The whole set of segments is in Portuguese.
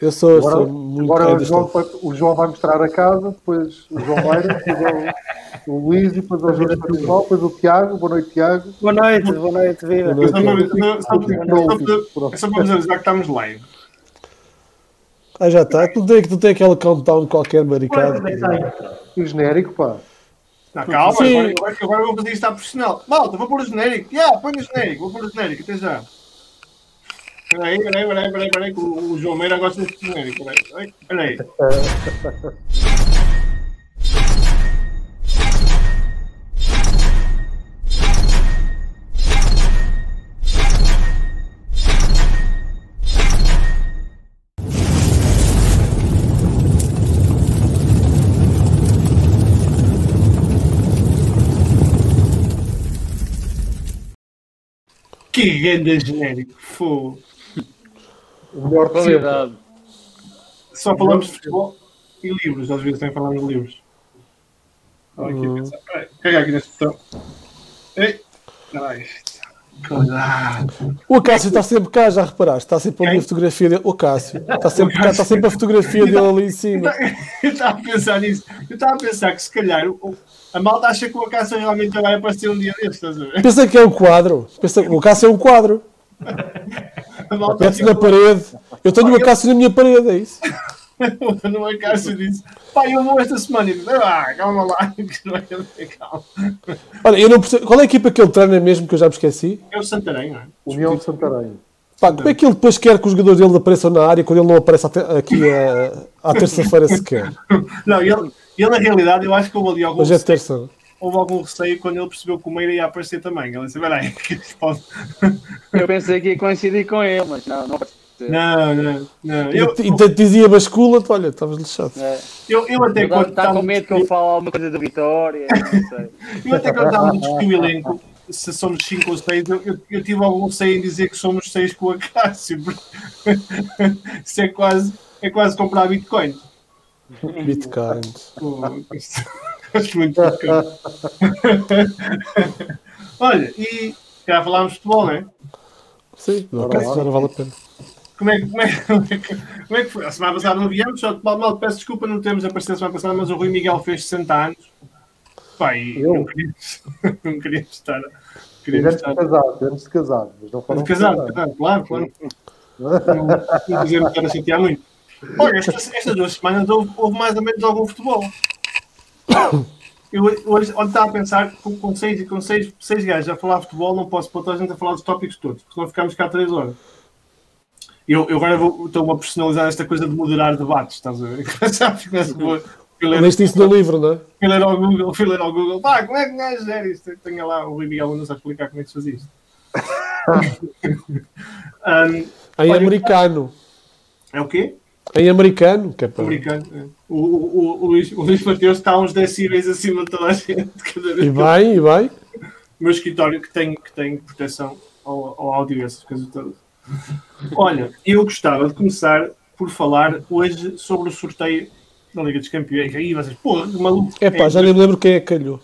Eu sou, Agora, sou muito agora rei o, João, foi- o João vai mostrar a casa, depois o João Meira, depois o, o Luís, e depois o Jorge Patrimão, depois o Tiago. Boa noite, Tiago. Boa noite, boa noite, viva. Boa Só noite. para- só- para vos avisar que estamos live. Ah, já está. Tu tem, tu tem aquele countdown qualquer maricado. O genérico, pá. Não, calma, agora, agora, agora eu vou fazer isto à profissional. Malta, vou pôr o genérico. Yeah, põe o genérico, vou pôr o genérico, até já. Peraí, peraí, peraí, peraí, peraí, o, João Meira gosta genérico. Peraí, peraí. peraí. Que grande genérico. Fogo. O melhor de sempre. Qualidade. Só falamos de futebol e livros, às vezes também falamos de livros. Olha aqui a pensar. Peraí, Pega aqui neste botão. Ei! Cuidado. O Cássio está sempre cá, já reparaste? Está sempre ali a fotografia dele. O Cássio. Está sempre cá, está sempre a fotografia dele ali em cima. Eu estava a pensar nisso. Eu estava a pensar que se calhar o- a malta acha que o Cássio realmente vai aparecer um dia destes, estás a ver? Pensa que é um quadro. Pensa que o Cássio é um quadro. Mete na parede. Eu tenho uma Cássio na minha parede, é isso? numa Cássio disse: Pai, eu vou esta semana. E disse: Ah, calma lá, que não é calma. Olha, eu não percebo. Qual é a equipa que ele treina mesmo que eu já me esqueci? É o Santarém, não é? União de Santarém. Pá, como é que ele depois quer que os jogadores dele apareçam na área quando ele não aparece até- aqui a- à terça-feira sequer? Não, ele, ele na realidade, eu acho que houve ali algum, Hoje é receio, terça. Houve algum receio quando ele percebeu que o Meira ia aparecer também. Ele disse: Peraí, que pode. Eu pensei que ia coincidir com ele, mas não, não apareceu. Não, não, não. Eu, E te dizia bascula, olha, estavas lixado. É. eu, eu até quando Está estava com medo que eu fale alguma coisa da vitória, não sei. Eu até quando estava a discutir o elenco, se somos 5 ou 6, eu, eu, eu tive algum receio em dizer que somos 6 com a Cássio. porque Isso é quase, é quase comprar Bitcoin. Bitcoin. Olha, e já falámos de futebol, não é? Sim, caso já não vale a pena. Como é, que- como, é, como, é, que- como é que foi? A semana passada não viemos, só mal, mal peço desculpa não termos aparecido a semana passada, mas o Rui Miguel fez 60 anos. Pai, Eu? não queríamos, não queríamos estar. Queríamos de estar. casar, antes de casar. Mas não foram Casado, casados. casado, claro, claro. Não, não quisemos estar a chatear muito. Olha, estas, estas duas semanas houve, houve mais ou menos algum futebol. Eu hoje, ontem estava a pensar com, com, seis, com seis, seis gajos a falar de futebol, não posso toda a gente a falar dos tópicos todos, porque senão ficamos cá três horas. Eu, eu agora vou- estou-me a personalizar esta coisa de moderar debates, estás a ver? Vou- ler- Leste isso no livro, não é? fui ler ao Google, fui ler ao Google, pá, como é que um gajo gera isto? Tenha lá o Rui Miguel não sabe explicar como é que se faz isto. Um, Em Olha, americano. é o quê? Em americano, que é para... Americano. é. O, o, o, Luís, o Luís Mateus está uns decibéis acima de toda a gente. Cada vez E que eu- e bem. O meu escritório que tem, que tem proteção ao, ao áudio e essas coisas todas. Olha, eu gostava de começar por falar hoje sobre o sorteio da Liga dos Campeões. Aí vocês, porra, que maluco. É pá, já nem me lembro quem é que calhou.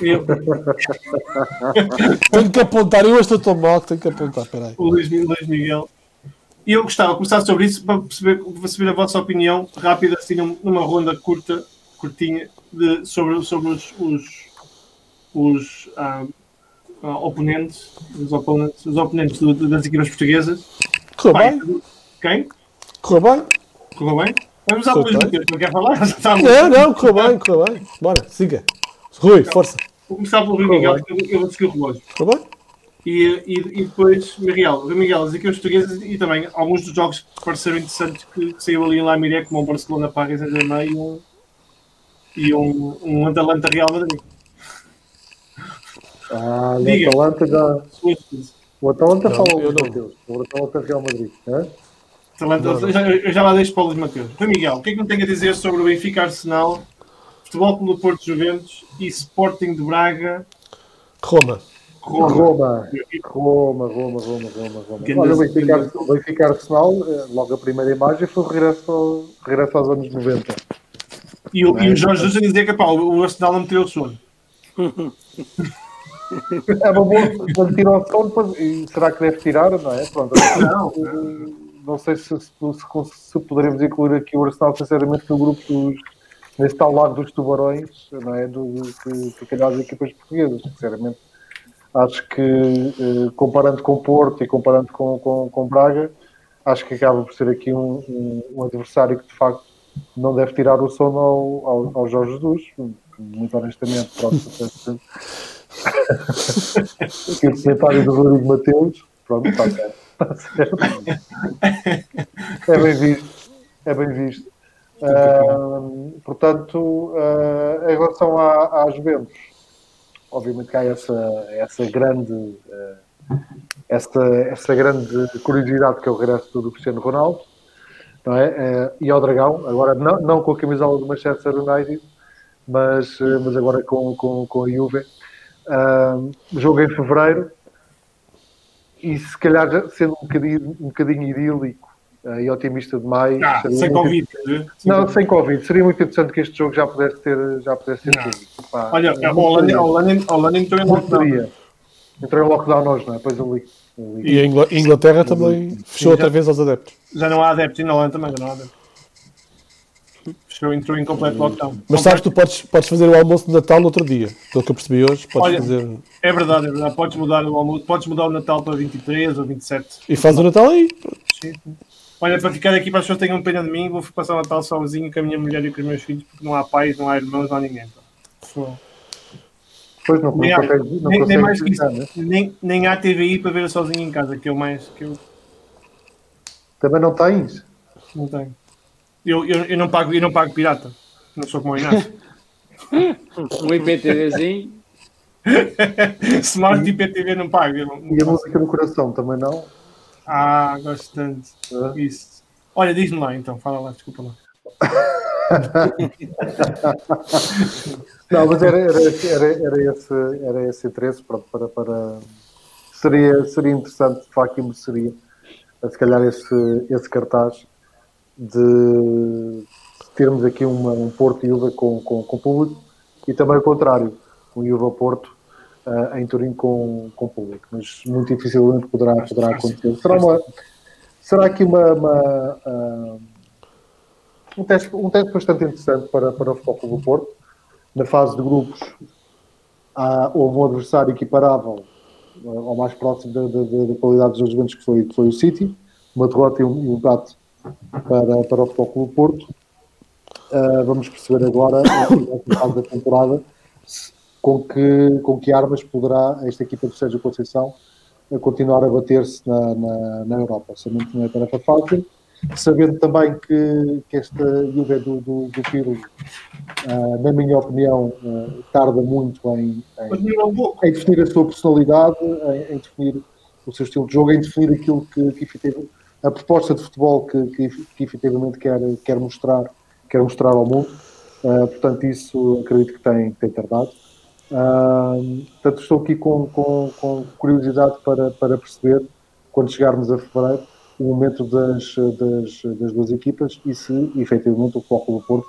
Eu, Tenho que apontar, eu hoje estou tão mal que tenho que apontar, peraí. o Luís, Luís Miguel. E eu gostava de começar sobre isso para perceber, para saber a vossa opinião rápida, assim, num- numa ronda curta, curtinha, de, sobre, sobre os, os, os ah, ah, oponentes, os oponentes, os oponentes do- das equipas portuguesas. Correu bem? Quem? Correu bem? Correu bem? Vamos Correu Luís. Mateus, não quer falar? Não, não, correu bem, correu bem. Bora, siga. Rui, força. Vou começar pelo Rui Miguel, eu, eu vou seguir o relógio. Correu bem? E, e, e depois, Miguel, Miguel, as equipas portuguesas e também alguns dos jogos que pareceram interessantes que, que saiu ali em Lamiré, como o Barcelona Paris Saint-Germain e um, e um, um Atalanta Real Madrid. Ah, o Diga. Atalanta já. O Atalanta Não, fala o. Mateus. O Atalanta Real Madrid. hã? Atalanta, eu, já, eu já lá deixo para o Luís Mateus. Rui Miguel, o que é que me tem a dizer sobre o Benfica Arsenal, Futebol Clube do Porto Juventus e Sporting de Braga? Roma. Roma. Roma. Roma, Roma, Roma, Roma, Olha, o Benfica, ganda- o Benfica Arsenal, eh, logo a primeira imagem foi o regresso, ao- regresso aos anos 90. E, o- e o Jorge Jesus a dizer que pá, o Arsenal não me tirou o sono. É uma boa, quando tira o depois- e será que deve tirar? Não é? Pronto, Não, não sei se, se, se, se poderemos incluir aqui o Arsenal, sinceramente, no grupo dos, nesse tal lado dos tubarões, não é? Do, do, que calhar as equipas portuguesas, sinceramente. Acho que, eh, comparando com Porto e comparando com, com, com Braga, acho que acaba por ser aqui um, um, um, adversário que de facto não deve tirar o sono ao, ao, ao Jorge Jesus, muito honestamente. Pronto, que o comentário do Rodrigo Mateus, pronto, está certo. Está certo. É bem visto. É bem visto. Uh, portanto, uh, em relação à, às Juventus, obviamente que há essa, essa grande uh, essa, essa grande curiosidade que é o regresso do Cristiano Ronaldo não é? Uh, e ao Dragão, agora não, não com a camisola do Manchester United, mas, uh, mas agora com, com, com a Juve. Uh, jogo em fevereiro e se calhar sendo um bocadinho, um bocadinho idílico e otimista demais. Ah, sem Covid. Sem não, COVID. sem Covid. Seria muito interessante que este jogo já pudesse ter, já pudesse ter Pá, Olha, a Holanda entrou em lockdown. Entrou em lockdown hoje, não é? Depois eu li. E a Inglaterra também fechou outra vez aos adeptos. Já não há adeptos, e na Holanda também já não há adeptos. Fechou, entrou em completo lockdown. Mas sabes, tu podes, podes fazer o almoço de Natal no outro dia. Pelo que eu percebi hoje, podes Olha, fazer. É verdade, é verdade. Podes mudar o almoço, podes mudar o Natal para 23 ou 27. E faz o Natal aí. Sim. Olha, para ficar aqui para as pessoas tenham pena de mim, vou passar o Natal sozinho com a minha mulher e com os meus filhos, porque não há pais, não há irmãos, não há ninguém. Então. Pois não, nem, não, há, consegue, não nem, nem mais que isso, né? nem, nem há TVI para ver sozinho em casa, que é o mais. Que eu... Também não tens? Não tenho. Eu, eu, eu, não pago, eu não pago pirata. Não sou como o Inácio. um IPTVzinho. Smart IPTV não pago. Não, não e a música no coração também não? Ah, gosto tanto. Isso. Olha, diz-me lá então, fala lá, desculpa lá. Não, mas era, era, era, era, esse, era esse interesse para, para, para... Seria, seria interessante, de facto, e mereceria se calhar esse, esse cartaz de termos aqui uma, um Porto e Uva com, com, com público e também o contrário, um Uva Porto uh, em Turim com, com público, mas muito dificilmente poderá, poderá acontecer. Será, uma, será aqui uma, uma uh, um, teste, um teste bastante interessante para, para o Futebol do Porto na fase de grupos há, houve um adversário equiparável ao mais próximo da, da, da qualidade dos Juventus que foi, que foi o City, uma derrota e um, empate para, para o Futebol Clube Porto. Uh, vamos perceber agora, na fase da temporada, com que, com que armas poderá esta equipa do Sérgio Conceição continuar a bater-se na, na, na Europa. Sabendo que não é tarefa fácil, sabendo também que, que esta Juve do, do, do Pirlo, uh, na minha opinião, uh, tarda muito em, em, em, definir a sua personalidade, em, em, definir o seu estilo de jogo, em definir aquilo que, que a proposta de futebol que, que, que efetivamente quer, quer, mostrar, quer mostrar ao mundo. Uh, portanto, isso acredito que tem, tem tardado. Uh, portanto, estou aqui com, com, com curiosidade para, para perceber, quando chegarmos a fevereiro, o momento das, das, das duas equipas e se efetivamente o Foco do Porto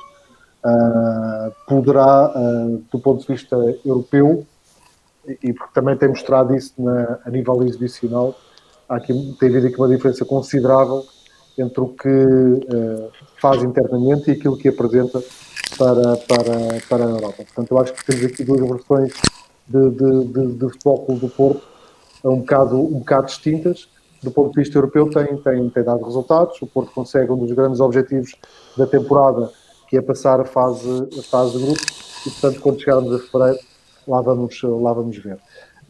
uh, poderá, uh, do ponto de vista europeu, e porque também tem mostrado isso na, a nível exibicional, há aqui, tem havido aqui uma diferença considerável entre o que uh, faz internamente e aquilo que apresenta para, para, para a Europa. Portanto, eu acho que temos aqui duas versões de, de, de, de futebol do Porto um bocado, um bocado distintas, do ponto de vista europeu, tem, tem, tem dado resultados. O Porto consegue um dos grandes objetivos da temporada, que é passar a fase, a fase de grupos, e portanto, quando chegarmos a fevereiro, lá vamos, lá vamos ver.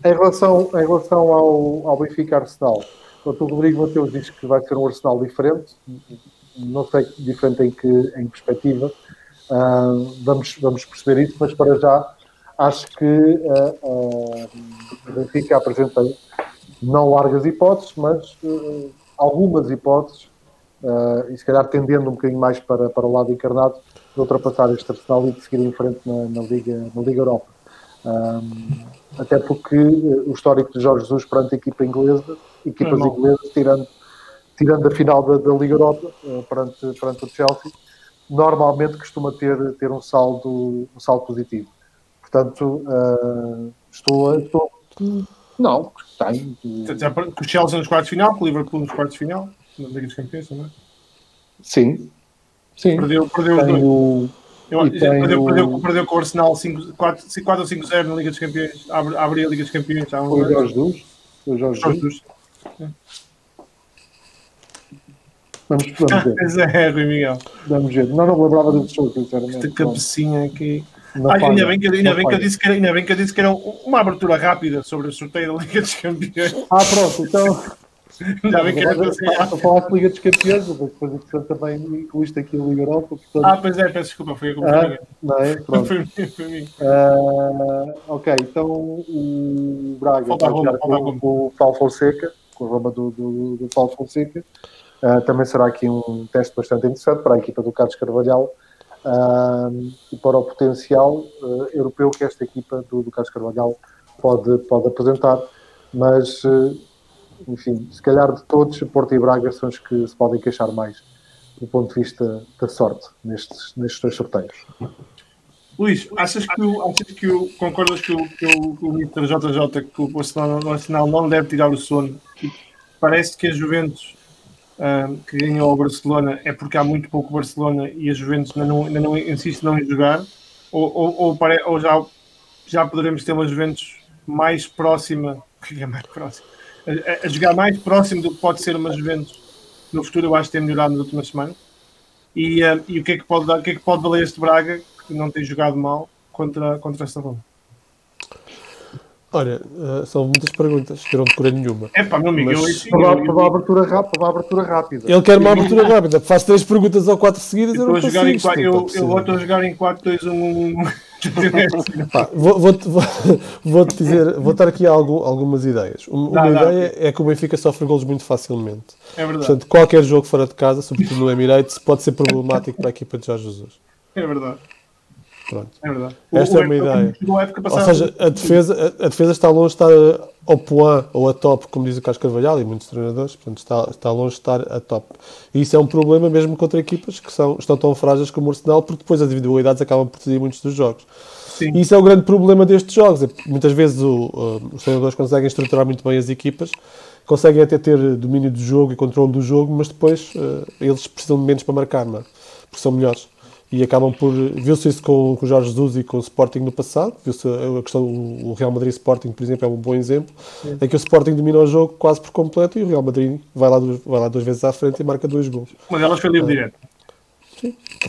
Em relação, em relação ao, ao Benfica Arsenal, o Rodrigo Mateus diz que vai ser um Arsenal diferente, não sei diferente em que em perspectiva, uh, vamos, vamos perceber isso, mas para já acho que uh, uh, Benfica apresenta não largas hipóteses, mas uh, algumas hipóteses, uh, e se calhar tendendo um bocadinho mais para, para o lado encarnado, de ultrapassar este Arsenal e de seguir em frente na, na Liga, na Liga Europa. Um, até porque uh, o histórico de Jorge Jesus perante a equipa inglesa, equipas é inglesas, tirando, tirando a final da, da Liga Europa perante, perante o Chelsea, normalmente costuma ter, ter um, saldo, um saldo positivo. Portanto, estou, estou não, tem. Com o Chelsea nos quartos de final, com o Liverpool nos quartos de final. na Liga dos Campeões também. Sim. Sim. Perdeu, perdeu os dois. o, Eu, perdeu, perdeu, perdeu com o Arsenal 5 4 ou 5-0 na Liga dos Campeões. Abre, abre a Liga dos Campeões. Um o Jorge Jesus. O Jorge Jorge. Jesus. Vamos, vamos. Pois é, Rui Miguel. Vamos ver. Não, não lembrava desse jogo, sinceramente. Esta cabecinha aqui. Ainda, bem que, ainda, não bem que eu disse que era, ainda bem que eu disse que era um- uma abertura rápida sobre o sorteio da Liga dos Campeões. Ah, pronto, então. Ainda bem que era assim. Liga dos Campeões, mas depois entretanto, também incluíste aqui a Liga Europa. Portanto, Ah, pois é, peço desculpa, foi a culpa ah, não é? Pronto. Foi foi minha. Ah, ok, então o Braga Falta vai jogar com, com o Paulo Fonseca, com a Roma do, do, do Paulo Fonseca. Ah, também será aqui um teste bastante interessante para a equipa do Carlos Carvalhal ah, e para o potencial ah, europeu que esta equipa do, do Carlos Carvalhal pode, pode apresentar. Mas, ah, enfim, se calhar de todos, Porto e Braga são os que se podem queixar mais do ponto de vista da sorte nestes, nestes dois sorteios. Luís, achas que, achas que concordas que o, que o, o. JJ que o o Arsenal não deve tirar o sono? Parece que a Juventus ah, que ganhou ao Barcelona é porque há muito pouco Barcelona e a Juventus ainda não, ainda não insiste não em jogar? Ou, ou, ou, pare- ou já, já poderemos ter uma Juventus mais próxima? Que é mais próxima? A, a- jogar mais próximo do que pode ser uma Juventus no futuro, eu acho que tem melhorado nas últimas semanas. E, ah, e o, que é que pode dar, o que é que pode valer este Braga, que não tem jogado mal, contra, contra esta Roma? Olha, eh, são muitas perguntas, que eu não decorei nenhuma. É pá, meu amigo, Mas- eu, isso- Para uma, eu, para uma abertura rápida, para uma abertura rápida. Ele quer uma abertura rápida, faz três perguntas ou quatro seguidas, eu eu não consigo. jogar em quatro, está eu, eu vou a jogar em 4, 2, 1, 1. Pá, vou, vou-te, vou, vou-te dizer, vou dar aqui algo- algumas ideias. Um- Uma Dá, dá. ideia é que o Benfica sofre golos muito facilmente. É verdade, Portanto, qualquer jogo fora de casa, sobretudo no Emirates, pode ser problemático para a equipa de Jorge Jesus. é verdade, Pronto. é verdade. Esta é uma ideia. Ou seja, a defesa, a, a defesa está longe de estar ao point ou a top, como diz o Carlos Carvalhal e muitos treinadores, portanto está, está longe de estar a top. E isso é um problema mesmo contra equipas que são, estão tão frágeis como o Arsenal, porque depois as individualidades acabam por decidir muitos dos jogos. Sim. E isso é o grande problema destes jogos. Muitas vezes o, os treinadores conseguem estruturar muito bem as equipas, conseguem até ter domínio do jogo e controle do jogo, mas depois uh, eles precisam de menos para marcar, não é? porque são melhores. E acabam por. Viu-se isso com, com o Jorge Jesus e com o Sporting no passado. Viu-se a questão. O Real Madrid Sporting, por exemplo, é um bom exemplo. Em que o Sporting domina o jogo quase por completo e o Real Madrid vai lá, duas, vai lá duas vezes à frente e marca dois gols. Uma delas foi livre direto.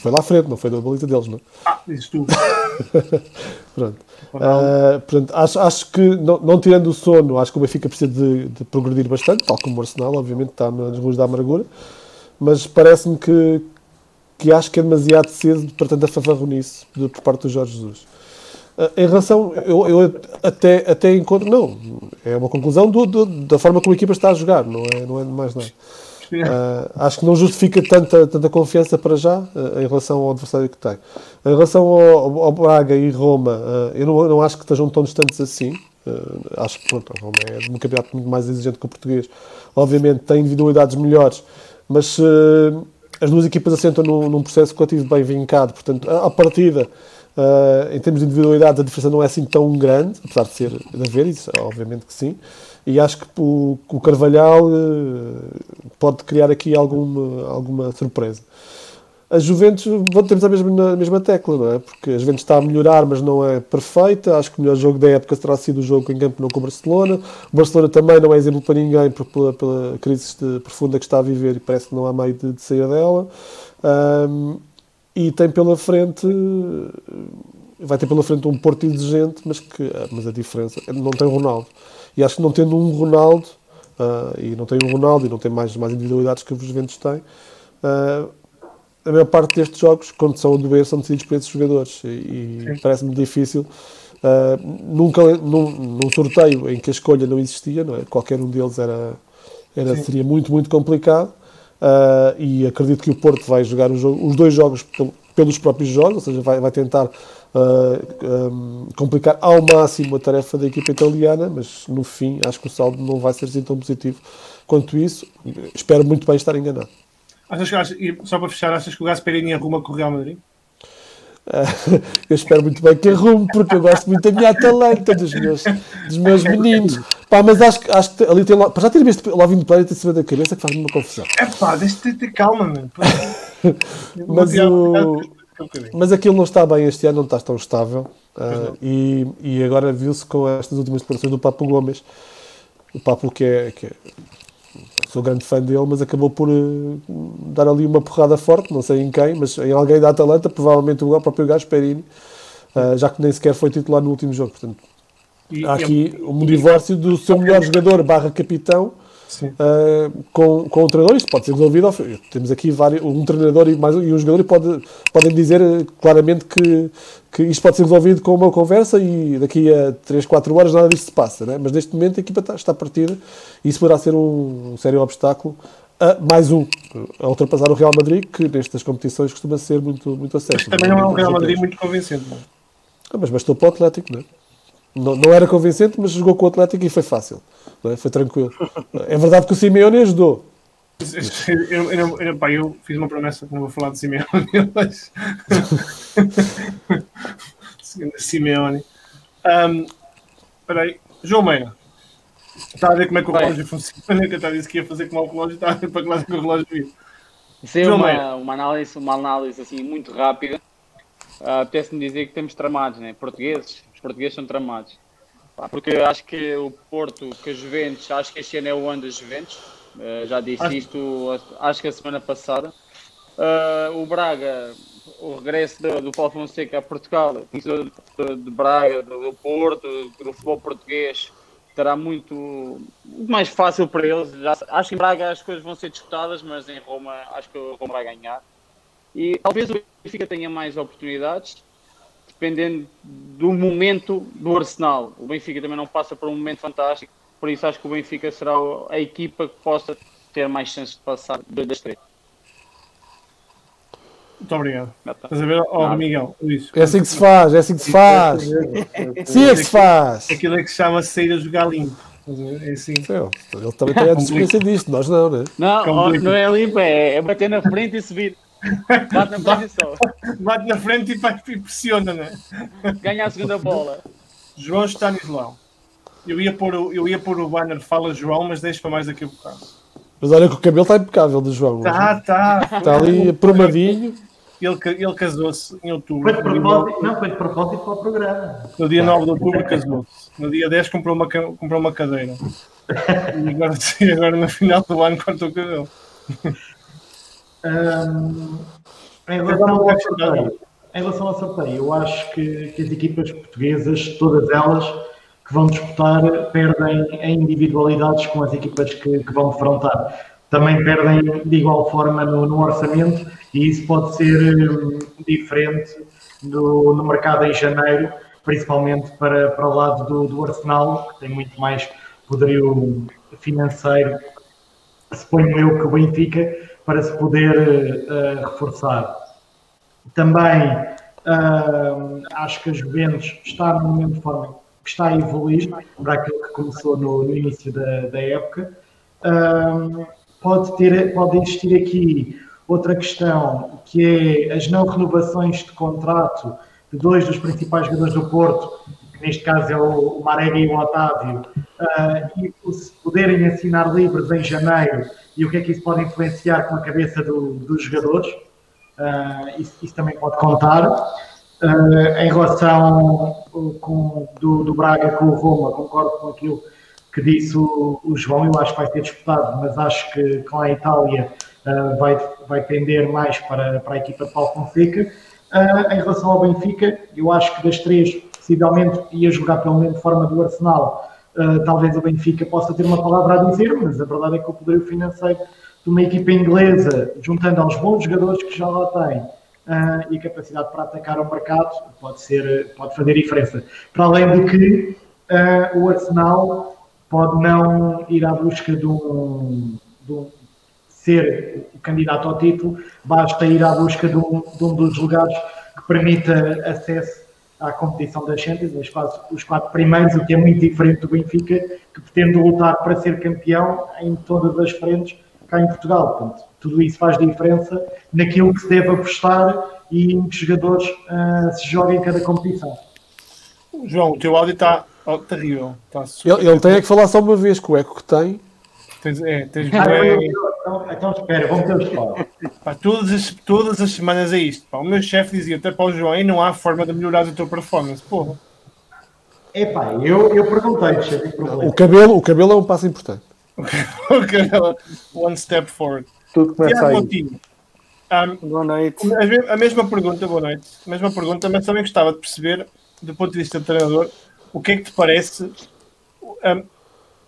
Foi lá à frente, não foi da baliza deles, não é? Ah, dizes tu. Pronto. Ah, portanto, acho, acho que, não, não tirando o sono, acho que o Benfica precisa de, de progredir bastante, tal como o Arsenal, obviamente, está nas ruas da amargura, mas parece-me que, que acho que é demasiado cedo para tanta fanfarronice por parte do Jorge Jesus. Ah, em relação, eu, eu até, até encontro, não, é uma conclusão do- do- da forma como a equipa está a jogar, não é, não é mais nada. Ah, acho que não justifica tanta, tanta confiança para já ah, em relação ao adversário que tem. Em relação ao, ao Braga e Roma, eu não, não acho que estejam tão distantes assim. Acho que pronto, Roma é um campeonato muito mais exigente que o português. Obviamente tem individualidades melhores, mas ah, as duas equipas assentam num, num processo coletivo bem vincado. Portanto, à partida, ah, em termos de individualidades, a diferença não é assim tão grande, apesar de ser de haver isso, obviamente que sim. E acho que o, o Carvalhal eh, pode criar aqui alguma, alguma surpresa. A Juventus, temos a mesma, na mesma tecla, não é? Porque a Juventus está a melhorar, mas não é perfeita. Acho que o melhor jogo da época terá sido o jogo em campo não com o Barcelona. O Barcelona também não é exemplo para ninguém pela, pela crise profunda que está a viver e parece que não há meio de, de sair dela. Ahm, e tem pela frente vai ter pela frente um Porto exigente, mas que mas a diferença é não tem Ronaldo. E acho que não tendo um Ronaldo ah, e não tem um Ronaldo e não tem mais mais individualidades que os Juventus têm, ah, a maior parte destes jogos, quando são a doer, são decididos por esses jogadores. E, parece-me difícil. ah, nunca num, num sorteio em que a escolha não existia, não é? qualquer um deles era, era seria muito muito complicado. Ah, e acredito que o Porto vai jogar o jogo- os dois jogos pel- pelos próprios jogos, ou seja, vai, vai tentar ah, um, complicar ao máximo a tarefa da equipa italiana, mas no fim acho que o saldo não vai ser assim tão positivo quanto isso. Espero muito bem estar enganado. Achas que, achas- só para fechar, achas que o Gasperini arruma com o Real Madrid? Ah, eu espero muito bem que arrume, porque eu gosto muito da minha Atalanta, dos meus, dos meus meninos. Pá, mas acho, que- acho que ali tem lá. Já ter visto lá vindo Planet em cima da cabeça que faz-me uma confusão. É pá, deixa de ter calma, mano. Mas o- Mas aquilo não está bem este ano, não está tão estável. Ah, e, e agora viu-se com estas últimas declarações do Papo Gomes. O Papo que é, que é- Sou grande fã dele, mas acabou por eh, dar ali uma porrada forte, não sei em quem, mas em alguém da Atalanta, provavelmente o próprio Gasperini, ah, já que nem sequer foi titular no último jogo. Portanto, E- há e- aqui um divórcio do seu melhor jogador barra capitão. Uh, com, com o treinador, isto pode ser resolvido. Temos aqui vários, um treinador e, mais, e um jogador e pode, podem dizer uh, claramente que, que isto pode ser resolvido com uma conversa e daqui a 3, 4 horas nada disto se passa. Né? Mas neste momento a equipa está, está partida e isso poderá ser um, um sério obstáculo. A mais um, a ultrapassar o Real Madrid, que nestas competições costuma ser muito, muito acesso. Também não é um Real Madrid muito convincente. mano. Ah, mas bastou para o Atlético, não é? Não, não era convincente, mas jogou com o Atlético e foi fácil. não é? Foi tranquilo. É verdade que o Simeone ajudou. Eu, eu, eu, pá, eu fiz uma promessa que não vou falar de Simeone, mas. Simeone. Um. João Meira. Está a ver como é que o relógio funciona? Que eu estava a dizer que ia fazer como o relógio, está a ver para que lado que o relógio ia. Isso é João Meira. uma, uma análise, uma análise assim muito rápida. Uh, Apetece-me dizer que temos tramados, né? Portugueses, portugueses são tramados. Porque acho que o Porto, que a Juventus, acho que este ano é o ano das Juventus. Uh, já disse Acho- isto, acho que a semana passada. Uh, o Braga, o regresso do, do Paulo Fonseca a Portugal, de, de Braga, do, Porto, do futebol português, terá muito, muito mais fácil para eles. Já- acho que em Braga as coisas vão ser disputadas, mas em Roma acho que o Roma vai ganhar. E talvez o Benfica tenha mais oportunidades, dependendo do momento do Arsenal. O Benfica também não passa por um momento fantástico, por isso acho que o Benfica será a equipa que possa ter mais chances de passar das três. Muito obrigado. Estás a ver? Oh. Miguel, Luís. É assim que se faz, é assim que se faz. Sim, é que se faz. Aquilo é que se chama sair a jogar limpo. É assim. Ele ele também tem a desconfiança disto, nós não, né? Não, não é limpo, é, é bater na frente e subir. Bate na frente e só. Bate na frente e, vai- e pressiona, né? Ganha a segunda bola. João Stanislau. Eu ia pôr o, eu ia pôr o banner Fala João, mas deixa para mais daqui a bocado. Mas olha que o cabelo está impecável do João. hoje. Tá, tá. Está ali aprumadinho. Ele, ele casou-se em outubro. Foi de propósito, não, foi de propósito para o programa. No dia 9 de outubro casou-se. No dia 10 comprou uma, comprou uma cadeira. E agora, sim, agora no final do ano cortou o cabelo. Em, Cada relação um ao sorteio, em relação ao sorteio, eu acho que, que as equipas portuguesas, todas elas que vão disputar, perdem em individualidades com as equipas que, que vão defrontar. Também perdem de igual forma no, no orçamento e isso pode ser hum, diferente no, no mercado em janeiro, principalmente para, para o lado do, do Arsenal, que tem muito mais poderio financeiro suponho eu que o Benfica para se poder eh, reforçar. Também ah, acho que a Juventus está no momento de forma que está a evoluir para aquilo que começou no, no início da, da época. Ah, pode, ter, pode existir aqui outra questão que é as não renovações de contrato de dois dos principais jogadores do Porto, que neste caso é o, Marega e o Otávio, e se poderem assinar livres em janeiro e o que é que isso pode influenciar com a cabeça do- dos jogadores. Ah, isso, isso também pode contar. Ah, em relação uh, com, do, do Braga com o Roma, concordo com aquilo que disse o, o João, eu acho que vai ser disputado, mas acho que com a Itália ah, vai, vai pender mais para, para a equipa de Paulo Fonseca. Em relação ao Benfica, eu acho que das três, possivelmente ia jogar pelo menos de forma do Arsenal. Uh, talvez o Benfica possa ter uma palavra a dizer, mas a verdade é que o poderio financeiro de uma equipa inglesa, juntando aos bons jogadores que já lá tem uh, e a capacidade para atacar o mercado, pode, ser, pode fazer diferença. Para além de que uh, o Arsenal pode não ir à busca de um, de um- ser o candidato ao título, basta ir à busca de um, de um dos lugares que permita acesso à competição das Champions, os quatro, os quatro primeiros, o que é muito diferente do Benfica, que pretende lutar para ser campeão em todas as frentes cá em Portugal. Portanto, tudo isso faz diferença naquilo que se deve apostar e em que jogadores ah, se jogam em cada competição. João, o teu áudio está Oh, terrível. Tá ele, ele tem é que falar só uma vez com o eco que tem. Tens, é, tens Ah, bué- então, então espera, vamos ter falar. Pá, todas, as, todas as semanas é isto. Pá. O meu chefe dizia até para o João, "Ei, não há forma de melhorar a tua performance. Porra. Epá, eu, eu perguntei O cabelo, o cabelo é um passo importante. One step forward. Tudo começa aí. Montinho. Um, Boa noite. a mesma pergunta, boa noite. A mesma pergunta, mas também gostava de perceber, do ponto de vista do treinador, o que é que te parece um,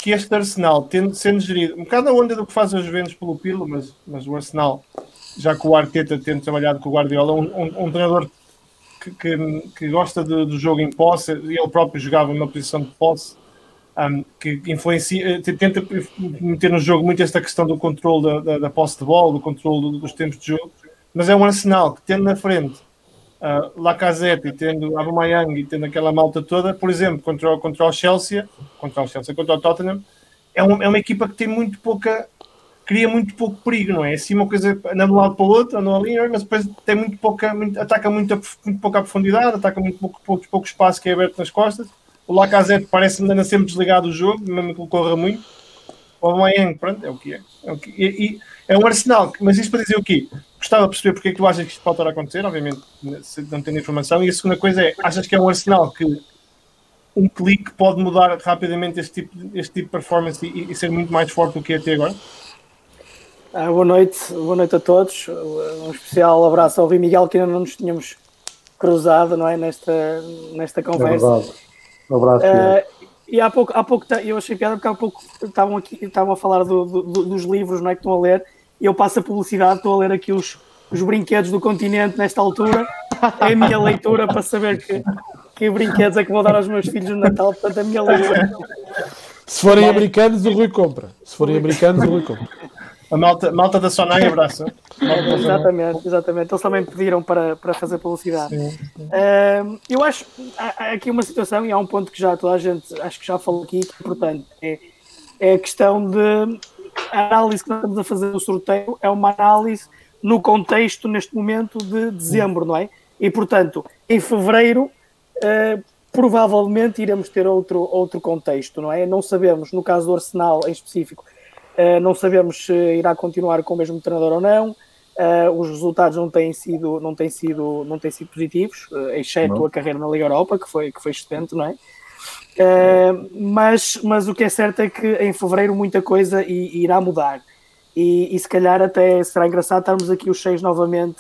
que este Arsenal, tendo, sendo gerido, um bocado a onda do que faz os Juventus pelo Pirlo, mas, mas o Arsenal, já que o Arteta tendo trabalhado com o Guardiola, um, um- um treinador que, que, que gosta de- do jogo em posse, ele próprio jogava numa posição de posse, um, que influencia, eh, tenta meter no jogo muito esta questão do controle da, da, da posse de bola, do controle do- dos tempos de jogo, mas é um Arsenal que tendo na frente uh, Lacazette e tendo Aubameyang e tendo aquela malta toda, por exemplo, contra, o- contra o Chelsea, contra o Chelsea, contra o Tottenham, é uma, é uma equipa que tem muito pouca, cria muito pouco perigo, não é? Assim uma coisa anda de um lado para o outro, anda ali, mas depois tem muito pouca, muito- ataca muito, muito pouca profundidade, ataca muito pouco, pouco, pouco espaço que é aberto nas costas. O Lacazette parece-me ainda sempre desligado do jogo, mesmo que ele corra muito. O Aubameyang, pronto, é o que é. É, o que- e- e é um Arsenal, mas isto para dizer o quê? Gostava de perceber porque é que tu achas que isto pode estar a acontecer, obviamente, se não tendo informação. E a segunda coisa é, achas que é um Arsenal que um clique pode mudar rapidamente este tipo, de- este tipo de performance e, e ser muito mais forte do que é até agora? Ah, boa noite, boa noite a todos. Um especial abraço ao Rui Miguel, que ainda não nos tínhamos cruzado, não é? Nesta, nesta É conversa. verdade. Um abraço. Eh, e há pouco, há pouco eu achei piada porque há pouco estavam aqui estavam a falar do- do- do- dos livros não é, que estão a ler eu passo a publicidade, estou a ler aqui os, os brinquedos do continente nesta altura. É a minha leitura para saber que, que brinquedos é que vou dar aos meus filhos no Natal, portanto a minha leitura. Se forem americanos, o Rui compra. Se forem americanos, o Rui compra. A malta, malta da Sonai abraça. Sonai. Exatamente, exatamente. Eles também pediram para, para fazer publicidade. Ahm, eu acho há, há aqui uma situação e há um ponto que já toda a gente acho que já falou aqui, que é importante. É, é a questão de a análise que estamos a fazer no sorteio é uma análise no contexto, neste momento, de dezembro, não é? E portanto, em fevereiro. ah, provavelmente iremos ter outro, outro contexto, não é? Não sabemos, no caso do Arsenal em específico, Uh, não sabemos se irá continuar com o mesmo treinador ou não. Uh, os resultados não têm sido, não têm sido, não têm sido positivos, exceto Não. a carreira na Liga Europa, que foi, que foi excelente, não é? Uh, mas, mas o que é certo é que em fevereiro muita coisa i- irá mudar. E, e se calhar até será engraçado estarmos aqui os seis novamente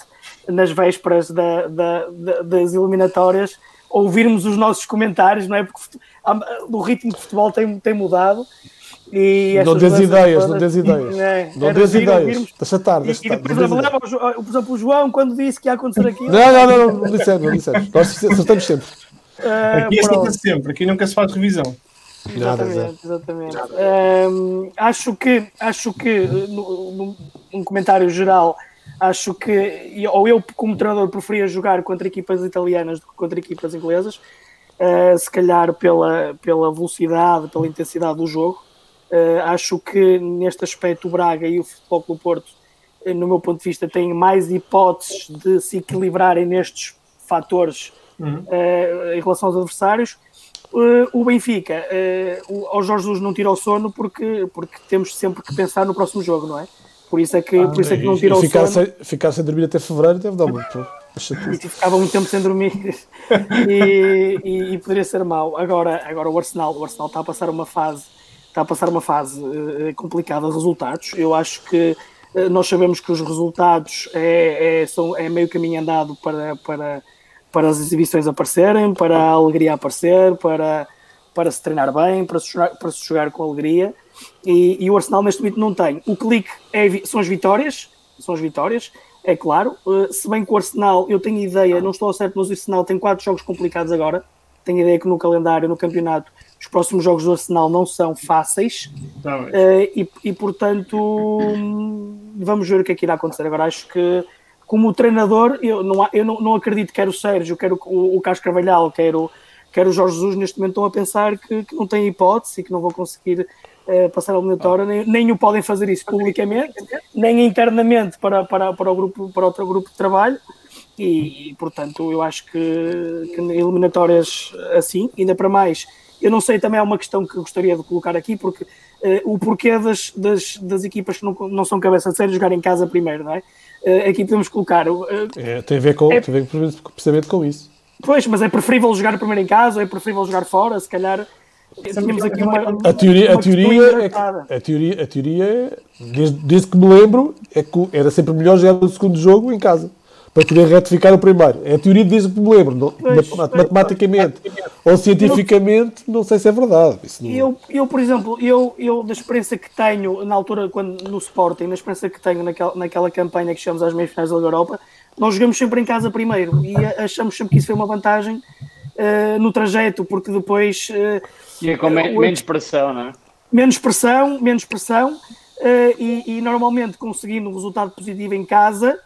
nas vésperas da, da- da- das eliminatórias, ouvirmos os nossos comentários, não é? Porque o ritmo de futebol tem, tem mudado. E Não dês mudanças ideias, não dês ideias. É, Não dês giro ideias. Deixa estar, E, e depois Não por exemplo, o João, quando disse que ia acontecer aquilo. Não, não, não, não dissemos, não dissemos. Nós acertamos sempre. Ah, Aqui pronto. acerta sempre, aqui nunca se faz revisão. Exatamente, exatamente. Ahm, acho que, acho que no- num comentário geral, acho que ou eu como treinador preferia jogar contra equipas italianas do que contra equipas inglesas, ah, se calhar pela, pela velocidade, pela intensidade do jogo. Ah, acho que neste aspecto o Braga e o Futebol Clube Porto, eh, no meu ponto de vista, têm mais hipóteses de se equilibrarem nestes fatores eh, em relação aos adversários. Eh, o Benfica, eh, o, ao Jorge Jesus não tira o sono porque, porque temos sempre que pensar no próximo jogo, não é? Por isso é que, por isso é que não tira E o ficar, sono sem, ficar sem dormir até fevereiro deve dar muito. E ficava muito tempo sem dormir e, e- e poderia ser mau. Agora, agora o Arsenal, o Arsenal está a passar uma fase, está a passar uma fase eh, complicada de resultados. Eu acho que nós sabemos que os resultados é, é, são, é meio caminho andado para, para, para as exibições aparecerem, para a alegria aparecer, para, para se treinar bem, para se jogar, para se jogar com alegria. E, e o Arsenal neste momento não tem. O clique é são as vitórias, são as vitórias, é claro. Uh, se bem que o Arsenal, eu tenho ideia, não estou certo, mas o Arsenal tem quatro jogos complicados agora. Tenho ideia que no calendário, no campeonato, os próximos jogos do Arsenal não são fáceis. Tá. Uh, e, e, portanto, hum, vamos ver o que é que irá acontecer. Agora, acho que, como treinador, eu não, eu não, não acredito que quer o Sérgio, quer o, o, o Carlos Carvalhal, quer o, quer o Jorge Jesus, neste momento estão a pensar que, que não têm hipótese e que não vão conseguir uh, passar a eliminatória, nem, nem o podem fazer isso publicamente, nem internamente para, para, para, o grupo, para outro grupo de trabalho. E, e portanto, eu acho que, que eliminatórias assim, ainda para mais, eu não sei, também é uma questão que gostaria de colocar aqui, porque uh, o porquê das, das, das, equipas que não, não são cabeça de série jogar em casa primeiro, não é? Uh, aqui podemos colocar. Uh, é, tem a ver com, é, tem a ver precisamente com isso. Pois, mas é preferível jogar primeiro em casa, é preferível jogar fora, se calhar. Tínhamos aqui uma, a teoria, uma a teoria, é que, a teoria, a teoria, desde, desde que me lembro, é que era sempre melhor jogar o segundo jogo em casa para poder retificar o primeiro. É a teoria desde que me lembro. Não, pois, matematicamente ou cientificamente, não sei se é verdade. Não... Eu, eu, por exemplo, eu, eu da experiência que tenho na altura, quando, no Sporting, na experiência que tenho naquela, naquela campanha que chamamos às meias finais da Liga Europa, nós jogamos sempre em casa primeiro e achamos sempre que isso foi uma vantagem uh, no trajeto, porque depois. Uh, e é com uh, menos pressão, não é? Menos pressão, menos pressão. E, e, normalmente conseguindo um resultado positivo em casa,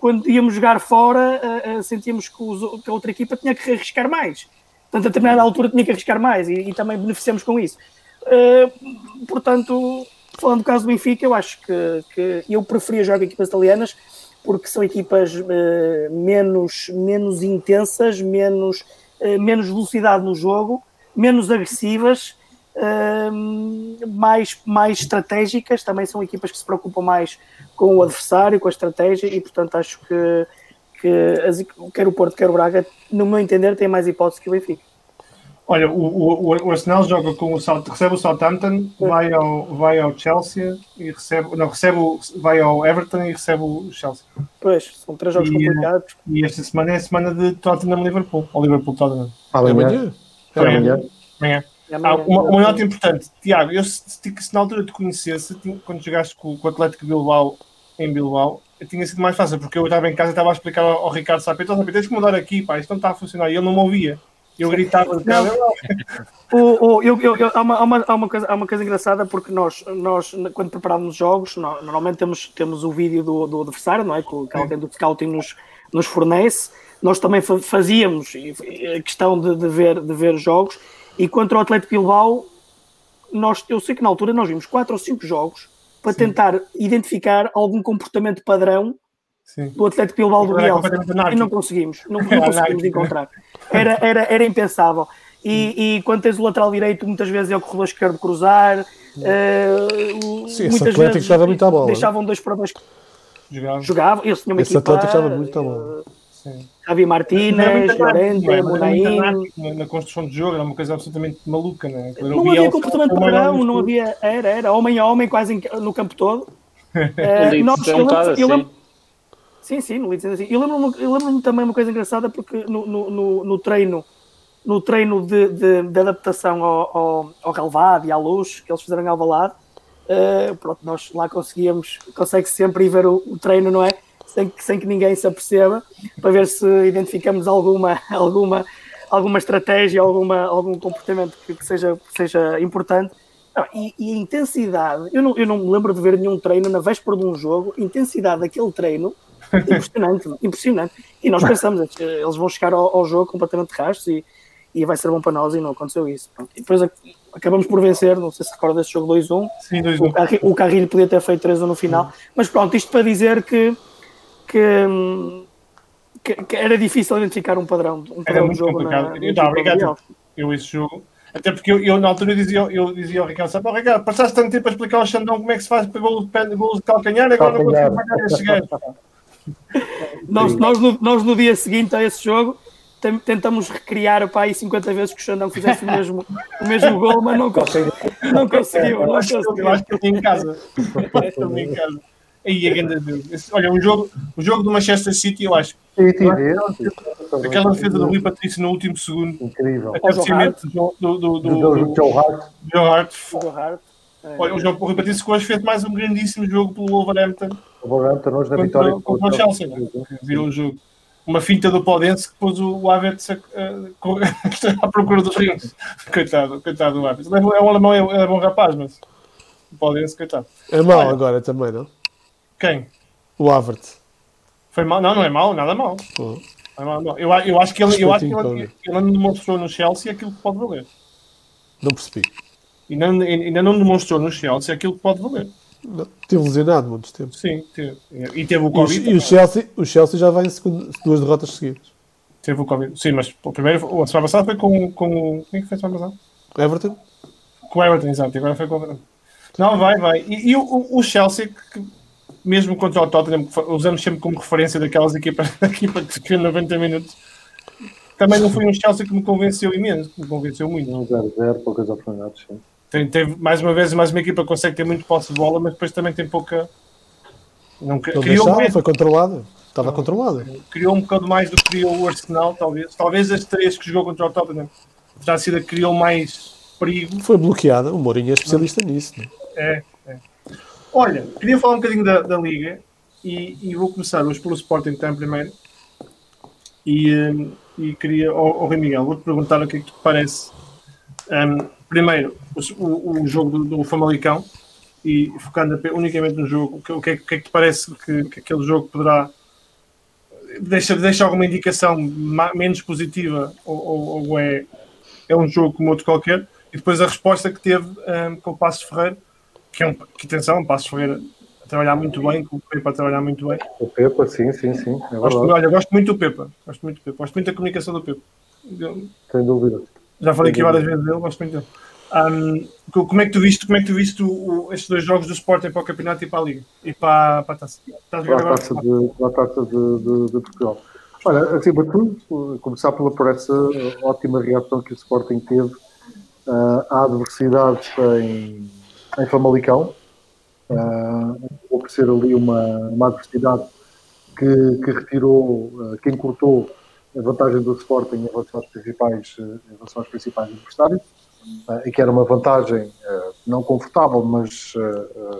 quando íamos jogar fora, uh, sentíamos que, os, que, a outra equipa tinha que arriscar mais. Portanto, a determinada altura tinha que arriscar mais e, e também beneficiamos com isso. portanto, falando do caso do Benfica, eu acho que, que eu preferia jogar equipas italianas porque são equipas menos, menos intensas, menos, menos velocidade no jogo, menos agressivas mais, mais estratégicas, também são equipas que se preocupam mais com o adversário, com a estratégia, e portanto acho que, que as, quer o Porto, quer o Braga, no meu entender, têm mais hipótese que o Benfica. Olha, o, o, o Arsenal joga com o recebe o Southampton, vai ao, vai ao Chelsea e recebe, não, recebe o, vai ao Everton e recebe o Chelsea. Pois, são três jogos e, complicados. E esta semana é a semana de Tottenham Liverpool, ou Liverpool Tottenham. Amanhã. Amanhã. Amanhã. Ah, uma, uma, nota importante, Tiago, eu se, se, na altura te conhecesse, quando jogaste com, com o Atlético Bilbao em Bilbao, tinha sido mais fácil, porque eu estava em casa e estava a explicar ao, ao Ricardo Sapeta, oh, tens que mudar aqui, pá, isto não está a funcionar, e ele não me ouvia. Eu gritava de casa. o, o, eu, eu, eu, há, uma, há, uma, há, uma coisa, há uma coisa engraçada porque nós, nós quando preparávamos jogos, nós, normalmente temos, temos o vídeo do, do adversário, não é? Que, que alguém do scouting nos, nos fornece. Nós também fazíamos a questão de, de, ver, de ver jogos e contra o Atlético Bilbao, nós, eu sei que na altura nós vimos quatro ou cinco jogos para Sim. tentar identificar algum comportamento padrão Sim. do Atlético Bilbao do Bielsa e não conseguimos, não, não conseguimos encontrar. Era, era, era impensável. E, e quando tens o lateral direito, muitas vezes é o corredor esquerdo cruzar. Uh, Sim, muitas vezes estava muito à bola. deixavam dois para dois. Jogava. Jogava. Eles tinham uma esse equipa, Atlético estava muito bola. Sim. Javi Martínez, Llorente, Munaín. Na construção de jogo era uma coisa absolutamente maluca, né? Não havia comportamento padrão, não havia. Era, era homem a homem quase no campo todo. uh, nós, eu lembro, eu lembro, assim. sim, sim, no Leeds assim. Eu lembro-me lembro também uma coisa engraçada porque no, no, no, no treino, no treino de, de, de adaptação ao, ao, ao e à luz que eles fizeram em Alvalade, uh, pronto, nós lá conseguíamos, consegue sempre ir ver o, o treino, não é? Sem, sem que ninguém se aperceba, para ver se identificamos alguma, alguma, alguma estratégia, alguma, algum comportamento que, que seja, seja importante. Não, e, e, a intensidade, eu não, eu não me lembro de ver nenhum treino na véspera de um jogo, a intensidade daquele treino, impressionante, impressionante. E nós pensamos, eles vão chegar ao, ao jogo completamente rastos e, e vai ser bom para nós e não aconteceu isso. E depois acabamos por vencer, não sei se recorda desse jogo 2-1. Sim, 2-1. O, Carrilho podia ter feito 3-1 no final, mas pronto, isto para dizer que que, que, que, era difícil identificar um padrão, um padrão era de jogo. Na, eu, não, obrigado. Eu esse jogo. Até porque eu, eu na altura dizia, eu dizia ao Ricardo, oh, Ricardo, passaste tanto tempo a explicar ao Xandão como é que se faz para gol de, gol de calcanhar, agora calcanhar. não consigo pagar esse gajo. nós, nós, no, nós no dia seguinte a esse jogo tentamos recriar o pai 50 vezes que o Xandão fizesse o mesmo, o mesmo gol, mas não, conseguiu. Não conseguiu. Eu acho, eu acho que ele em casa. Eu acho que ele em casa. Aí a grande Olha, o jogo, o jogo do Manchester City, eu acho. City, aquela defesa do Rui Patrício no último segundo. Incrível. Cabeceamento do, do, do, do, Joe Hart. Joe Hart. Olha, o, jogo, o Rui Patrício hoje fez mais um grandíssimo jogo pelo Wolverhampton. O Wolverhampton hoje na vitória contra o Chelsea. Virou o jogo. Uma finta do Podense que pôs o Havertz a, à procura dos rins. Coitado, coitado do Havertz. É um alemão, é, é bom rapaz, mas o Podense, coitado. É mau agora também, não? Quem? O Havertz. Foi mal? Não, não é mau, nada mal. Oh. É mal, não. Eu, eu acho que ele, eu acho que ele, ele não demonstrou no Chelsea aquilo que pode valer. Não percebi. ainda, ainda não demonstrou no Chelsea aquilo que pode valer. Não, teve lesionado muitos tempos. Sim, teve. E teve o E, Covid. e o, Chelsea, o Chelsea já vai em segundo, duas derrotas seguidas. Teve o Covid. Sim, mas o primeiro, a semana passada foi com, com. Quem é que foi a semana passada? Everton? Com o Everton, exato. E agora foi com o Everton. Não, vai, vai. E, e o- o, o Chelsea, que, mesmo contra o Tottenham, que usamos sempre como referência daquelas equipas, equipa que defende 90 minutos, também não foi um Chelsea que me convenceu imenso, que me convenceu muito. Um 0-0, poucas oportunidades. Sim. Tem, teve, mais uma vez, mais uma equipa que consegue ter muito posse de bola, mas depois também tem pouca. Não, cri- Não criou, mais- foi controlada. Estava controlada. criou um bocado mais do que criou o Arsenal, talvez. Talvez as três que jogou contra o Tottenham terá sido criou mais perigo. Foi bloqueada. O Mourinho é especialista nisso. não? É, é. Olha, queria falar um bocadinho da, da Liga e, e vou começar hoje pelo Sporting em primeiro. E, hum, e queria, ao, ao Rui Miguel, vou-te perguntar o que é que te parece. Hum, primeiro, o, o- jogo do, do Famalicão e focando unicamente no jogo, o que, é, o que é que te parece que, que aquele jogo poderá. Deixa, deixa alguma indicação menos positiva ou, ou- ou é, é um jogo como outro qualquer? E depois a resposta que teve hum, com o Passos Ferreira que é um, que atenção, Passos Ferreira a trabalhar muito bem, com o Pepa a trabalhar muito bem. O Pepa, sim, sim, sim. É Gosto, olha, gosto muito do Pepa, gosto muito do Pepa, gosto muito da comunicação do Pepa. Sem dúvida. já falei aqui várias vezes dele, gosto muito dele. Co- como é que tu viste, como é que tu viste o- estes dois jogos do Sporting para o campeonato e para a Liga? E para, para a taça? Estás Para a taça de, para a taça de, de, de Portugal. Olha, acima de tudo, começar pela, por essa ótima reação que o Sporting teve ah, à adversidade em, em Famalicão. Ah, Vou por ser ali uma, uma adversidade que, que retirou, ah, que encurtou a vantagem do Sporting em relação aos principais, eh, em relação aos principais adversários, ah, e que era uma vantagem ah, não confortável, mas, ah, ah,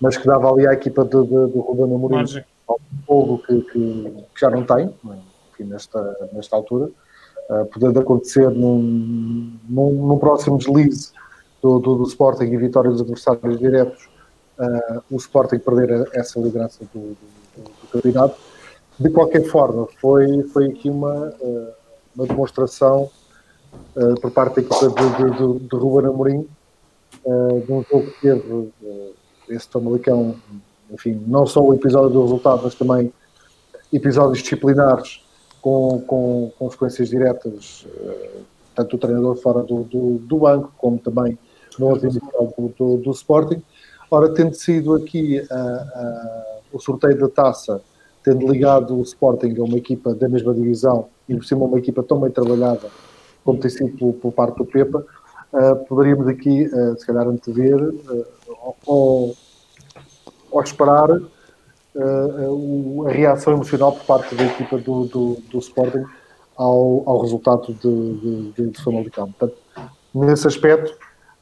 mas que dava ali à equipa de, de, de Ruben Amorim fogo que, que- que já não tem, enfim, nesta, nesta altura, uh, podendo acontecer num, num, num próximo deslize do, do, do Sporting e vitória dos adversários diretos, uh, o Sporting perder essa liderança do, do, do campeonato. De qualquer forma, foi, foi aqui uma, uh, uma demonstração uh, por parte da equipa de, de, de, Ruben Amorim de um jogo que teve uh, esse Famalicão enfim, não só o episódio do resultado, mas também episódios disciplinares com, com consequências diretas, tanto o treinador fora do, do, do banco, como também no outro episódio do, do, do Sporting. Ora, tendo sido aqui ah, ah, o sorteio da taça, tendo ligado o Sporting a uma equipa da mesma divisão e por cima uma equipa tão bem trabalhada como tem sido por, por parte do Pepa, ah, poderíamos aqui, ah, se calhar, antever ah, ou, ou esperar o- a reação emocional por parte da equipa do, do, do Sporting ao, ao resultado de, de, de Famalicão. Portanto, nesse aspecto,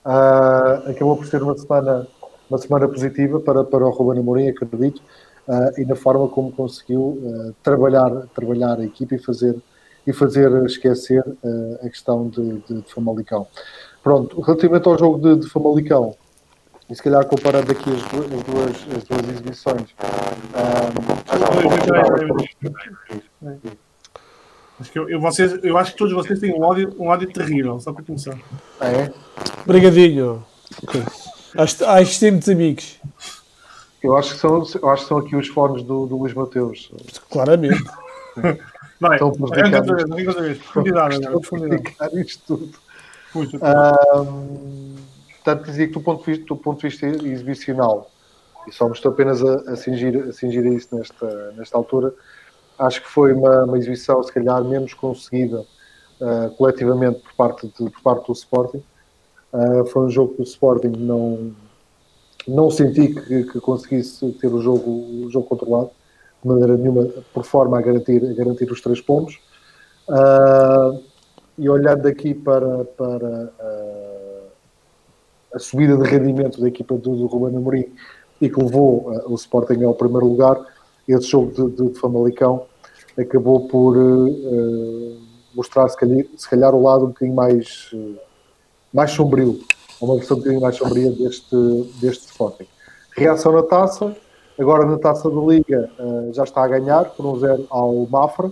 ah, acabou por ser uma semana, uma semana positiva para, para o Ruben Amorim, acredito, ah, e na forma como conseguiu ah, trabalhar, trabalhar a equipa e fazer, e fazer esquecer a questão de, de, de Famalicão. Pronto, relativamente ao jogo de, de Famalicão, e se calhar comparando aqui as duas, as duas, as duas exibições, ah, Acho que eu, eu, vocês, eu acho que todos vocês têm um ódio, um ódio terrível, só para começar. ah, é? Obrigadinho. Acho, acho que temos amigos. Eu acho que são, eu acho que são aqui os fones do, do Luís Mateus. Claramente. Vai, Estão arranca outra vez, arranca outra vez. Profundidade agora, profundidade. explicar isto tudo. Puxa. Ahm, Portanto, dizia que do ponto de vista, do ponto de vista exibicional, e só me estou apenas a, a, cingir, a cingir a isso nesta, nesta altura, acho que foi uma, uma exibição, se calhar, menos conseguida ah, coletivamente por parte, de, por parte do Sporting. Ah, foi um jogo que o Sporting não, não senti que, que conseguisse ter o jogo, o jogo controlado de maneira nenhuma, por forma a garantir, a garantir os três pontos. Ah, e olhando aqui para, para a subida de rendimento da equipa do, do Ruben Amorim e que levou o Sporting ao primeiro lugar, esse jogo de, de, Famalicão acabou por ah, mostrar se calhar, se calhar o lado um bocadinho mais, ah, mais sombrio, uma versão um bocadinho mais sombria deste, deste Sporting. Reação na taça, agora na taça da Liga ah, já está a ganhar por um zero ao Mafra,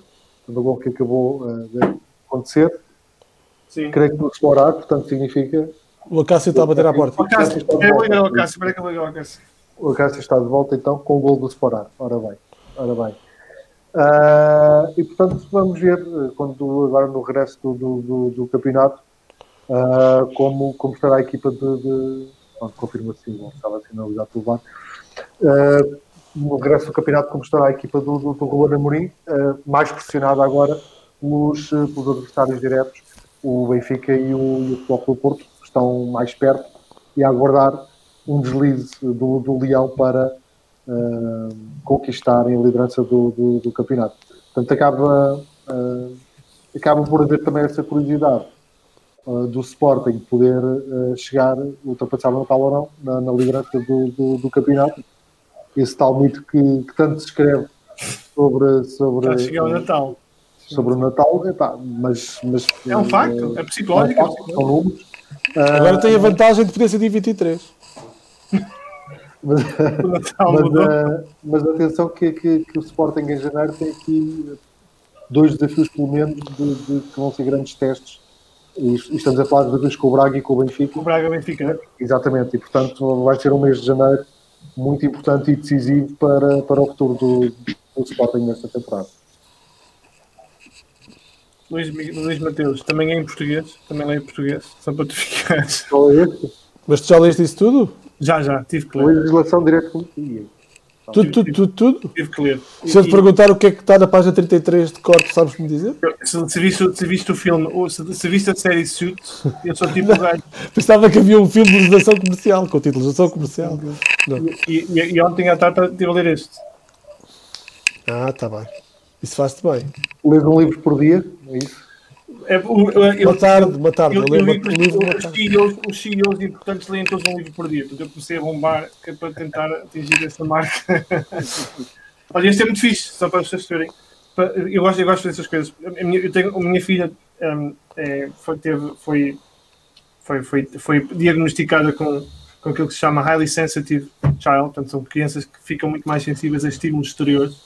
no gol que acabou de acontecer Sim. creio que no explorar, portanto significa O Acácio está a bater à porta. O ligar ao Cássio, espera que eu ao Cássio. O Cássio está de volta então com o gol do Sporar. Ora bem, ora bem. Ah, e portanto vamos ver eh, quando agora no regresso do, do, do- do campeonato ah, como, como estará a equipa de, de pronto, confirma assim, não estava sinalizado pelo VAR. Ah, no regresso do campeonato como estará a equipa do, do, do Amorim, mais pressionada agora pelos, eh, pelos adversários diretos, o Benfica e o, e o Futebol Clube Porto, estão mais perto e a aguardar um deslize do, do Leão para ah, conquistarem a liderança do, do, do campeonato. Portanto, acaba, ah, acaba por haver também essa curiosidade ah, do Sporting poder chegar, ultrapassar o Natal ou não, na, na liderança do, do, do campeonato. Esse tal mito que, que tanto se escreve sobre, sobre, Já ao Natal. sobre o Natal, epá, mas, mas É um facto, é é um psicológico. facto, são números. Agora tem a vantagem de poder ser dia 23. Mas, mas, eh, mas atenção que, que, que o Sporting em janeiro tem aqui dois desafios pelo menos de, de- que vão ser grandes testes. E, e estamos a falar de desafios com o Braga e com o Benfica. O Braga Benfica. exatamente, e portanto vai ser um mês de janeiro muito importante e decisivo para, para o futuro do, do Sporting nesta temporada. Luís, Luís Mateus, também é em português, também leio em português, só para tu ficares. Mas tu já leste isso tudo? Já, já, tive que ler. legislação direto Ih, Tudo, tudo, tudo, tudo? Tive que ler. Se eu te E- perguntar o que é que está na página 33 de corte, sabes-me dizer? Se, se, viste, se viste o filme, ou se, se viste a série Suits, eu sou tipo gajo. Pensava que havia um filme de legislação comercial, com o título Legislação Comercial. Não. E, e, e ontem à tarde estive a ler este. Ah, está bem. Isso faz-te bem. lês um livro por dia, é isso? É, o, eu, eu, Uma tarde, uma tarde. eu, Eu eu um livro os, tarde. CEOs, os CEOs importantes leem todos um livro por dia. Portanto, eu comecei a bombar é para tentar atingir essa marca. Olha, este é muito fixe, só para vocês verem. Eu gosto, eu gosto dessas coisas. A minha, eu tenho, a minha filha hum, é, foi, teve, foi, foi, foi, foi diagnosticada com, com aquilo que se chama Highly Sensitive Child. Portanto, são crianças que ficam muito mais sensíveis a estímulos exteriores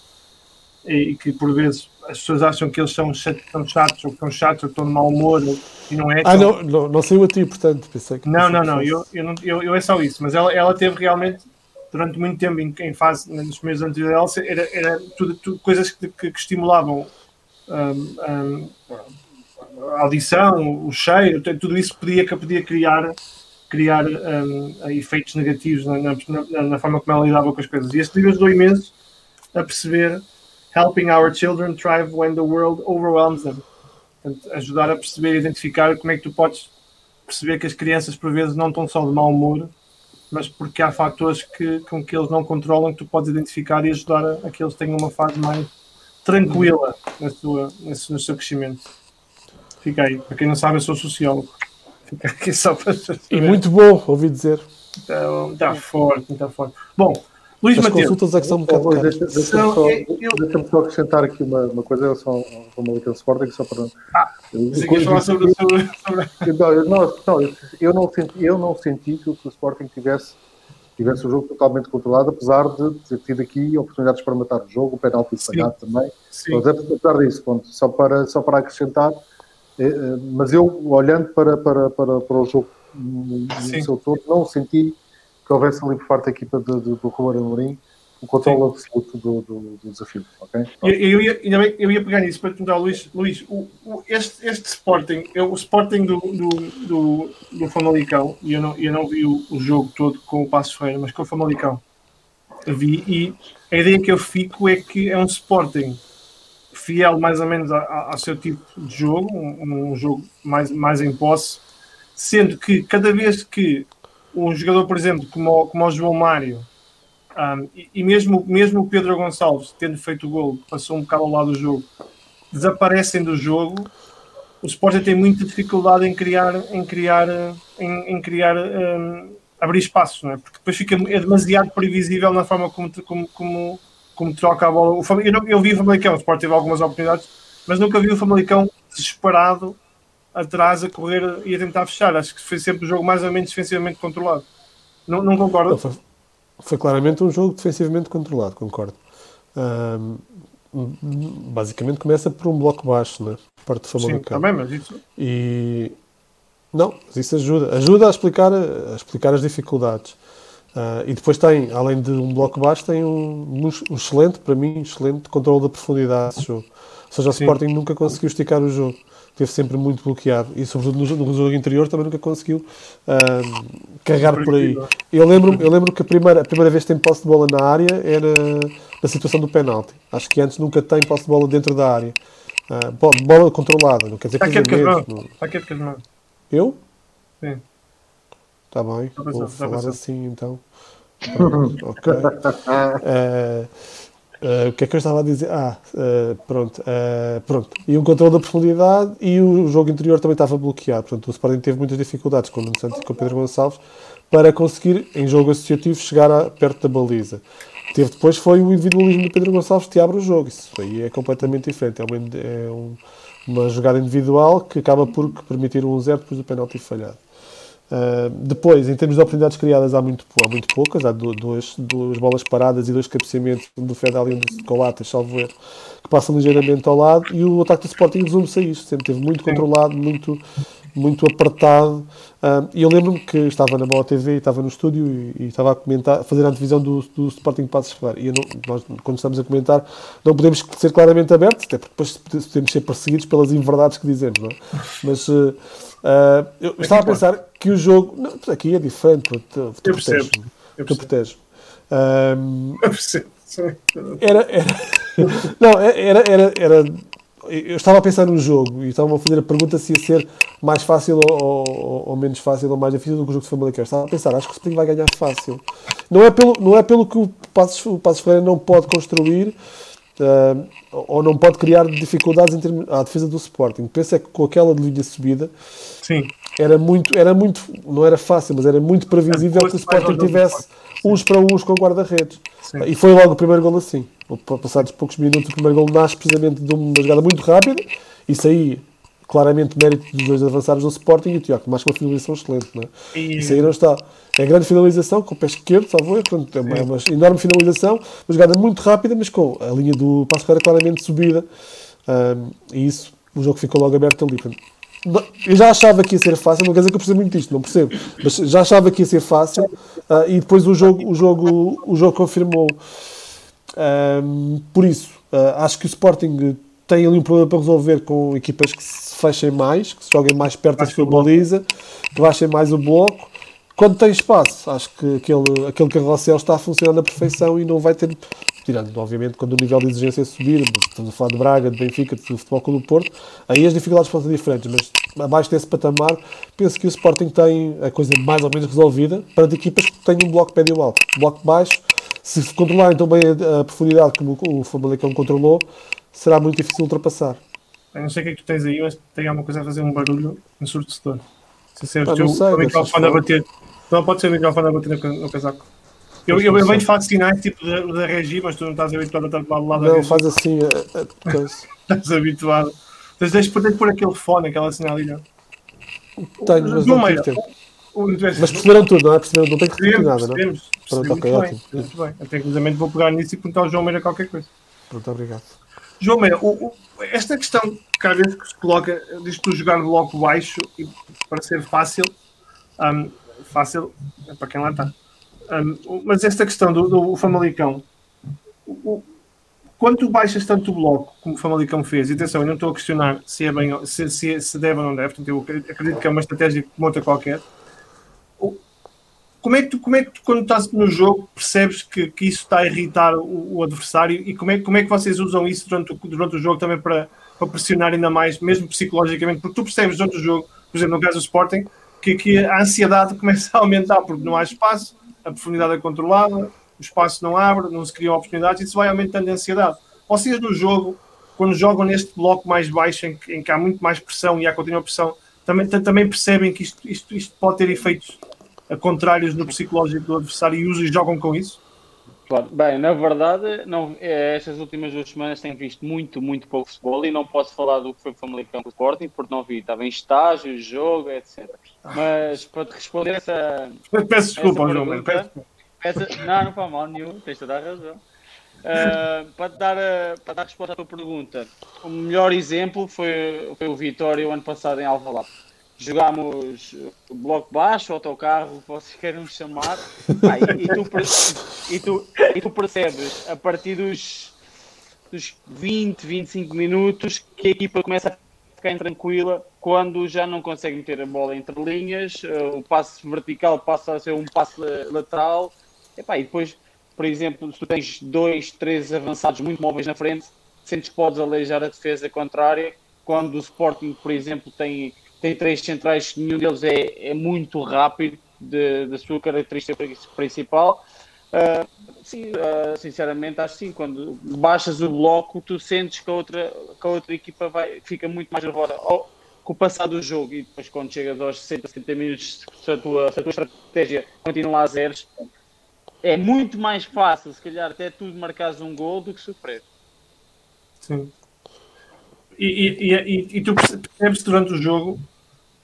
e, que, por vezes, as pessoas acham que eles são, chat- são chatos ou que estão chatos ou que estão de mau humor e não é. Ah, Então, não, não, não saiu a ti, portanto. Pensei que não, não, não, eu, eu, não eu, eu é só isso, mas ela, ela teve realmente durante muito tempo em, em fase, nos primeiros anos dela, era, era tudo, tudo coisas que, que, que estimulavam hum, hum, a audição, o cheiro, tudo isso podia, podia criar, criar hum, efeitos negativos na, na, na- na forma como ela lidava com as coisas. E este livro ajudou imenso a perceber Helping Our Children Thrive When the World Overwhelms Them. Portanto, ajudar a perceber e identificar como é que tu podes perceber que as crianças por vezes não estão só de mau humor, mas porque há fatores que, com que eles não controlam que tu podes identificar e ajudar a, a que eles tenham uma fase mais tranquila na sua, no seu crescimento. Fica aí. Para quem não sabe, eu sou sociólogo. Fica aqui só para E muito bom, ouvi dizer. Está tá forte, está forte. Bom, Luís As Mateus. consultas é que são um bocado caras. deixa- Deixa-me só, eu- eu- deixa-me só acrescentar aqui uma, uma coisa em relação ao ao Sporting, só para. Ah, Você quer falar sobre, sobre, sobre... Não, eu não, não, eu- eu não senti, eu não senti que o Sporting tivesse, tivesse o jogo totalmente controlado, apesar de ter tido aqui oportunidades para matar o jogo, o penalti falhado também. Sim. Mas apesar disso, pronto, só, para, só para acrescentar, eh, eh, mas eu, olhando para, para, para, para o jogo no seu todo, não senti que houvesse ali por parte da equipa de, de, do Ruben Amorim o controle absoluto do, do, do desafio. ok? Eu, eu, ia, eu ia pegar nisso para perguntar ao Luís, Luís o, o- este, este Sporting, eu, o Sporting do, do, do, do Famalicão, e eu não, eu não vi o, o jogo todo com o Passo Ferreira, mas com o Famalicão vi, e a ideia que eu fico é que é um Sporting fiel mais ou menos ao seu tipo de jogo, um, um jogo mais, mais em posse, sendo que cada vez que um jogador, por exemplo, como, como o João Mário, um, e, e mesmo, mesmo o Pedro Gonçalves, tendo feito o gol, passou um bocado ao lado do jogo, desaparecem do jogo, o Sporting tem muita dificuldade em criar, em criar, em, em criar um, abrir espaços, não é? Porque depois fica é demasiado previsível na forma como, como, como, como troca a bola. O eu, não- eu vi o Famalicão, o Sport teve algumas oportunidades, mas nunca vi o Famalicão desesperado atrás a correr e a tentar fechar. Acho que foi sempre um jogo mais ou menos defensivamente controlado. Não, não concordo? Não, foi, foi claramente um jogo defensivamente controlado, concordo. Ahm, basicamente começa por um bloco baixo, né? parte Sim, Famalicão. também, mas isso. E, Não, mas isso ajuda. Ajuda a explicar, a explicar as dificuldades. Uh, e depois tem, além de um bloco baixo, tem um, um excelente, para mim, excelente controle da profundidade desse jogo. Ou seja, o Sim. Sporting nunca conseguiu esticar o jogo. Teve sempre muito bloqueado. E, sobretudo, no, no jogo interior também nunca conseguiu uh, carregar por aí. Eu lembro, eu lembro que a primeira, a primeira vez que tem posse de bola na área era na situação do penalti. Acho que antes nunca tem posse de bola dentro da área. Uh, bola controlada, não quer dizer que não. Eu? Sim. Está bem, vou falar assim então. Ok. Uh, uh, o que é que eu estava a dizer? Ah, uh, pronto, pronto. E o controle da profundidade e o jogo interior também estava bloqueado. Portanto, o Sporting teve muitas dificuldades com o Santos e com o Pedro Gonçalves para conseguir, em jogo associativo, chegar a, perto da baliza. Teve depois foi o individualismo do Pedro Gonçalves que abre o jogo. Isso aí é completamente diferente. É uma, é um, uma jogada individual que acaba por permitir um zero depois do penalti falhado. Uh, depois, em termos de oportunidades criadas, há muito, há muito poucas. Há duas, duas bolas paradas e dois cabeceamentos, um do Fedal e um do Coates, salvo erro, que passam ligeiramente ao lado. E o ataque do Sporting resume-se a isto. Sempre teve muito controlado, muito, muito apertado. E eu lembro-me que estava na Bola TV, estava no estúdio e, estava a comentar, a fazer a divisão do, do Sporting Passos Ferreira. E não, nós, quando estamos a comentar, não podemos ser claramente abertos, até porque depois podemos ser perseguidos pelas inverdades que dizemos, não é? Mas. Uh, Uh, eu aqui estava a pensar pode. que o jogo. Não, aqui é diferente, tu, tu, tu proteges. Tu proteges. Um, era, era, não, era, era, era, eu estava a pensar no jogo e estava a fazer a pergunta se ia ser mais fácil ou, ou, ou menos fácil ou mais difícil do que o jogo de Famalicão. Estava a pensar, acho que o Sporting vai ganhar fácil. Não é pelo, não é pelo que o Passos, o Passos Ferreira não pode construir, uh, ou não pode criar dificuldades em termos, à defesa do Sporting. Pensa é que com aquela linha subida Sim. era muito, era muito, não era fácil, mas era muito previsível que o Sporting tivesse uns para uns com guarda-redes. E foi logo o primeiro gol assim. Passados poucos minutos, o primeiro gol nasce precisamente de uma jogada muito rápida. Isso aí, claramente, mérito dos dois avançados do Sporting e o Tiago, mais com uma finalização excelente. Não é? E... Isso aí não está. É grande finalização, com o pé esquerdo, salvo erro, portanto, é uma, é uma, enorme finalização, uma jogada muito rápida, mas com a linha do passo era claramente subida, um, e isso, o jogo ficou logo aberto ali. Portanto, eu já achava que ia ser fácil, não quer dizer que eu percebo muito isto, não percebo, mas já achava que ia ser fácil, uh, e depois o jogo, o jogo, o jogo confirmou. Um, por isso, uh, acho que o Sporting tem ali um problema para resolver com equipas que se fechem mais, que se joguem mais perto da sua baliza, que baixem mais o bloco quando tem espaço, acho que aquele, aquele carrossel está a funcionar na perfeição e não vai ter, tirando, obviamente, quando o nível de exigência subir, estamos a falar de Braga, de Benfica, de Futebol Clube do Porto, aí as dificuldades podem ser diferentes, mas abaixo desse patamar, penso que o Sporting tem a coisa mais ou menos resolvida para de equipas que têm um bloco médio alto. Bloco baixo, se controlarem também a, a profundidade como o Famalicão controlou, será muito difícil ultrapassar. Eu não sei o que é que tu tens aí, mas tem alguma coisa a fazer um barulho ensurdecedor. Se ser o microfone a bater não pode ser o microfone a bater no, no casaco. Eu, eu, eu vejo faço sinais tipo da, da regi, mas tu não estás habituado a estar do lado da Não, faz assim a coisa. estás habituado. Tens, de pôr aquele fone, aquela sinalina. Tenho, mas não, não tempo. Mas perceberam tudo, não é? Perceberam, não tem que repetir nada, não é? Pronto, ok, ótimo. Muito bem. Até inclusive vou pegar nisso e perguntar ao João Meira qualquer coisa. Pronto, obrigado. João Meira, o, o, esta questão que às vezes que se coloca, diz tu jogar bloco baixo e para ser fácil, um, fácil é para quem lá está. Um, mas esta questão do, do Famalicão, o, quando tu baixas tanto o bloco como o Famalicão fez, e atenção, eu não estou a questionar se, é bem, se, se, se deve ou não deve, portanto, eu acredito que é uma estratégia como outra qualquer. Como é, que tu, como é que tu, quando estás no jogo, percebes que, que isso está a irritar o, o, adversário e como é, como é que vocês usam isso durante o, durante o jogo também para, para pressionar ainda mais, mesmo psicologicamente? Porque tu percebes durante o jogo, por exemplo, no caso do Sporting, que, que a ansiedade começa a aumentar porque não há espaço, a profundidade é controlada, o espaço não abre, não se criam oportunidades, isso vai aumentando a ansiedade. Vocês no jogo, quando jogam neste bloco mais baixo, em que, em que há muito mais pressão e há contínua pressão, também, também percebem que isto, isto, isto pode ter efeitos contrários no psicológico do adversário e usam e jogam com isso? Claro. Bem, na verdade, não, é, estas últimas duas semanas tenho visto muito, muito pouco futebol e não posso falar do que foi o Famalicão do Sporting porque não vi, estava em estágio, jogo, etc. Mas para te responder essa. Peço desculpa, essa João. Peço... Essa, não, não faz mal nenhum, tens toda a razão. Uh, para, dar para dar resposta à tua pergunta, o melhor exemplo foi, foi o Vitória o ano passado em Alvalade. Jogámos bloco baixo, autocarro, o que vocês queiram chamar, e, tu, e, tu, e tu percebes a partir dos, dos 20, 25 minutos que a equipa começa a ficar tranquila quando já não consegue meter a bola entre linhas, uh, o passe vertical passa a ser um passe lateral, e depois, por exemplo, se tu tens dois, três avançados muito móveis na frente, sentes que podes aleijar a defesa contrária, quando o Sporting, por exemplo, tem tem três centrais, nenhum deles é, é muito rápido da sua característica principal. Uh, sim, uh, sinceramente, acho sim. Quando baixas o bloco, tu sentes que a outra, que a outra equipa vai, fica muito mais nervosa. Com o passar do jogo e depois, quando chegas aos 60, 70 minutos, se a tua, se a tua estratégia continua a zeros, é muito mais fácil, se calhar, até tu marcares um gol do que sofrer. Sim. E, e, e, e, tu percebes durante o jogo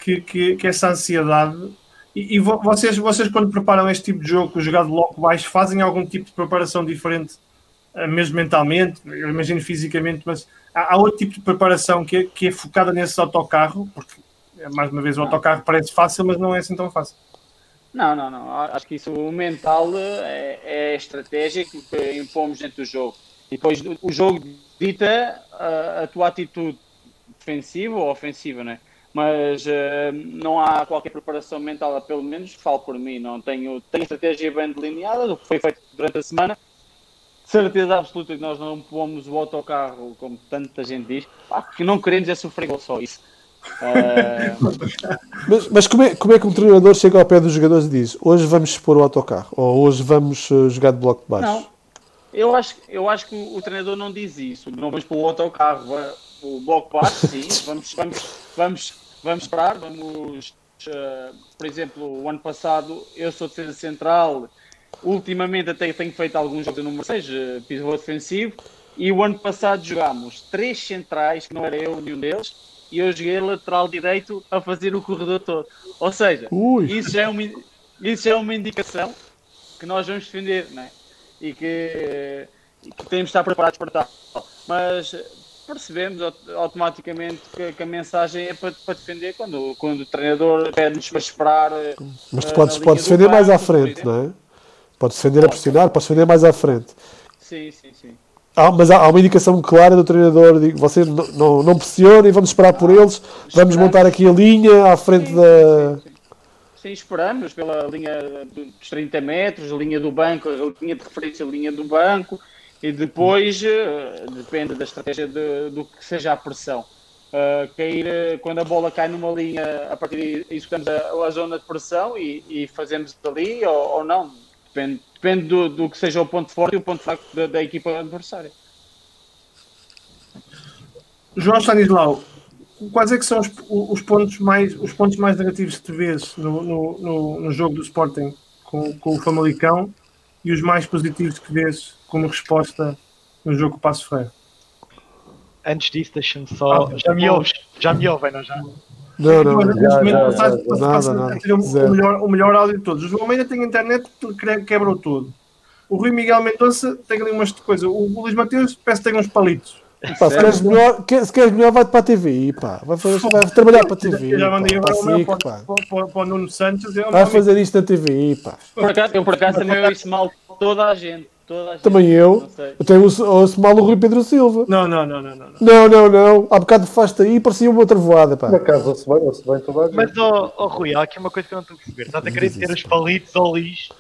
que, que, que essa ansiedade. E, vocês, vocês, quando preparam este tipo de jogo, jogado logo baixo, fazem algum tipo de preparação diferente, eh, mesmo mentalmente, eu imagino fisicamente, mas há, há outro tipo de preparação que é, que é focada nesse autocarro, porque, eh, mais uma vez, o autocarro parece fácil, mas não é assim tão fácil. Não, não, não. Acho que isso, o mental é, é a estratégia que impomos dentro do jogo. E depois o jogo dita a, a tua atitude defensiva ou ofensiva, né? Mas uh, não há qualquer preparação mental, pelo menos falo por mim, não tenho, tenho estratégia bem delineada do que foi feito durante a semana. Certeza absoluta que nós não pomos o autocarro, como tanta gente diz, que não queremos é sofrer só isso. Uh... mas, mas como, é, como é que um treinador chega ao pé dos jogadores e diz hoje vamos expor o autocarro ou hoje vamos uh, jogar de bloco de baixo? Não, eu acho, eu acho que o, treinador não diz isso. Não vamos para o autocarro, o bloco baixo, sim. Vamos, vamos, vamos, vamos esperar. Vamos, uh, por exemplo, o ano passado eu sou defesa central. Ultimamente até tenho feito alguns jogos no número 6, uh, piso defensivo. E o ano passado jogámos três centrais, que não era eu nenhum deles, e eu joguei lateral direito a fazer o corredor todo. Ou seja, isso já, é uma, isso já é uma indicação que nós vamos defender, não é? e que, que temos de estar preparados para tal. Mas percebemos automaticamente que, que, a mensagem é para, para defender quando, quando o treinador pede-nos para esperar. Mas tu podes, podes defender mais à frente, não é? Podes defender a pressionar, podes defender mais à frente. Sim, sim, sim. Há, mas há, há, uma indicação clara do treinador: de, vocês não, não, não pressionem, vamos esperar por eles, vamos montar aqui a linha à frente da. Sim, sim, Sim, esperamos pela linha dos 30 metros, a linha do banco, a linha de referência, a linha do banco, e depois eh, depende da estratégia de, do que seja a pressão. Uh, cair, eh, quando a bola cai numa linha, a partir daí executamos a, a zona de pressão e, e fazemos ali ou, ou, não. Depende, depende do, do, que seja o ponto forte e o ponto fraco da, da equipa adversária. João Stanislau, quais é que são os, os, pontos, mais, os pontos mais negativos que tu vês no, no, no, no jogo do Sporting com, com, o Famalicão e os mais positivos que vês como resposta no jogo com o Passo Ferreira? Antes disso, deixa-me só. Ah, já, me ouves, já me ouvem, não já? Não, não, não. Nada, nada. O, melhor, o melhor áudio de todos. O João Almeida tem internet, quebrou tudo. O Rui Miguel Mendonça tem ali umas coisas. O Luís Mateus parece que tem uns palitos. Pá, se, queres melhor, se queres melhor, vai para a TV. Pá. Vai, fazer, vai trabalhar para a TV. Já mandei para, para, para, para, o Nuno Santos. Vai fazer isto na TV. Pá. Por acaso, eu por acaso também ouço mal toda a gente. Toda a gente. Também eu. Eu tenho ouço mal o Rui Pedro Silva. Não, não, não, não. Não, não, não. não. Há bocado faz-te aí parecia uma outra voada. Pá. Por acaso, ouço bem, ouço bem toda a gente. Mas, oh, oh, Rui, há aqui uma coisa que eu não estou a perceber. Estás a querer ter os palitos ao lixo?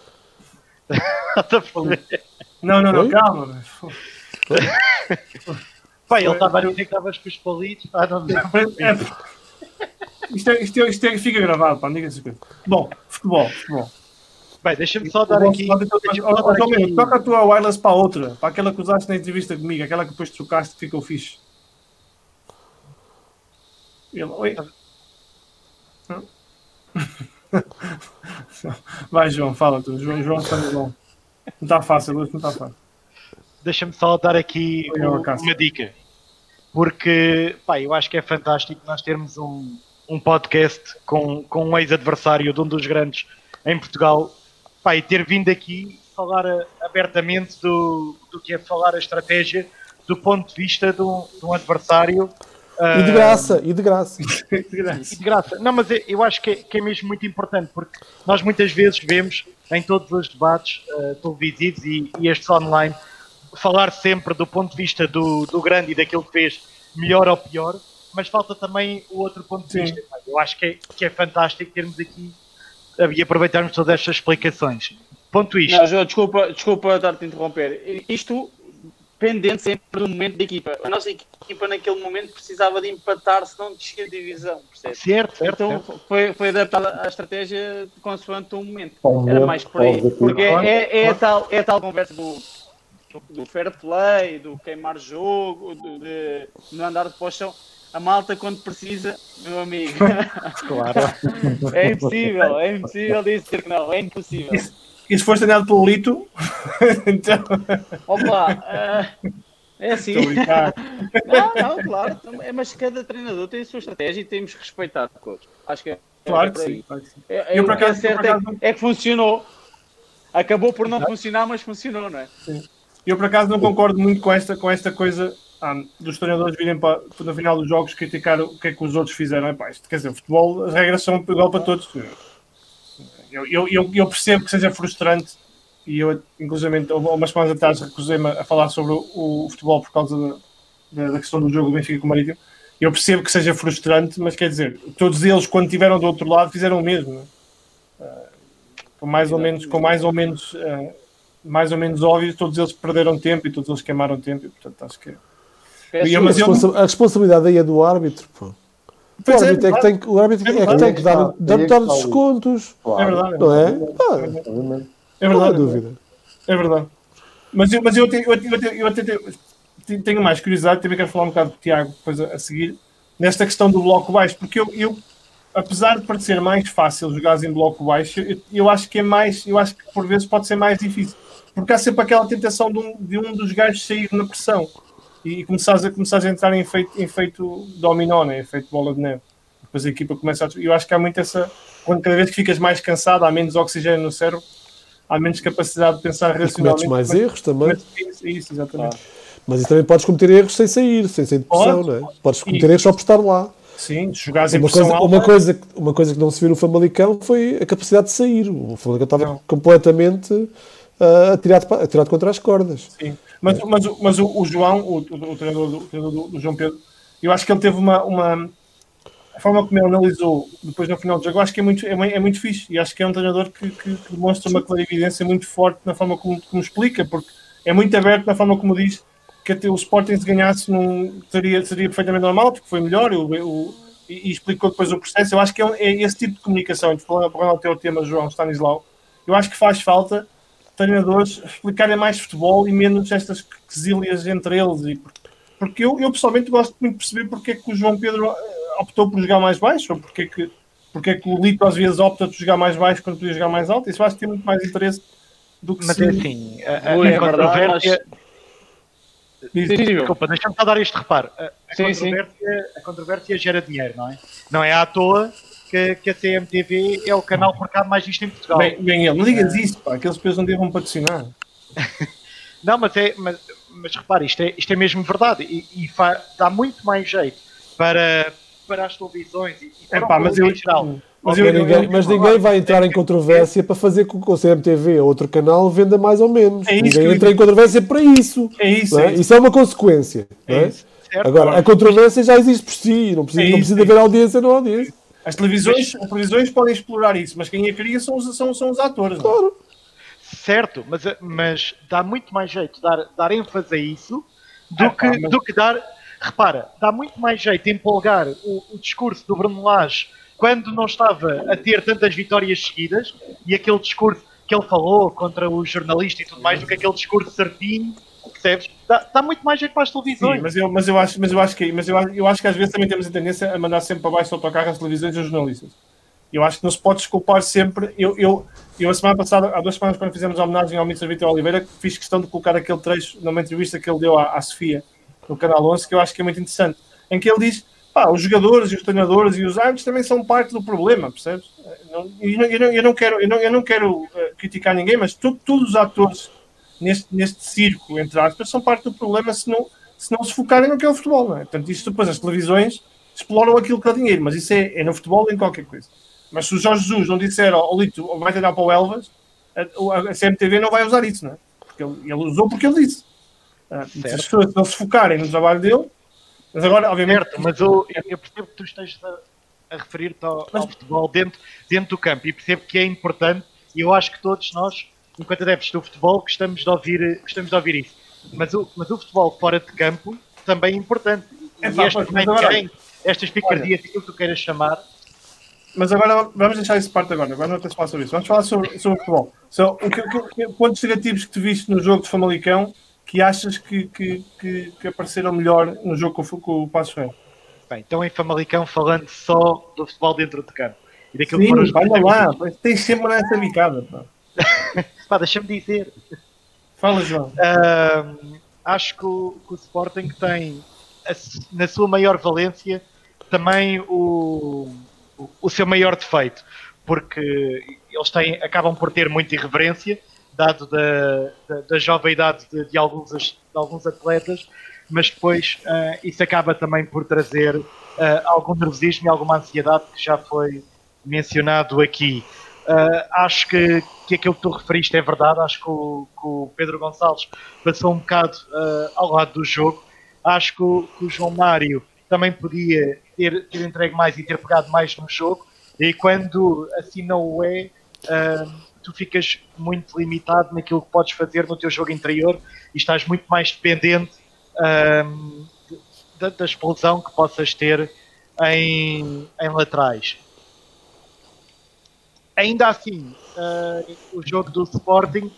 Não, não, não, calma. Pai, ele estava a dizer que estavas com os palitos. Ah, não, não. É, isto, é, isto, é, isto é, fica gravado, pá, diga-se Bom, futebol, futebol. Bem, deixa-me só dar aqui. Toca a tua wireless para a outra, para aquela que usaste na entrevista comigo, aquela que depois trocaste e ficou fixe. Ele, oi. Vai, João, fala tu. João, João está bom. Não está fácil, hoje não está fácil deixa-me só dar aqui uma dica. Porque, pá, eu acho que é fantástico nós termos um, um podcast com, com um ex-adversário de um dos grandes em Portugal, pá, e ter vindo aqui falar abertamente do, do que é falar a estratégia do ponto de vista de um, de um adversário E de graça, e de graça. e de graça. Não, mas eu acho que é, que é mesmo muito importante, porque nós muitas vezes vemos em todos os debates uh, televisivos e, e estes online falar sempre do ponto de vista do, do grande e daquilo que fez melhor ou pior, mas falta também o outro ponto de Sim. vista. Eu acho que é, que é fantástico termos aqui e aproveitarmos todas estas explicações. Ponto isto. Não, João, desculpa, desculpa estar-te a interromper. Isto pendente sempre do momento da equipa. A nossa equipa naquele momento precisava de empatar se não descer a divisão, percebe? Certo, certo. Então certo. Foi, foi adaptada a estratégia consoante o momento. Era mais por aí. Porque é, é, é, a tal, é a tal conversa do, do fair play, do queimar jogo, do, de não andar de poção. A malta, quando precisa, meu amigo. Claro. é impossível, é impossível dizer que não, é impossível. E se foste treinado pelo Lito, então. Opa! Uh, é assim. não, não, claro. É, mas cada treinador tem a sua estratégia e temos que respeitar todos. Acho que é. Claro, que sim, claro que sim. É, é, o que é certo é, é, que funcionou. Acabou por não funcionar, mas funcionou, não é? Sim. Eu, por acaso, não concordo muito com esta, com esta coisa ah, dos treinadores virem para, no final dos jogos criticar o que é que os outros fizeram. É, pá, isto, quer dizer, futebol, as regras são igual para todos. Eu, eu, eu percebo que seja frustrante e eu, inclusive, umas semanas atrás recusei-me a falar sobre o, o, futebol por causa da, da, questão do jogo do Benfica com o Marítimo. Eu percebo que seja frustrante, mas quer dizer, todos eles, quando estiveram do outro lado, fizeram o mesmo. Uh, com mais ou menos, com mais ou menos, uh, mais ou menos óbvio, todos eles perderam tempo e todos eles queimaram tempo. E, portanto, acho que. Eu, mas eu... A responsabilidade aí é do árbitro, pô. O árbitro, é, que tem, o árbitro é, que tem que dar, dar, dar descontos. É verdade. Não é? É verdade. Não há dúvida. É verdade. Mas eu, mas eu, tenho, eu, tenho, eu até tenho, tenho mais curiosidade, também quero falar um bocado com o Tiago depois a, a, seguir, nesta questão do bloco baixo, porque eu, eu apesar de parecer mais fácil jogar em bloco baixo, eu, eu, acho que é mais, eu acho que por vezes pode ser mais difícil. Porque há sempre aquela tentação de um, de um dos gajos sair na pressão e começares a, começares a entrar em efeito, em efeito dominó, né? efeito bola de neve. Depois a equipa começa a. Eu acho que há muito essa. Quando cada vez que ficas mais cansado, há menos oxigênio no cérebro, há menos capacidade de pensar racionalmente. mais mas, erros também. Isso, isso exatamente. Ah. Mas também podes cometer erros sem sair, sem sair de pressão, não é? Podes cometer erros só por estar lá. Sim, jogares em uma coisa, alta. uma coisa Uma coisa que não se viu no Famalicão foi a capacidade de sair. O Famalicão estava não. completamente uh, atirado, atirado contra as cordas. Sim. Mas, mas, mas o, o João, o, o, o treinador, do, o treinador do, do, João Pedro, eu acho que ele teve uma, uma. A forma como ele analisou depois no final do jogo, eu acho que é muito, é, é muito fixe. E acho que é um treinador que, que, que demonstra uma clarividência muito forte na forma como, como explica, porque é muito aberto na forma como diz que até o Sporting se ganhasse num, seria, seria perfeitamente normal, porque foi melhor o, o, e, e, explicou depois o processo. Eu acho que é, é esse tipo de comunicação, para o teu tema, João Stanislau, eu acho que faz falta treinadores explicarem mais futebol e menos estas quesilhas entre eles. E porque eu, eu pessoalmente gosto muito de perceber porque é que o João Pedro eh, optou por jogar mais baixo, ou porque é que, porque é que o Lito às vezes opta por jogar mais baixo quando podia jogar mais alto. Isso acho que tem muito mais interesse do que Mas se... é assim, a, a, a, a controvérsia. Desculpa, deixa-me só dar este reparo. A, sim, controvérsia, sim. a controvérsia gera dinheiro, não é? Não é à toa que, que a CMTV é o canal por cá mais visto em Portugal. Bem, bem não digas isso, pá, aqueles depois não devam patrocinar. não, mas, é, mas, mas repare, isto é, isto é mesmo verdade e, e fa, dá muito mais jeito para, para as televisões e, e para é, pá, mas eu, geral. Mas, eu, ninguém, eu, mas ninguém vai entrar em controvérsia para fazer com que o CMTV ou outro canal venda mais ou menos. É ninguém entra em controvérsia para isso. É isso, é? isso. isso. é uma consequência. É? Agora, a controvérsia já existe por si, não precisa, não precisa haver audiência ou não audiência. As televisões, as televisões podem explorar isso, mas quem a cria são os, são, são os atores. É? Claro. Certo, mas, mas dá muito mais jeito dar, dar ênfase a isso do, é, que, mas... do que dar. Repara, dá muito mais jeito empolgar o, o discurso do Bruno Lage quando não estava a ter tantas vitórias seguidas e aquele discurso que ele falou contra o jornalista e tudo mais do que aquele discurso certinho percebes? Dá, dá, muito mais jeito para as televisões. Sim, mas eu, mas eu acho, mas eu acho que mas eu, eu acho que às vezes também temos a tendência a mandar sempre para baixo o autocarro as televisões e os jornalistas. Eu acho que não se pode desculpar sempre. Eu, eu, eu a semana passada, há duas semanas, quando fizemos a homenagem ao Ministro Vitor Oliveira, fiz questão de colocar aquele trecho numa entrevista que ele deu à, à Sofia no Canal 11, que eu acho que é muito interessante, em que ele diz pá, os jogadores e os treinadores e os árbitros também são parte do problema, percebes? Eu não, eu não, eu não quero, eu não, eu não quero uh, criticar ninguém, mas tu, todos os atores neste, neste circo, entre aspas, são parte do problema se não, se não se focarem no que é o futebol, não é? Portanto, isto depois as televisões exploram aquilo que dá dinheiro, mas isso é, é no futebol em qualquer coisa. Mas se o Jorge Jesus não disser ao Lito vai treinar para o Elvas, a, a CMTV não vai usar isso, não é? Porque ele, ele usou porque ele disse. Ah, se as pessoas não se focarem no trabalho dele, mas agora, obviamente. Certo, mas eu, eu percebo que tu estejas a, a referir-te ao, ao, futebol dentro, dentro do campo e percebo que é importante e eu acho que todos nós, enquanto adeptos do futebol, gostamos de ouvir, gostamos de ouvir isso. Mas o, mas o futebol fora de campo também é importante. É, e esta, também tem estas picardias, aquilo que tu queiras chamar. Mas agora vamos deixar isso parte agora. Agora não tens falar sobre isso. Vamos falar sobre, sobre o futebol. So, o que, que, pontos negativos que tu viste no jogo de Famalicão que achas que, que, que, que apareceram melhor no jogo com, com o Passo Ferreira? Bem, então em Famalicão falando só do futebol dentro de campo. E daquilo Sim, que olha lá, tens sempre nessa bicada. Pá. deixa-me dizer. Fala, João. Uh, acho que o, que o Sporting tem, a, na sua maior valência, também o, o, o, seu maior defeito, porque eles têm, acabam por ter muita irreverência, dado da, da, da jovem idade de, de, alguns, de alguns atletas, mas depois uh, isso acaba também por trazer uh, algum nervosismo e alguma ansiedade que já foi mencionado aqui. Uh, acho que, que aquilo que tu referiste é verdade. Acho que o, que o Pedro Gonçalves passou um bocado uh, ao lado do jogo. Acho que o, que o, João Mário também podia ter, ter entregue mais e ter pegado mais no jogo. E quando assim não o é, uh, tu ficas muito limitado naquilo que podes fazer no teu jogo interior e estás muito mais dependente da, da explosão que possas ter em, em laterais ainda assim, uh, o jogo do Sporting,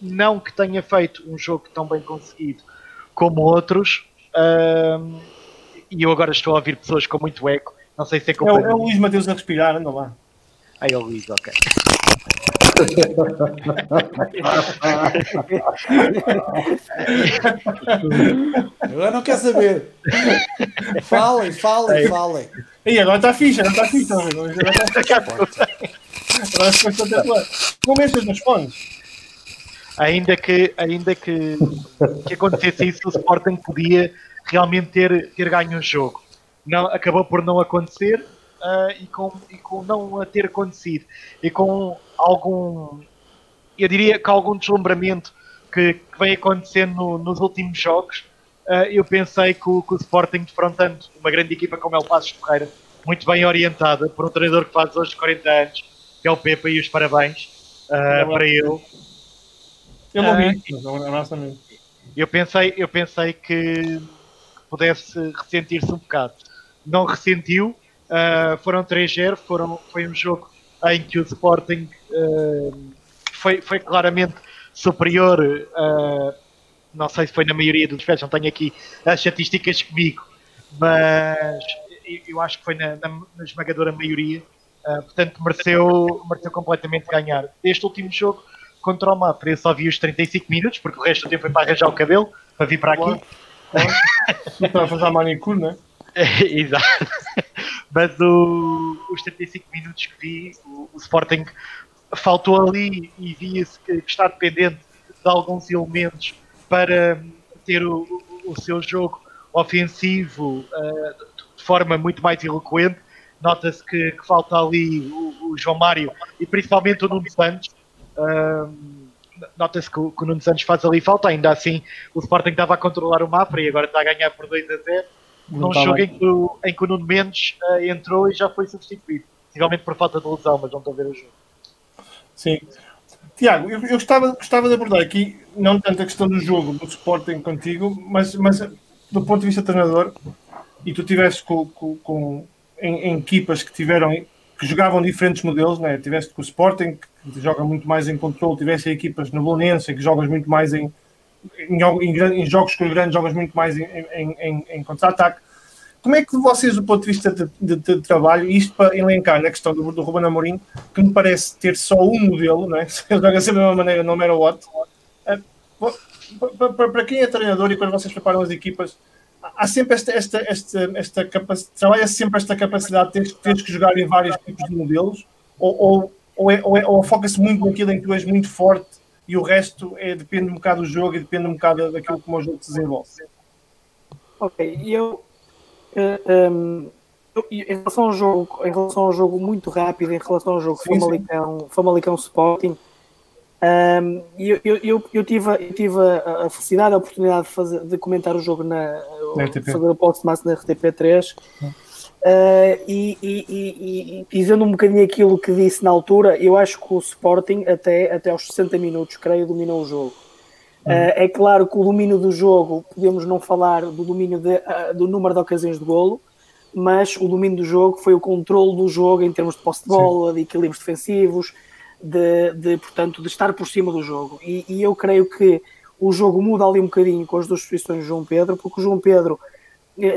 não que tenha feito um jogo tão bem conseguido como outros, uh, e eu agora estou a ouvir pessoas com muito eco, não sei se é. É, é o Luís Mateus a respirar, anda lá. Aí é o Luís, ok. Agora não quer saber. Falem, falem, falem. E agora está fixe, agora está fixe. Agora está Agora ficou espetacular. Como estas nos fones? Ainda que, ainda que, que acontecesse isso, o Sporting podia realmente ter, ter ganho o jogo. Não, acabou por não acontecer uh, e, com, e com não a ter acontecido e com algum, eu diria que algum deslumbramento que, que vem acontecendo no, nos últimos jogos, uh, eu pensei que o, que o Sporting, defrontando uma grande equipa como é o Passos Ferreira, muito bem orientada por um treinador que faz hoje 40 anos, que é o Pepa, e os parabéns uh, para ele. Eu não vi, uh, eu pensei, eu pensei que pudesse ressentir-se um bocado. Não ressentiu, uh, foram 3-0, foram, foi um jogo em que o Sporting uh, foi, foi claramente superior, uh, não sei se foi na maioria dos aspectos, não tenho aqui as estatísticas comigo, mas eu acho que foi na, na, na esmagadora maioria. Uh, portanto, mereceu, mereceu completamente ganhar. Este último jogo contra o Mafra, eu só vi os 35 minutos, porque o resto do tempo foi para arranjar o cabelo, para vir para aqui. Para fazer a manicure, não é? Exato. Mas o, os 35 minutos que vi, o, o Sporting faltou ali e via-se que, que, está dependente de alguns elementos para ter o, o, seu jogo ofensivo uh, de forma muito mais eloquente nota-se que, que, falta ali o, o, João Mário e principalmente o Nuno Santos. Um, nota-se que, que, o Nuno Santos faz ali falta, ainda assim o Sporting estava a controlar o Mafra e agora está a ganhar por 2 a 0 num jogo em que, o, em que o Nuno Mendes uh, entrou e já foi substituído, possivelmente por falta de lesão, mas não estou a ver o jogo. Sim. Tiago, eu, eu gostava, gostava de abordar aqui, não tanto a questão do jogo do Sporting contigo, mas, mas do ponto de vista treinador, e tu tiveste com, com, com em, em, equipas que tiveram que jogavam diferentes modelos, né? tiveste com o Sporting, que joga muito mais em controle, tiveste equipas no Bolonense, que jogas muito mais em, em, em, em jogos com grandes, jogas muito mais em, em contra-ataque. Como é que vocês, do ponto de vista de, de, de trabalho, isto para elencar na questão do, do Ruben Amorim, que me parece ter só um modelo, não é? ele joga sempre da mesma maneira, no matter what, para, para quem é treinador e quando vocês preparam as equipas, há sempre esta, esta, esta, esta capacidade, trabalha sempre esta capacidade de teres, teres que jogar em vários tipos de modelos, ou, ou, ou, é, ou, é, ou foca-se muito naquilo em que tu és muito forte e o resto é, depende um bocado do jogo e depende um bocado daquilo como o jogo se desenvolve. Ok, eu, uh, um, eu, em relação ao jogo, em relação ao jogo muito rápido, em relação ao jogo sim, Famalicão, Famalicão Sporting, um, eu, eu, eu, eu, tive, eu tive a, a felicidade, a oportunidade de, fazer, de comentar o jogo na, na fazer o podcast na RTP3 uh, e, e, e, e, dizendo um bocadinho aquilo que disse na altura, eu acho que o Sporting até, até aos 60 minutos, creio, dominou o jogo. Uh, é claro que o domínio do jogo, podemos não falar do domínio de, uh, do número de ocasiões de golo, mas o domínio do jogo foi o controle do jogo em termos de posse de bola, Sim. de equilíbrios defensivos, de, de, portanto, de estar por cima do jogo. E, eu creio que o jogo muda ali um bocadinho com as duas substituições de João Pedro, porque o João Pedro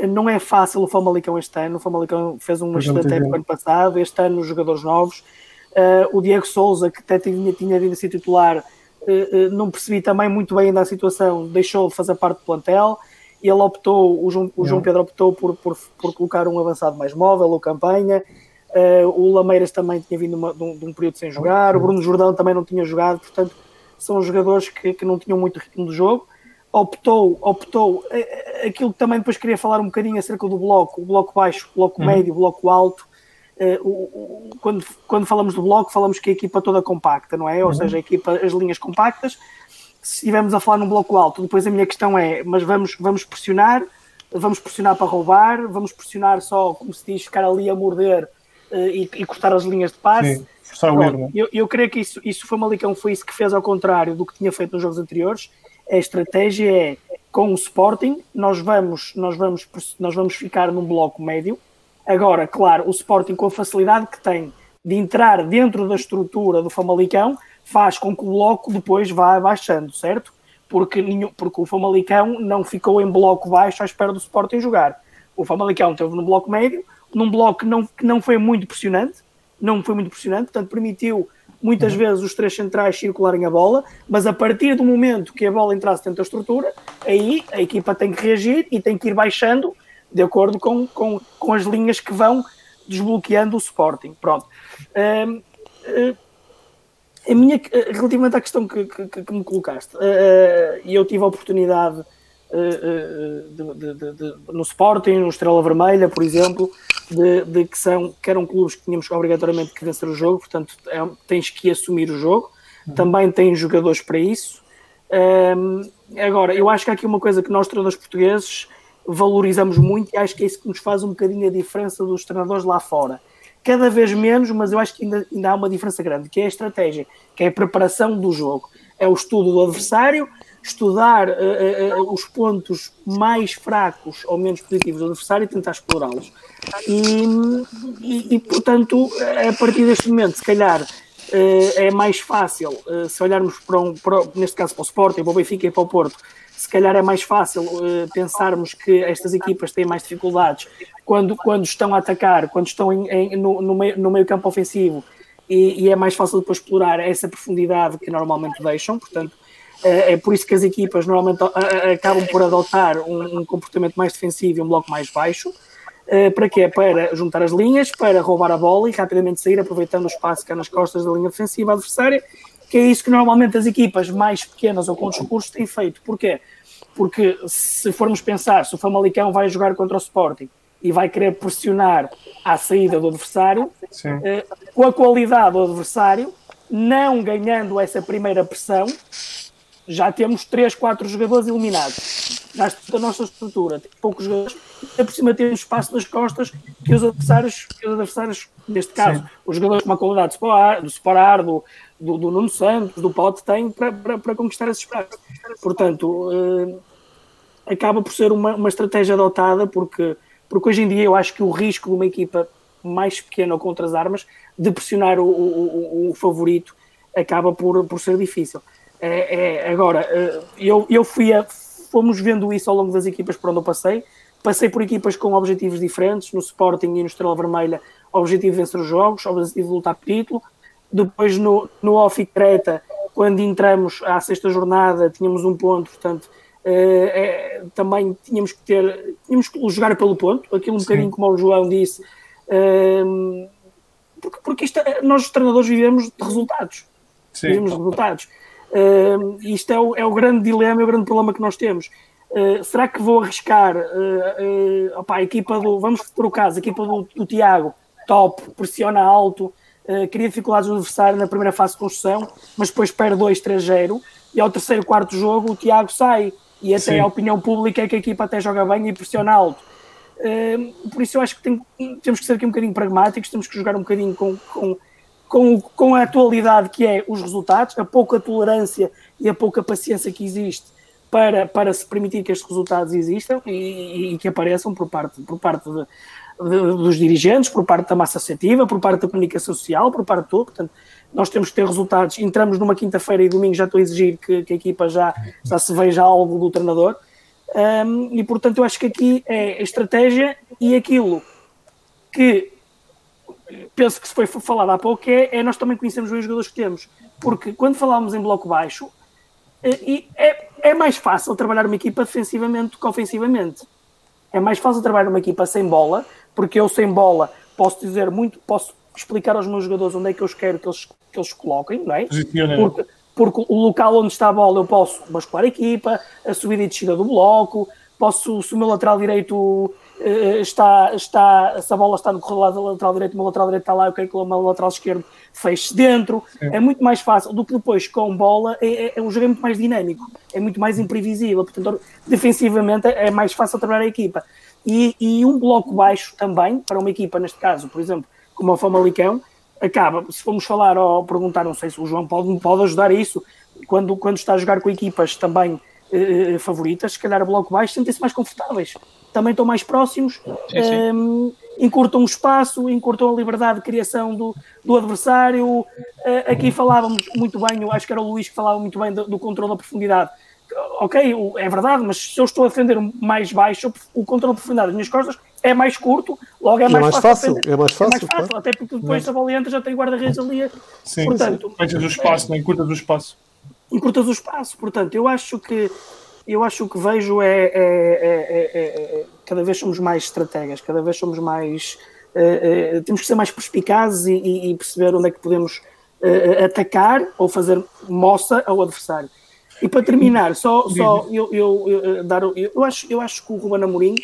não é fácil o Famalicão este ano. O Famalicão fez uma excelente época ano passado, este ano os jogadores novos. Uh, o Diego Souza, que até tinha, tinha vindo a ser titular, uh, não percebi também muito bem ainda a situação, deixou de fazer parte do plantel. Ele optou, o João, o João Pedro optou por, por, por colocar um avançado mais móvel, o campanha. Uh, o Lameiras também tinha vindo uma, de, um, de, um, período sem jogar, o Bruno Jordão também não tinha jogado, portanto, são jogadores que, que não tinham muito ritmo de jogo. Optou, optou, uh, aquilo que também depois queria falar um bocadinho acerca do bloco, o bloco baixo, o bloco uhum. médio, o bloco alto. O, o, quando, quando falamos do bloco, falamos que a equipa toda compacta, não é? Ou uhum. seja, a equipa, as linhas compactas. Se estivermos a falar num bloco alto, depois a minha questão é: mas vamos, vamos pressionar, vamos pressionar para roubar, vamos pressionar só, como se diz, ficar ali a morder e, e, cortar as linhas de passe. Sim, Pronto, erro, eu, eu creio que isso, isso foi Malicão, foi isso que fez ao contrário do que tinha feito nos jogos anteriores. A estratégia é com o Sporting, nós vamos, nós vamos, nós vamos ficar num bloco médio. Agora, claro, o Sporting com a facilidade que tem de entrar dentro da estrutura do Famalicão faz com que o bloco depois vá baixando, certo? Porque, porque o Famalicão não ficou em bloco baixo à espera do Sporting jogar. O Famalicão esteve no bloco médio, num bloco que não, que não foi muito pressionante, não foi muito pressionante, portanto permitiu muitas uhum. vezes os três centrais circularem a bola, mas a partir do momento que a bola entrasse dentro da estrutura, aí a equipa tem que reagir e tem que ir baixando de acordo com, com, com as linhas que vão desbloqueando o Sporting. Pronto. Um, uh, a minha, relativamente à questão que, que, que me colocaste, e uh, eu tive a oportunidade uh, de, de, de, no Sporting, no Estrela Vermelha, por exemplo, de, de, que, são, que eram clubes que tínhamos obrigatoriamente que vencer o jogo, portanto é, tens que assumir o jogo, uhum. também tens jogadores para isso. Um, agora, eu acho que há aqui uma coisa que nós, treinadores portugueses, valorizamos muito e acho que é isso que nos faz um bocadinho a diferença dos treinadores lá fora. Cada vez menos, mas eu acho que ainda, ainda há uma diferença grande, que é a estratégia, que é a preparação do jogo. É o estudo do adversário, estudar uh, uh, os pontos mais fracos ou menos positivos do adversário e tentar explorá-los. E, e, e, portanto, a partir deste momento, se calhar, é mais fácil, se olharmos para, um, para, neste caso para o Sporting, para o Benfica e para o Porto, se calhar é mais fácil pensarmos que estas equipas têm mais dificuldades quando, quando estão a atacar, quando estão em, em, no, no, meio, no meio campo ofensivo, e, e é mais fácil depois explorar essa profundidade que normalmente deixam, portanto, é, é por isso que as equipas normalmente acabam por adotar um, comportamento mais defensivo e um bloco mais baixo. Eh, para quê? Para juntar as linhas, para roubar a bola e rapidamente sair, aproveitando o espaço que há nas costas da linha defensiva adversária, que é isso que normalmente as equipas mais pequenas ou com recursos têm feito. Porquê? Porque se formos pensar, se o Famalicão vai jogar contra o Sporting e vai querer pressionar à saída do adversário, eh, com a qualidade do adversário, não ganhando essa primeira pressão, já temos 3, 4 jogadores eliminados. Da nossa estrutura, tem poucos jogadores, e por cima temos espaço nas costas que os adversários, que os adversários neste caso, Sim. os jogadores com uma qualidade do Sporar, do, do, do Nuno Santos, do Pote, têm para, para, para conquistar esse espaço. Portanto, eh, acaba por ser uma, uma estratégia adotada, porque, porque hoje em dia eu acho que o risco de uma equipa mais pequena ou com outras armas de pressionar o, o, o, o favorito acaba por, por ser difícil. É, é, agora, eh, eu, eu fui a, fomos vendo isso ao longo das equipas por onde eu passei. Passei por equipas com objetivos diferentes, no Sporting e no Estrela Vermelha, objetivo de vencer os jogos, objetivo de lutar por título. Depois no, no Off Creta, quando entramos à sexta jornada, tínhamos um ponto, portanto, é, também tínhamos que ter, tínhamos que jogar pelo ponto, aquilo um Sim. bocadinho como o João disse, porque, porque isto, nós os treinadores vivemos de resultados. Sim. Vivemos de resultados. Uh, isto é o, é o grande dilema, é o grande problema que nós temos. Uh, será que vou arriscar uh, uh, opa, a equipa do, vamos por o caso, a equipa do, do Tiago, top, pressiona alto, cria dificuldades no adversário na primeira fase de construção, mas depois perde 2-3-0 e ao terceiro, quarto jogo o Tiago sai e até Sim. a opinião pública é que a equipa até joga bem e pressiona alto. por isso eu acho que tem, temos que ser aqui um bocadinho pragmáticos, temos que jogar um bocadinho com, com, com, com a atualidade que é os resultados, a pouca tolerância e a pouca paciência que existe para, para se permitir que estes resultados existam e, e que apareçam por parte, por parte de, de, dos dirigentes, por parte da massa associativa, por parte da comunicação social, por parte de tudo. Portanto, nós temos que ter resultados. Entramos numa quinta-feira e domingo já estou a exigir que, que, a equipa já, já se veja algo do treinador. Um, e portanto, eu acho que aqui é a estratégia e aquilo que penso que se foi falado há pouco é, é nós também conhecemos bem os jogadores que temos. Porque quando falámos em bloco baixo, e é, é mais fácil trabalhar uma equipa defensivamente do que ofensivamente. É mais fácil trabalhar uma equipa sem bola, porque eu sem bola posso dizer muito, posso explicar aos meus jogadores onde é que eu quero que eles, que eles coloquem, não é? Porque, porque o local onde está a bola eu posso bascular a equipa, a subida e descida do bloco, posso, se o meu lateral direito está, está, se a bola está no corredor da lateral direito, o meu lateral direito está lá, eu quero que o meu lateral esquerdo feche dentro. É. é muito mais fácil do que depois com bola, é, é, é um jogo é muito mais dinâmico, é muito mais imprevisível. Portanto, defensivamente é mais fácil trabalhar a equipa. E, e um bloco baixo também, para uma equipa, neste caso, por exemplo, como o Famalicão, acaba, se formos falar ou perguntar, não sei se o João pode, pode ajudar a isso, quando, quando está a jogar com equipas também eh, favoritas, se calhar o bloco baixo sentem-se mais confortáveis também estão mais próximos, sim, sim. Um, encurtam o espaço, encurtam a liberdade de criação do, do adversário. Uh, aqui falávamos muito bem, eu acho que era o Luís que falava muito bem do, do controle da profundidade. Ok, é verdade, mas se eu estou a defender mais baixo, o controle da profundidade das minhas costas é mais curto, logo é mais, é mais fácil. fácil é mais fácil, é mais fácil até porque depois a bola entra já tem guarda-redes ali. Sim, portanto, fechas o espaço, não encurtas o espaço. Encurtas o espaço, portanto, eu acho que eu acho que o que vejo é, é, é, é cada vez somos mais estrategas, cada vez somos mais. temos que ser mais perspicazes e, e, perceber onde é que podemos atacar ou fazer moça ao adversário. E para terminar, só, só eu, eu, eu, dar, eu, eu, acho, eu acho que o Ruben Amorim,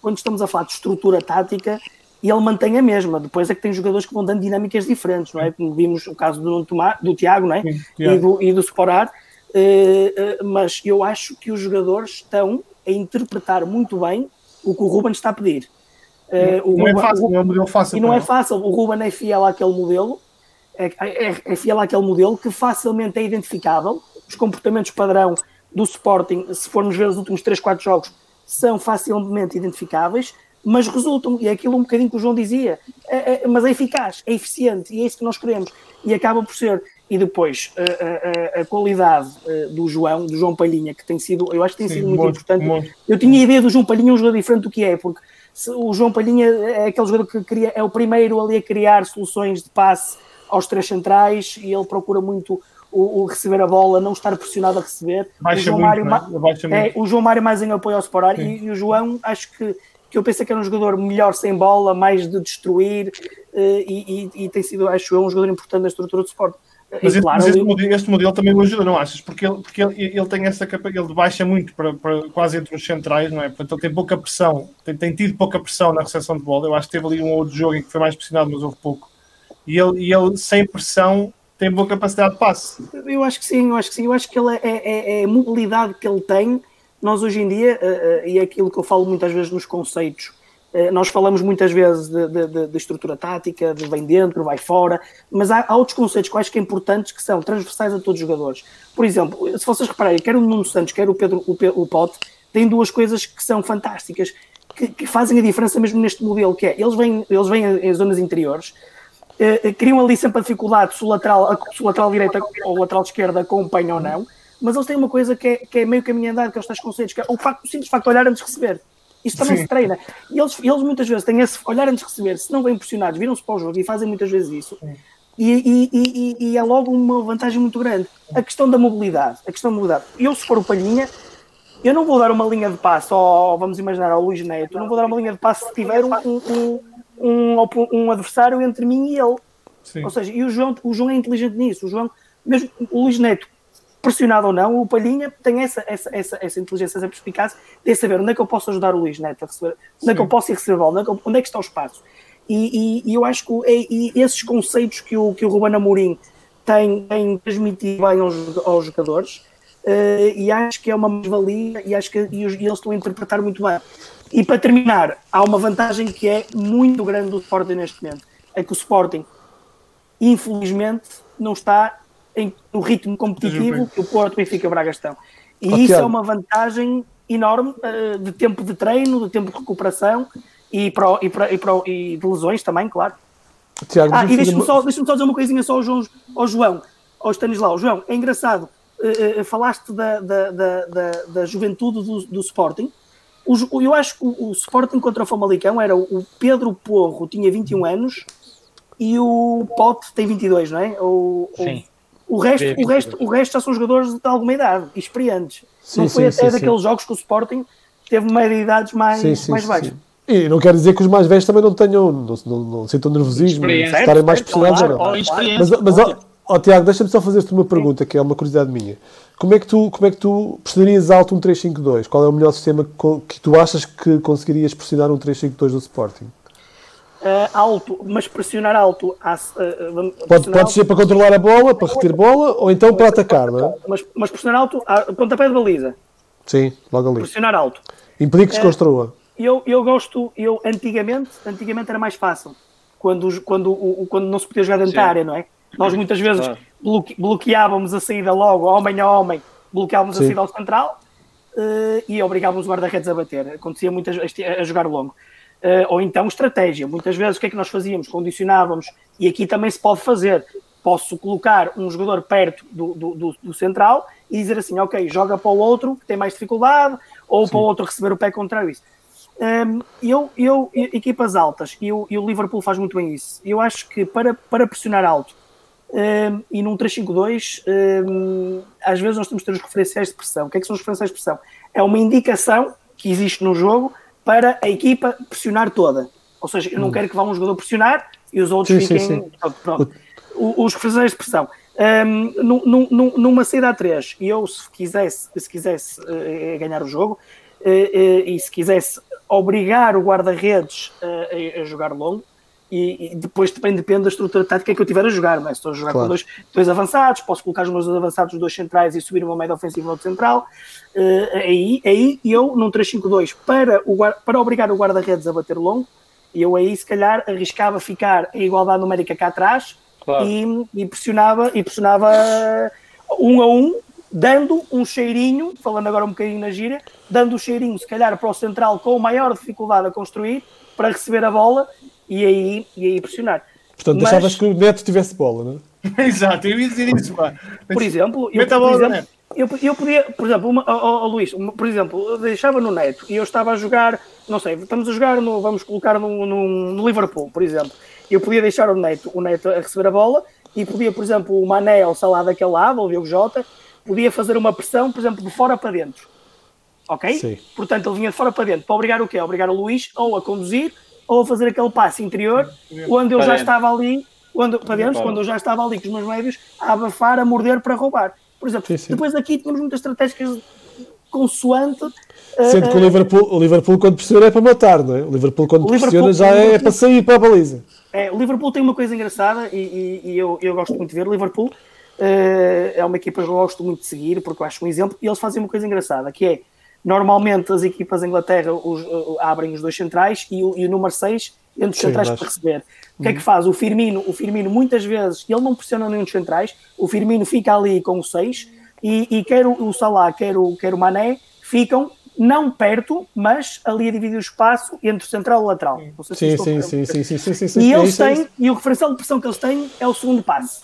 quando estamos a falar de estrutura tática, ele mantém a mesma. Depois é que tem jogadores que vão dando dinâmicas diferentes, não é? Como vimos o caso do, do Tiago não é? E, do, e do Sporar. Uh, uh, mas eu acho que os jogadores estão a interpretar muito bem o que o Ruben está a pedir. Uh, não, é Ruben, é fácil, não é um modelo fácil. E não é fácil, o Ruben é fiel àquele modelo, é, é, é fiel àquele modelo que facilmente é identificável. Os comportamentos padrão do Sporting, se formos ver os últimos 3, 4 jogos, são facilmente identificáveis, mas resultam, e é aquilo um bocadinho que o João dizia, é, é, mas é eficaz, é eficiente, e é isso que nós queremos. E acaba por ser e depois a, a, a qualidade uh, do João, do João Palhinha, que tem sido, eu acho que tem Sim, sido muito, importante. Eu tinha a ideia do João Palhinha um jogador diferente do que é, porque o João Palhinha é aquele jogador que cria, é o primeiro ali a criar soluções de passe aos três centrais e ele procura muito o, o receber a bola, não estar pressionado a receber. Baixa o João muito, Mário, né? é, o João Mário mais em apoio ao Sporar e, e, o João acho que que eu pensei que era um jogador melhor sem bola, mais de destruir, uh, e, e, e, tem sido, acho eu, um jogador importante na estrutura do Sport. Mas, este, claro, mas este, modelo, este, modelo, também o ajuda, não achas? Porque ele, porque ele, ele tem essa capacidade, ele baixa muito para, para, quase entre os centrais, não é? Portanto, ele tem pouca pressão, tem, tem tido pouca pressão na recepção de bola. Eu acho que teve ali um outro jogo em que foi mais pressionado, mas houve pouco. E ele, e ele sem pressão, tem boa capacidade de passe. Eu acho que sim, eu acho que sim. Eu acho que ele é, é, é, é a mobilidade que ele tem. Nós hoje em dia, uh, uh, e é aquilo que eu falo muitas vezes nos conceitos eh, nós falamos muitas vezes de, de, de, estrutura tática, de vem dentro, vai fora, mas há, há outros conceitos que acho que é importantes que são transversais a todos os jogadores. Por exemplo, se vocês repararem, quer o Nuno Santos, quer o Pedro o, o Pote, têm duas coisas que são fantásticas, que, que, fazem a diferença mesmo neste modelo, que é, eles vêm, eles vêm em zonas interiores, eh, eh, criam ali sempre a dificuldade se o lateral, se o lateral direita ou o lateral esquerda acompanha ou não, mas eles têm uma coisa que é, que é meio caminho andado, que é os tais conceitos, que é o, facto, o simples facto de olhar antes de receber. Isso também Sim. se treina. E eles, eles muitas vezes têm esse olhar antes de receber, se não vêm pressionados, viram-se para o jogo e fazem muitas vezes isso. E, e, e, e, é logo uma vantagem muito grande. A questão da mobilidade. A questão da mobilidade. Eu, se for o Palhinha, eu não vou dar uma linha de passe ao, vamos imaginar, ao Luís Neto, não vou dar uma linha de passe se tiver um, um, um, um adversário entre mim e ele. Sim. Ou seja, e o João, o João é inteligente nisso. O João, mesmo o Luís Neto, pressionado ou não, o Palhinha tem essa, essa, essa, essa inteligência, essa perspicácia de saber onde é que eu posso ajudar o Luís Neto a receber, onde é que eu posso ir receber a bola, onde é que, onde é que está o espaço. E, e, e eu acho que e esses conceitos que o, que o Ruben Amorim tem, tem transmitido bem aos, aos jogadores, uh, e acho que é uma mais-valia, e acho que e, eles estão a interpretar muito bem. E para terminar, há uma vantagem que é muito grande do Sporting neste momento, é que o Sporting, infelizmente, não está em, no ritmo competitivo que o Porto, Benfica e Braga estão. E okay. isso é uma vantagem enorme uh, de tempo de treino, de tempo de recuperação e, para, e, para, e, para, e de lesões também, claro. Tiago, ah, e deixa-me só, deixa só dizer uma coisinha só ao João, ao João, ao Stanislau. João, é engraçado, uh, uh, falaste da, da, da, da, da juventude do, do Sporting. O, eu acho que o, o Sporting contra o Famalicão era o Pedro Porro, tinha 21 anos, e o Pote tem 22, não é? O, Sim. O, o, resto, o, resto, o resto já são jogadores de alguma idade, experientes. Sim, não foi sim, até sim, daqueles jogos que o Sporting teve média idades mais, mais baixas. E não quer dizer que os mais velhos também não tenham, não, não, não sintam nervosismo, estarem mais pressionados ou não. Mas, mas ó, ó, Tiago, deixa-me só fazer-te uma pergunta, que é uma curiosidade minha. Como é que tu, como é que tu pressionarias alto um 3-5-2? Qual é o melhor sistema que tu achas que conseguirias pressionar um 3-5-2 do Sporting? Uh, alto, mas pressionar alto. Uh, uh, pode, pode alto. ser para controlar a bola, para reter bola, ou então para atacar, não é? Mas, mas pressionar alto, a pontapé de baliza. Sim, logo ali. Pressionar alto. Impedir que se construa eu, eu gosto, eu antigamente, antigamente era mais fácil, quando, quando, quando não se podia jogar dentro da área, não é? Nós muitas vezes claro. bloque, bloqueávamos a saída logo, homem a homem, bloqueávamos Sim. a saída ao central uh, e obrigávamos o guarda-redes a bater. Acontecia muitas a jogar longo. Uh, ou então estratégia. Muitas vezes o que é que nós fazíamos? Condicionávamos, e aqui também se pode fazer. Posso colocar um jogador perto do, do, do, do central e dizer assim, ok, joga para o outro que tem mais dificuldade, ou Sim. para o outro receber o pé contrário. Isso. Um, eu, eu, equipas altas, e, o Liverpool faz muito bem isso. Eu acho que para, para pressionar alto um, e num 3-5-2, um, às vezes nós temos que ter os referenciais de pressão. O que é que são os referenciais de pressão? É uma indicação que existe no jogo para a equipa pressionar toda. Ou seja, eu não hum. quero que vá um jogador pressionar e os outros sim, fiquem. Sim, sim. Pronto, pronto. Os referenciais de pressão. Um, numa saída a 3, e eu, se quisesse, se quisesse uh, ganhar o jogo, uh, uh, e se quisesse obrigar o guarda-redes a, a, jogar longo e, e, depois também depende da estrutura tática que eu tiver a jogar, mas é? estou a jogar claro. com dois, dois avançados, posso colocar os meus avançados, os dois centrais e subir uma média ofensiva no outro central, uh, aí, aí eu num 3-5-2 para, o, para obrigar o guarda-redes a bater longo, eu aí se calhar arriscava ficar em igualdade numérica cá atrás claro. e, e, pressionava e pressionava um a um dando um cheirinho, falando agora um bocadinho na gira, dando o um cheirinho, se calhar, para o central com maior dificuldade a construir, para receber a bola e aí, e aí pressionar. Portanto, Mas, deixavas que o Neto tivesse bola, não é? Exato, eu ia dizer isso. Pá. Por exemplo, eu, por exemplo, eu, eu podia, por exemplo, uma, oh, oh, Luís, uma, por exemplo, eu deixava no Neto e eu estava a jogar, não sei, estamos a jogar, no, vamos colocar no, no, no Liverpool, por exemplo. Eu podia deixar o Neto, o Neto a receber a bola e podia, por exemplo, o Mané ou o daquele lado, ou o Diogo Jota, podia fazer uma pressão, por exemplo, de fora para dentro. Ok? Sim. Portanto, ele vinha de fora para dentro para obrigar o quê? Obrigar o Luís ou a conduzir ou a fazer aquele passe interior quando eu já estava ali, quando, para dentro, quando eu já estava ali com os meus médios a abafar, a morder para roubar. Por exemplo, sim, sim. depois aqui tínhamos muitas estratégias consoante. Sendo uh, que o Liverpool, o Liverpool, quando pressiona, é para matar, não é? O Liverpool, quando o Liverpool, pressiona, já é, é, para sair para a baliza. É, o Liverpool tem uma coisa engraçada e, e, e eu, eu gosto muito de ver. O Liverpool Uh, é uma equipa que eu gosto muito de seguir porque eu acho um exemplo e eles fazem uma coisa engraçada que é normalmente as equipas da Inglaterra os, uh, abrem os dois centrais e o, e o número 6 entre os centrais para receber. O que é que uhum. faz? O Firmino, o Firmino muitas vezes ele não pressiona nenhum dos centrais, o Firmino fica ali com o 6 e, e quer o, o Salah, quer o, quer o Mané ficam não perto, mas ali a dividir o espaço entre o central e o lateral. Se sim, sim, sim, sim, sim, sim, sim, sim, E eles têm, e o referencial de pressão que eles têm é o segundo passe.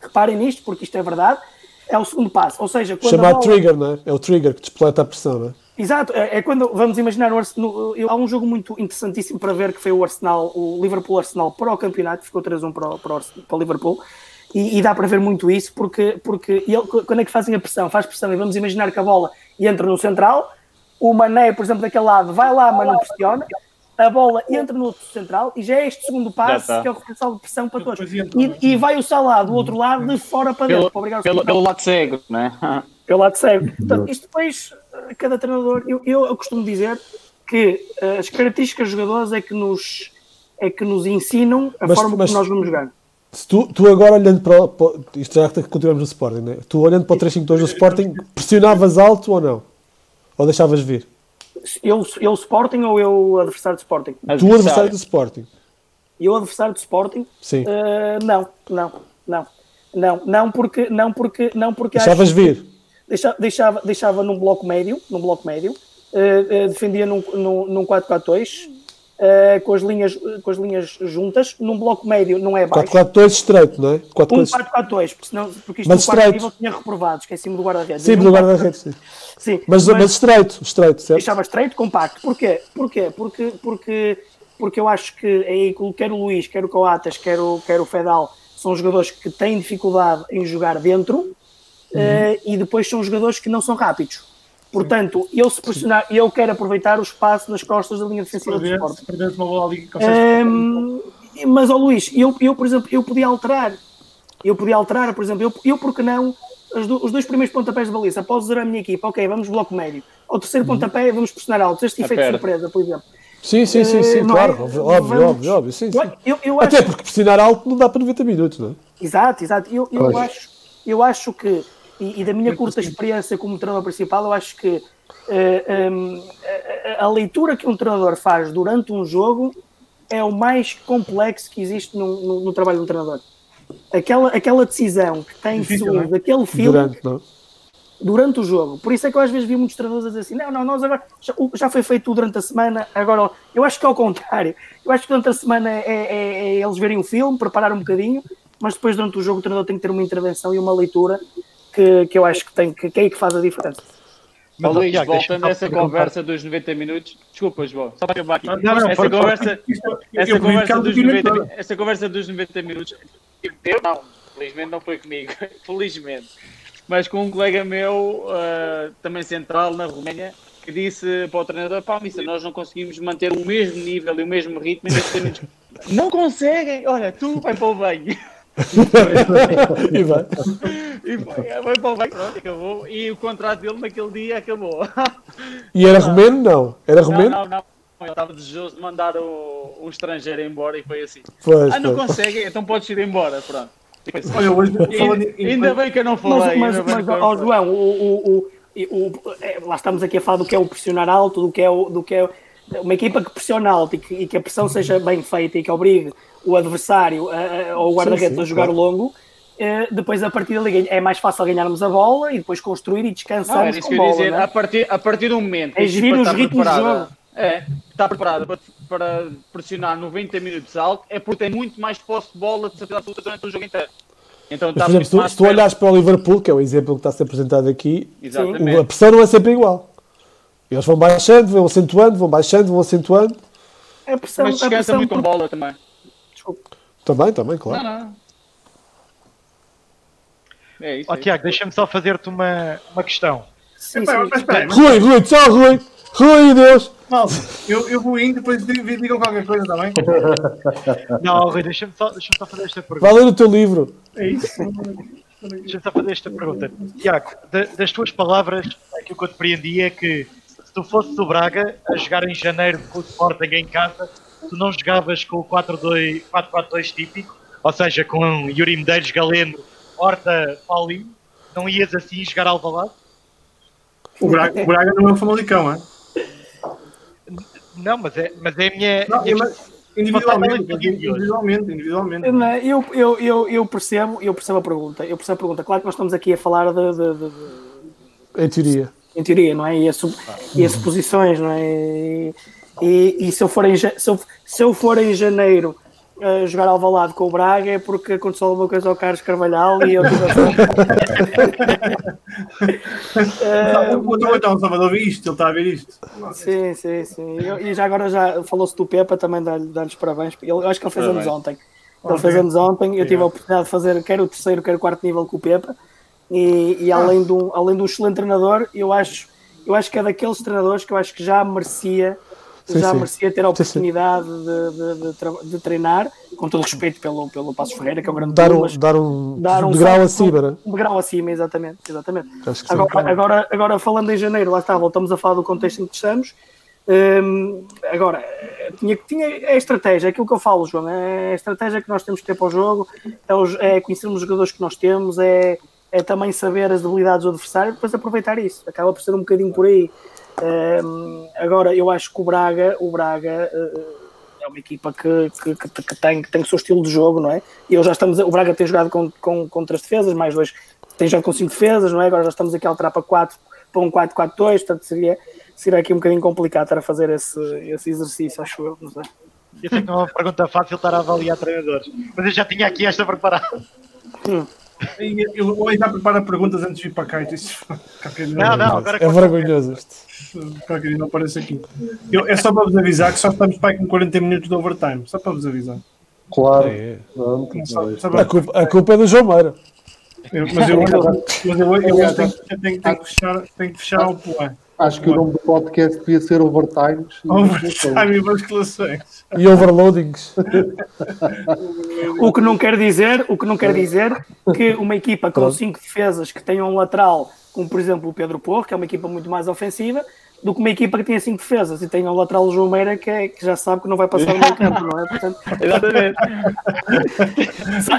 Reparem nisto, porque isto é verdade. É o segundo passo. Ou seja, quando Chamado bola... trigger, não é? É o trigger que despoleta a pressão, não é? Exato, é, é quando vamos imaginar o Arsenal. Há um jogo muito interessantíssimo para ver que foi o Arsenal, o Liverpool Arsenal para o campeonato, ficou 3-1 para, o, para, para o Liverpool. E, e, dá para ver muito isso, porque, porque ele, quando é que fazem a pressão? Faz pressão e vamos imaginar que a bola entra no central, o Mané, por exemplo, daquele lado vai lá, mas não pressiona, a bola entra no outro central e já é este segundo passo tá. que é o referencial de pressão para todos. E, e vai o Salah do outro lado de fora para dentro, Pelo, para pelo, pelo lado cego, não é? pelo lado cego. Portanto, isto depois, eh, cada treinador, eu, eu, eu costumo dizer que eh, as características dos jogadores é que nos, é que nos ensinam a Mas- forma mas- como nós vamos jogar. Se tu, tu agora olhando para, o- para isto já que continuamos no Sporting, né? tu olhando para o 3-5-2 do Sporting, pressionavas alto ou não? Ou deixavas vir? Eu, eu Sporting ou eu adversário de Sporting? Tu, adversário do Sporting. Eu adversário de Sporting? Sim. Eh, não, não, não. Não, não porque, não porque, não porque acho Deixavas vir. deixa- deixava, deixava num bloco médio, num bloco médio, eh, eh, defendia num, num, num 4-4-2, eh, com, as linhas, com as linhas juntas, num bloco médio não é baixo. 4-4-2 estreito, não é? Um 4-4-2. 4-4-2, porque, senão, porque isto Mas no quarto estreito. nível tinha reprovados, que em cima do guarda-redes. Sim, no num guarda-redes. sim. Sim, Mas, mas estreito, estreito, certo? deixava estreito, compacto. Porquê? Porquê? Porque, porque, porque eu acho que aí, quer o Luís, quer o Coates, quer o, quer o Fedal, são jogadores que têm dificuldade em jogar dentro eh, e depois são jogadores que não são rápidos. Portanto, eu se pressionar, eu quero aproveitar o espaço nas costas da linha defensiva do Perder- Sport. Se perderes uma bola ali, consegues. Ehm, mas, ó Luís, eu, eu, por exemplo, eu podia alterar. Eu podia alterar, por exemplo, eu, eu porque não, do- os dois primeiros pontapés de baliza, após usar a minha equipa, ok, vamos bloco médio. Ao terceiro pontapé, vamos pressionar alto. Este efeito de surpresa, por exemplo. Sim, sim, sim, sim, não claro. é? Óbvio, óbvio, Vamos- óbvio, óbvio, sim, sim. Eu, eu, acho, Até porque pressionar alto não dá para 90 minutos, não é? Exato, exato. Eu, eu, acho, eu acho que, e, e da minha curta experiência como treinador principal, eu acho que eh, hum, a, a- a leitura que um treinador faz durante um jogo é o mais complexo que existe no, no- no trabalho de um treinador. Aquela, aquela decisão que tem segundo, não é? aquele feeling Durante, é? durante o jogo. Por isso é que eu às vezes vi muitos treinadores a dizer assim: não, não, nós agora já, o- já foi feito tudo durante a semana, agora eu acho que é ao contrário. Eu acho que durante a semana é, é- é eles verem um filme, preparar um bocadinho, mas depois durante o jogo o treinador tem que ter uma intervenção e uma leitura que, que eu acho que tem que, que é aí que faz a diferença. Mas, Luís, Tiago, voltando a essa conversa dos 90 minutos, desculpa, João, só para acabar aqui. Não, não, essa, conversa, essa, conversa dos Pimenta. 90, mi- essa conversa dos 90 minutos, eu não, felizmente não foi comigo, felizmente, mas com um colega meu, ah, também central na Roménia, que disse para o treinador: pá, Missa, nós não conseguimos manter o mesmo nível e o mesmo ritmo em 90 minutos. Não conseguem! Olha, tu vai para o banho. E vai. E foi, vai para o banho, pronto, acabou. E o contrato dele naquele dia acabou. E era romeno? Não. Era Não, romeno? não, não. Ele estava desejoso de mandar o, o estrangeiro embora e foi assim. Pois, Ah, não pois. consegue, então podes ir embora, pronto. Olha, hoje, E- ainda bem que eu não Mas, falei. mas, mas falei. João, o, o, o, o- é, lá estamos aqui a falar do que é o pressionar alto, do que é, o, do que é uma equipa que pressiona alto e que, e que a pressão seja bem feita e que obrigue o adversário a- a- ou o guarda-redes a jogar claro. longo. eh, depois a partir dali é mais fácil ganharmos a bola e depois construir e Não, descansarmos isso com que eu ia bola. dizer. não é? A partir, a partir do momento que É a gerir os ritmos do jogo. É, está preparada para, para pressionar 90 minutos alto, é porque tem muito mais posse de bola de certeza absoluta durante o jogo inteiro. Então Mas, está por exemplo, se tu, se tu olhares para o Liverpool, que é o exemplo que está a ser apresentado aqui, o- a pressão não é sempre igual. Eles vão baixando, vão acentuando, vão baixando, vão acentuando. A pressão, Mas a descansa pressão muito com bola também. Desculpa. Também, também, claro. Não, não. É isso. Ó é. Tiago, deixa-me só fazer-te uma, uma questão. Sim, Epá, sim. mas aí, mas- Rui, Rui, só Rui. Rui, Deus. Malta, eu, eu vou indo, depois di- digam qualquer coisa também. Não, Rui, deixa-me só, deixa só fazer esta pergunta. Vai ler o teu livro. É isso. Deixa-me só fazer esta pergunta. Tiago, da- das tuas palavras, aquilo que eu te preendi é que se tu fosses o Braga a jogar em janeiro com o Sporting em casa, tu não jogavas com o 4-2 4-4-2 típico, ou seja, com Yuri Medeiros, Galeno, Horta, Paulinho, não ias assim jogar ao Alvalade? O Braga, o Braga não é o Famalicão, é? Não, mas é, mas é a minha... Não, minha- mas individualmente, individualmente, individualmente. Não, Eu, eu, eu, eu percebo, eu percebo a pergunta. Eu percebo a pergunta. Claro que nós estamos aqui a falar de, de- de- de- Em teoria. em teoria, não é? E as, su- e as suposições, não é? E, e- e se, eu for em, se, eu, se eu for em janeiro a jogar ao lado com o Braga é porque aconteceu alguma coisa ao Carlos Carvalhal e eu tive a O outro então, Salvador, vi isto, ele está a ver isto. Sim, sim, sim. E já agora já falou-se do Pepa, também os parabéns. Eu acho que ele fez anos ontem. Ele fez anos ontem, eu tive a oportunidade de fazer quer o terceiro, quer o quarto nível com o Pepa. E, e além, de um, além de um excelente treinador, eu acho, eu acho que é daqueles treinadores que eu acho que já merecia Sim, já sim. merecia ter a oportunidade de, de- de treinar, com todo o respeito pelo, pelo Passo Ferreira, que é um grande Dar um, dar um, dar um degrau salto- acima, né? um degrau acima, exatamente. exatamente. Agora, agora, agora, falando em janeiro, lá está, voltamos a falar do contexto em que estamos. Hum, agora, tinha, tinha é a estratégia, é aquilo que eu falo, João, é a estratégia que nós temos que ter para o jogo, é, os- é conhecermos os jogadores que nós temos, é, é também saber as debilidades do adversário e depois aproveitar isso. Acaba por ser um bocadinho por aí. Hum, agora, eu acho que o Braga, o Braga eh, é uma equipa que, que, que- que tem, que tem o seu estilo de jogo, não é? E eu já estamos, o Braga tem jogado com, com, com três defesas, mais dois, tem jogado com cinco defesas, não é? Agora já estamos aqui a alterar para quatro, para um 4-4-2, portanto seria, seria aqui um bocadinho complicado estar a fazer esse, esse exercício, acho eu, não sei. Eu sei que é uma pergunta fácil estar a avaliar treinadores, mas eu já tinha aqui esta preparada. E Eu vou já preparar perguntas antes de vir para cá. dia Não, não, agora É vergonhoso isto. Não aparece aqui. Eu- é só para vos avisar que só estamos para aí com 40 minutos de overtime. Só para vos avisar. Claro. É. Pronto, Só- só A para- culpa, a culpa é do João Meira. eu- mas eu, mas eu, eu, hoje tenho, eu tenho, tenho que fechar, tenho que fechar o plano. Acho que o nome do podcast devia ser Overtimes. Overtime e vasculações. E overloadings. O que não quer dizer, o que não quer dizer que uma equipa com cinco defesas que tenha um lateral, como por exemplo o Pedro Porro, que é uma equipa muito mais ofensiva, do que uma equipa que tenha cinco defesas e tenha um lateral o João Meira que, é, que já sabe que não vai passar no meio campo, não é? Portanto, Exatamente.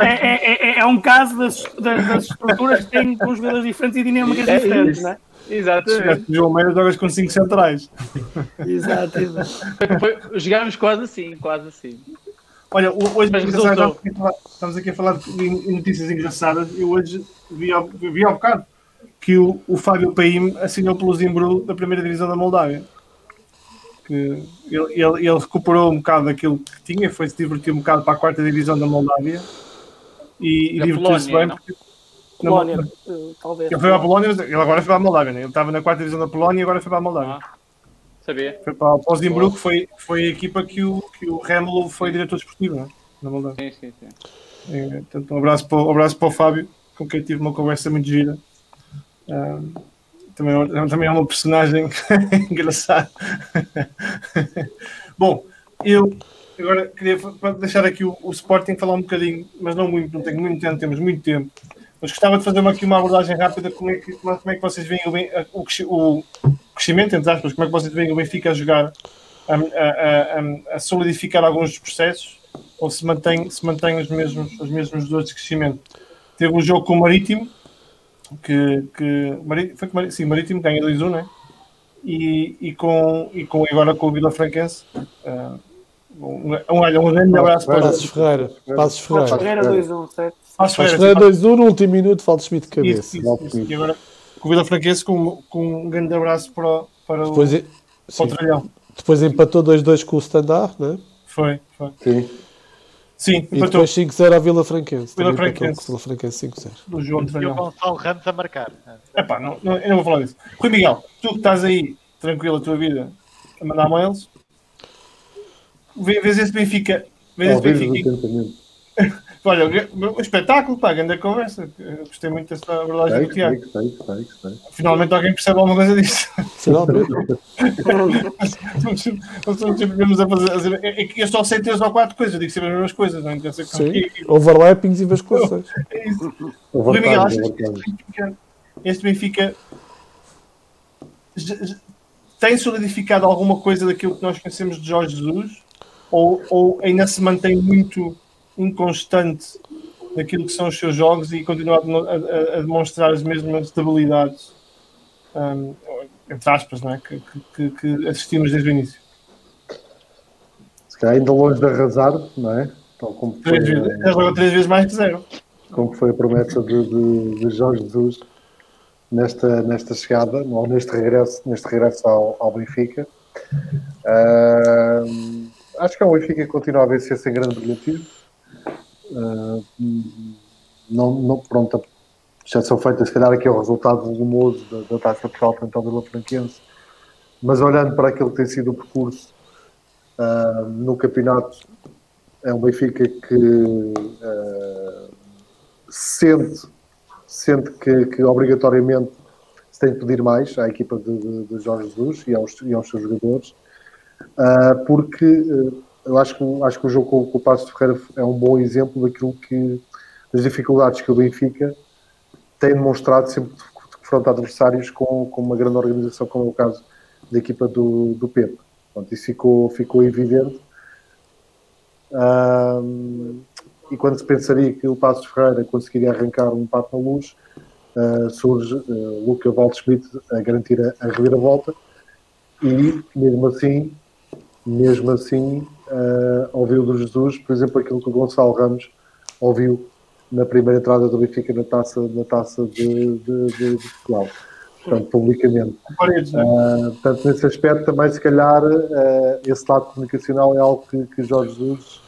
é, é, é, é um caso das, das, das estruturas que têm com jogadores diferentes e dinâmicas É diferentes, isso. não é? Exatamente. João Meira jogas com 5 centrais. Exato, exato. Foi, jogámos quase assim, quase assim. Olha, hoje estamos aqui a falar- de em notícias engraçadas. Eu hoje vi ao, vi ao bocado que o, o Fábio Paim assinou pelo Zimbru da primeira divisão da Moldávia. Que ele, ele, ele recuperou um bocado daquilo que tinha, foi se divertir um bocado para a quarta divisão da Moldávia e, e divertiu-se bem. não? Porque, Colónia, na- eh, talvez. ele foi para a Polónia, mas ele agora foi para a Moldávia. Né? Ele estava na quarta divisão da Polónia e agora foi para a Moldávia. Ah, sabia? Foi para, o que foi, foi a equipa que o, que o Remolo foi diretor desportivo né? na Moldávia. Sim, sim, sim. É, Portanto, um abraço, para, o- um abraço para o Fábio, com quem tive uma conversa muito gira. Ah, também, é- também é uma personagem engraçada. Bom, eu agora queria deixar aqui o, o Sporting falar um bocadinho, mas não muito, não tenho muito tempo, temos muito tempo. Mas gostava de fazer uma, aqui uma abordagem rápida como é que, como é que vocês veem o, o, o crescimento, entre aspas, como é que vocês veem o Benfica a jogar, a, a- a- a- solidificar alguns dos processos ou se mantém, se mantém os, mesmos, os mesmos dores de crescimento. Teve um jogo com o Marítimo, que, que foi com o Mari- sim, Marítimo ganha 2-1, né? E, e, com, e com, agora com o Vila Franquense. ah, um, um, um grande abraço para Passos Ferreira. Passos Passos Ferreira. Ferreira 2-1, certo? Passos Ferreira. Ferreira 2-1 no último minuto, falta de Isso, cabeça. isso, isso. E agora com o Vila Franquense com, com um grande abraço para, para, o, Depois, para o depois empatou 2-2 com o Standard, né? Foi, foi. Sim. Sim, E empatou depois 5-0 à Vila Franquense. Vila Franquense. Vila Franquense 5-0. do João E o. Gonçalo Ramos a marcar. Epá, não, não, eu não vou falar disso. Rui Miguel, tu que estás aí tranquilo a tua vida a mandar mails, vê- vês esse Benfica. Vês esse Benfica. Olha, o espetáculo, pá, grande conversa. Eu gostei muito dessa abordagem do Tiago. Finalmente alguém percebe alguma coisa disto. Finalmente. Nós sempre a fazer. é- é que Eu só sei três ou quatro coisas, eu digo sempre as mesmas coisas, não é? Quer dizer, Sim. que- Overlappings e vasculações. é isso. Rui Miguel, achas que este. Benfica, este Benfica tem solidificado alguma coisa daquilo que nós conhecemos de Jorge Jesus? Ou, ou ainda se mantém muito inconstante daquilo que são os seus jogos e continua a, a- a- demonstrar as mesmas debilidades, hum, entre aspas, não é? que, que- que- assistimos desde o início? Se calhar ainda longe de arrasar, não é? Tal como foi, Três vezes, ele jogou três vezes mais que zero. como foi a promessa de, de, de Jorge Jesus nesta, nesta chegada, ou neste regresso, neste regresso ao, ao Benfica. Ahm, acho que é um Benfica que continua a vencer sem grande brilhantismo. Ahm, não, não, pronto, exceção feita, se calhar aqui é o resultado volumoso da, da taça Portugal frente ao Vila Franquense, mas olhando para aquilo que tem sido o percurso ahm, no campeonato, é um Benfica que ah, sente, sente que, que obrigatoriamente se tem de pedir mais à equipa de, de- de Jorge Jesus e aos, e aos seus jogadores. uh, porque uh, eu acho que, acho que o jogo com, com o Passo de Ferreira é um bom exemplo daquilo que, das dificuldades que o Benfica tem demonstrado sempre de confrontar adversários com, com uma grande organização, como é o caso da equipa do, do Pepe. Pronto, isso ficou, ficou evidente. Um, e quando se pensaria que o Passos Ferreira conseguiria arrancar um papo na luz, uh, surge uh, Luca Waldschmidt a garantir a, a reviravolta e mesmo assim, mesmo assim, uh, ouviu do Jesus, por exemplo, aquilo que o Gonçalo Ramos ouviu na primeira entrada do Benfica na taça, na taça de, de, de, de Portugal, portanto, publicamente. Uh, portanto, nesse aspecto também, se calhar, uh, esse lado comunicacional é algo que, que Jorge Jesus,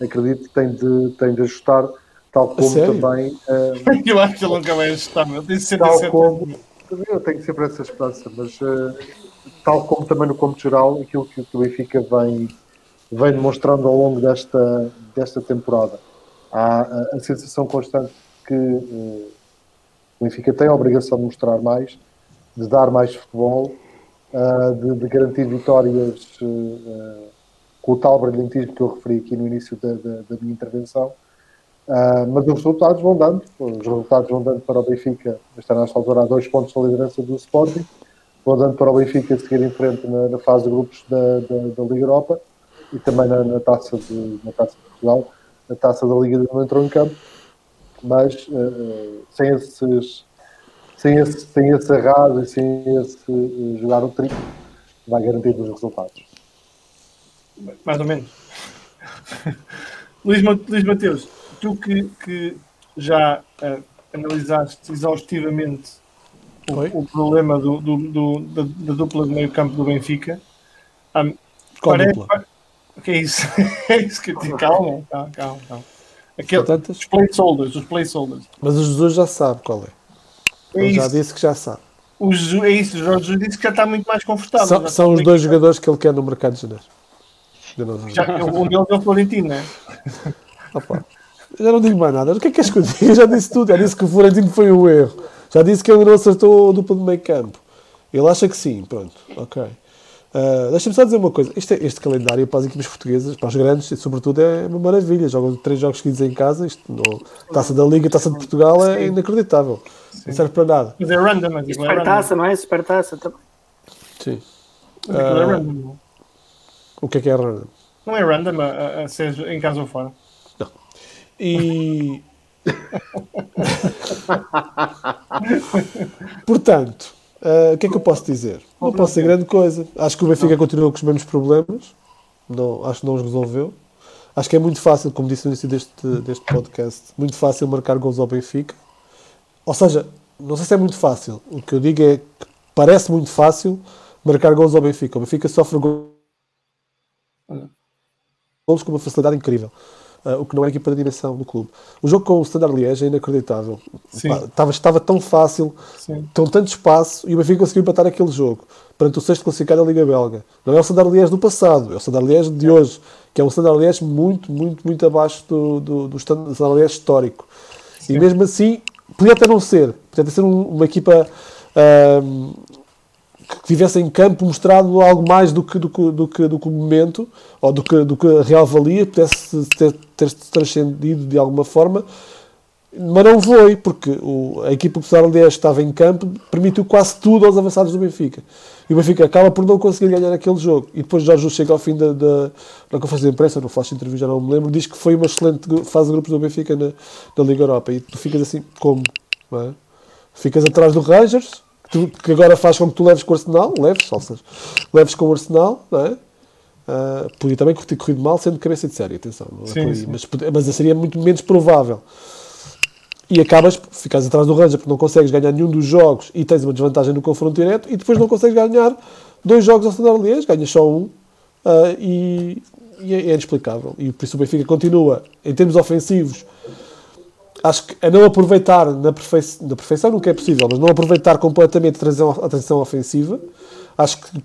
acredito, tem de, tem de ajustar, tal como também... Uh, eu acho que ele nunca vai ajustar, meu. Tem sempre tal como, Eu tenho sempre essa esperança, mas tal como também no cômputo geral, aquilo que o Benfica vem, vem demonstrando ao longo desta, desta temporada há a, a sensação constante que uh, o Benfica tem a obrigação de mostrar mais, de dar mais futebol, uh, de, de, garantir vitórias uh, com o tal brilhantismo que eu referi aqui no início da, da, da minha intervenção. mas os resultados vão dando, os resultados vão dando para o Benfica, está nesta altura a dois pontos da liderança do Sporting, vão dando para o Benfica seguir em frente na, na fase de grupos da, da, da Liga Europa e também na, na, taça de, na taça de Portugal a taça da Liga não entrou em campo, mas uh, sem esses sem esse, sem esse arraso e sem esse uh, jogar o trigo, vai garantir os resultados. Mais ou menos. Luís, Luís Mateus, tu que, que já uh, analisaste exaustivamente o, o, problema do, do, do da, da, dupla de meio campo do Benfica, um, parece, o que é isso? é isso que eu digo. Calma, calma, calma. calma. Aquele, Portanto, os placeholders, os placeholders. Mas o Jesus já sabe qual é. é Ele já disse que já sabe. O Jesus, é isso, o Jorge Jesus disse que já está muito mais confortável. São, são os dois jogadores que ele quer no mercado de janeiro. Já, um deles é o Florentino, não é? Opa, já não digo mais nada. O que é que és que eu já disse tudo. Já disse que o Florentino foi um erro. Já disse que ele não acertou o duplo de meio campo. Ele acha que sim. Pronto, ok. Uh, Deixa-me só dizer uma coisa: este, este, calendário para as equipes portuguesas, para os grandes, sobretudo, é uma maravilha. Jogam três jogos seguidos em casa. Isto, no, taça da Liga, taça de Portugal é inacreditável. Sim. Não serve para nada. Mas é random, mas é Supertaça, não é? Supertaça também. Sim. Uh, é random. O que é que é random? Não é random a, a, ser em casa ou fora. Não. E. Portanto. Uh, o que é que eu posso dizer? Não posso dizer grande coisa. Acho que o Benfica continua com os mesmos problemas. Não, acho que não os resolveu. Acho que é muito fácil, como disse no início deste, deste podcast, muito fácil marcar gols ao Benfica. Ou seja, não sei se é muito fácil. O que eu digo é que parece muito fácil marcar gols ao Benfica. O Benfica sofre gols com uma facilidade incrível uh, o que não é a equipa da direção do clube. O jogo com o Standard Liège é inacreditável. estava, estava tão fácil, Sim. com tanto espaço, e o Benfica conseguiu empatar aquele jogo perante o sexto classificado da Liga Belga. Não é o Standard Liège do passado, é o Standard Liège de hoje, que é um Standard Liège muito, muito, muito abaixo do, do, do Standard Liège histórico. Sim. E mesmo assim, podia até não ser, podia até ser um, uma equipa... Uh, que tivesse em campo mostrado algo mais do que, do que, do que, do que o momento, ou do que, do que a real valia, pudesse ter, ter transcendido de alguma forma, mas não foi, porque o, a equipa que o 10 estava em campo permitiu quase tudo aos avançados do Benfica. E o Benfica acaba por não conseguir ganhar aquele jogo. E depois Jorge Jesus chega ao fim da, da, da conferência de imprensa, no flash entrevista, não me lembro, diz que foi uma excelente fase de grupos do Benfica na, na Liga Europa. E tu ficas assim, como? É? Ficas atrás do Rangers, tu, que agora faz com que tu leves com o Arsenal, leves, salsas, leves com o Arsenal, não é? Uh, podia também ter corrido mal sendo cabeça de série, atenção, sim, sim. Mas, mas seria muito menos provável. E acabas, ficas atrás do Ranger porque não consegues ganhar nenhum dos jogos e tens uma desvantagem no confronto direto e depois não consegues ganhar dois jogos ao Liège, ganhas só um uh, e, e é, é inexplicável. E por isso o Benfica continua, em termos ofensivos, acho que a não aproveitar na, perfeição, na perfeição nunca é possível, mas não aproveitar completamente a transição, a transição ofensiva, acho que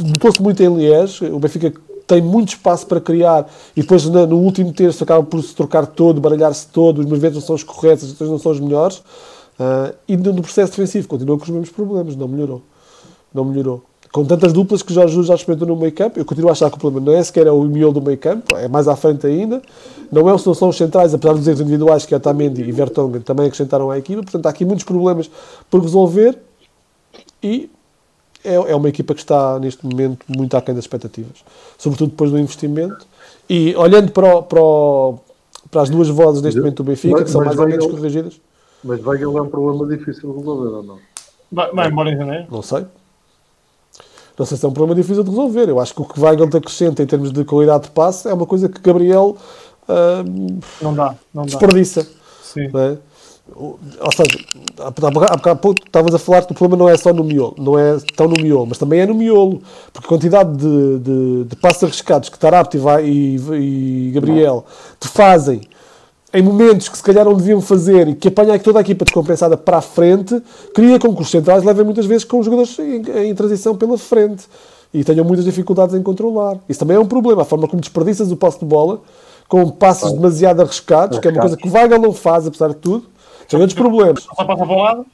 notou-se muito em Liège, o Benfica tem muito espaço para criar e depois no, no último terço acaba por se trocar todo, baralhar-se todo, os movimentos não são os corretos, as situações não são as melhores uh, e no, no, processo defensivo continua com os mesmos problemas, não melhorou. Não melhorou. Com tantas duplas que Jorge Jesus já experimentou no meio campo, eu continuo a achar que o problema não é sequer o miolo do meio campo, é mais à frente ainda. Não, é, não são os centrais, apesar dos erros individuais que Otamendi e Vertonghen também acrescentaram à equipa. Portanto, há aqui muitos problemas por resolver e é, é uma equipa que está neste momento muito aquém das expectativas, sobretudo depois do investimento. E olhando para, o, para, o, para as duas vozes neste momento do Benfica, Mas- que são mais ou menos corrigidas, Mas Weigl é um problema difícil de resolver ou não? Vai, vai embora em janeiro. não sei. Não sei se é um problema difícil de resolver. Eu acho que o que Weigl te acrescenta em termos de qualidade de passe é uma coisa que Gabriel ah, Não dá, não dá. desperdiça. Sim. não é? Ou seja, há pouco estavas a falar que o problema não é só no miolo, não é tão no miolo, mas também é no miolo, porque a quantidade de, de, de passos arriscados que Tarapti e, e Gabriel te fazem em momentos que se calhar não deviam fazer e que apanha toda a equipa descompensada para a frente, cria com que os centrais levem muitas vezes com os jogadores em, em transição pela frente e tenham muitas dificuldades em controlar. Isso também é um problema, a forma como desperdiças o passo de bola com passos demasiado arriscados, que é uma coisa que o Weigl não faz, apesar de tudo, tem outros problemas. Só passa para o lado.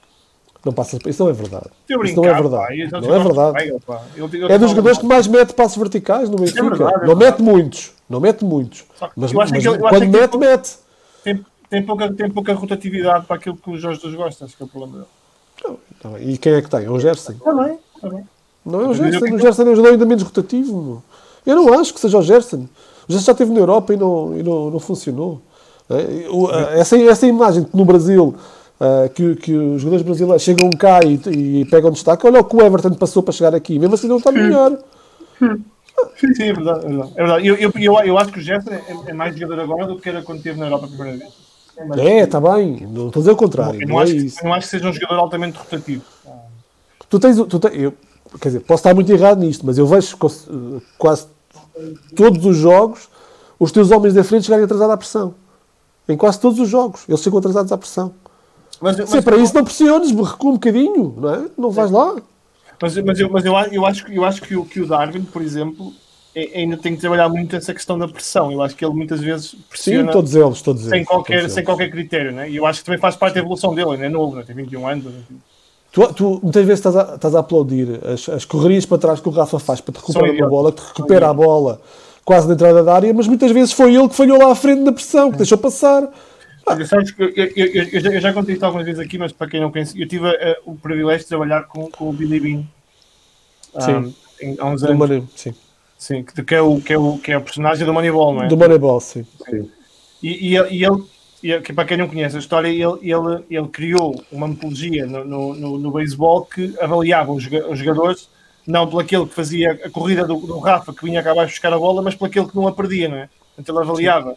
Não passa, isso não é verdade. A Isso não é brincar, verdade. pá. Não é do verdade. Weigl. Eu- eu É dos jogadores que mais mete passos verticais no Benfica. verdade, é não mete muitos. Não mete muitos. Mas, mas acho quando mete, mete. Tem, tem, pouca, tem pouca rotatividade para aquilo que o Jorge dos gosta, acho que é o problema dele. Tá bem. E quem é que tem? É o Gerson. Está bem, está bem. Não é o Gerson. O Gerson é um jogador ainda menos rotativo. Eu não acho que seja o Gerson. O Gerson já esteve na Europa e não, e não, não funcionou. É, o- a- Essa, essa imagem que no Brasil, que, que os jogadores brasileiros chegam cá e, e pegam destaque, olha o que o Everton passou para chegar aqui. Mesmo assim não está melhor. Sim, sim, é verdade. É verdade. É verdade. Eu, eu, eu, eu acho que o Gerson é, é mais jogador agora do que era quando esteve na Europa a primeira vez. Mas- É, está bem. Não estou a dizer o contrário. eu Não não, é acho, que- isso. eu não acho que seja um jogador altamente rotativo. Tu tens, tu tens- eu, quer dizer, posso estar muito errado nisto, mas eu vejo quase todos os jogos os teus homens da frente chegarem atrasados à pressão. Em quase todos os jogos, eles chegam atrasados à pressão. Mas, Se é mas, para isso, não pressiones, recua um bocadinho, não é? Não vais lá. Mas, mas, eu, mas eu, eu acho, que- eu acho que, o, que o Darwin, por exemplo, é- ainda tem que trabalhar muito essa questão da pressão. Eu acho que ele muitas vezes Sim, pressiona todos eles, todos eles. sem, qualquer, sem qualquer critério. Né? E eu acho que também faz parte da evolução dele. Ele é novo, né? tem 21 anos. enfim. Tu, tu muitas vezes estás a, estás a aplaudir as, as correrias para trás que o Rafa faz para te recuperar uma bola, que te recupera a bola quase na entrada da área, mas muitas vezes foi ele que falhou lá à frente na pressão, que deixou passar. Olha, sabes que eu, eu, eu, eu já, contei isto algumas vezes aqui, mas para quem não conhece, eu tive eh, o privilégio de trabalhar com, com o Billy Bean ah, Sim. em- há uns anos. Money, sim. Sim, que, que é o, que, é o, que é o personagem do Moneyball, não é? do Moneyball, sim. E, e, ele- e ele, e que para quem não conhece a história, ele, ele, ele criou uma metodologia no, no, no, no beisebol que avaliava os, os jogadores não pelo aquele que fazia a corrida do, do Rafa, que vinha acabar de buscar a bola, mas pelo aquele que não a perdia, não é? Então ele avaliava a,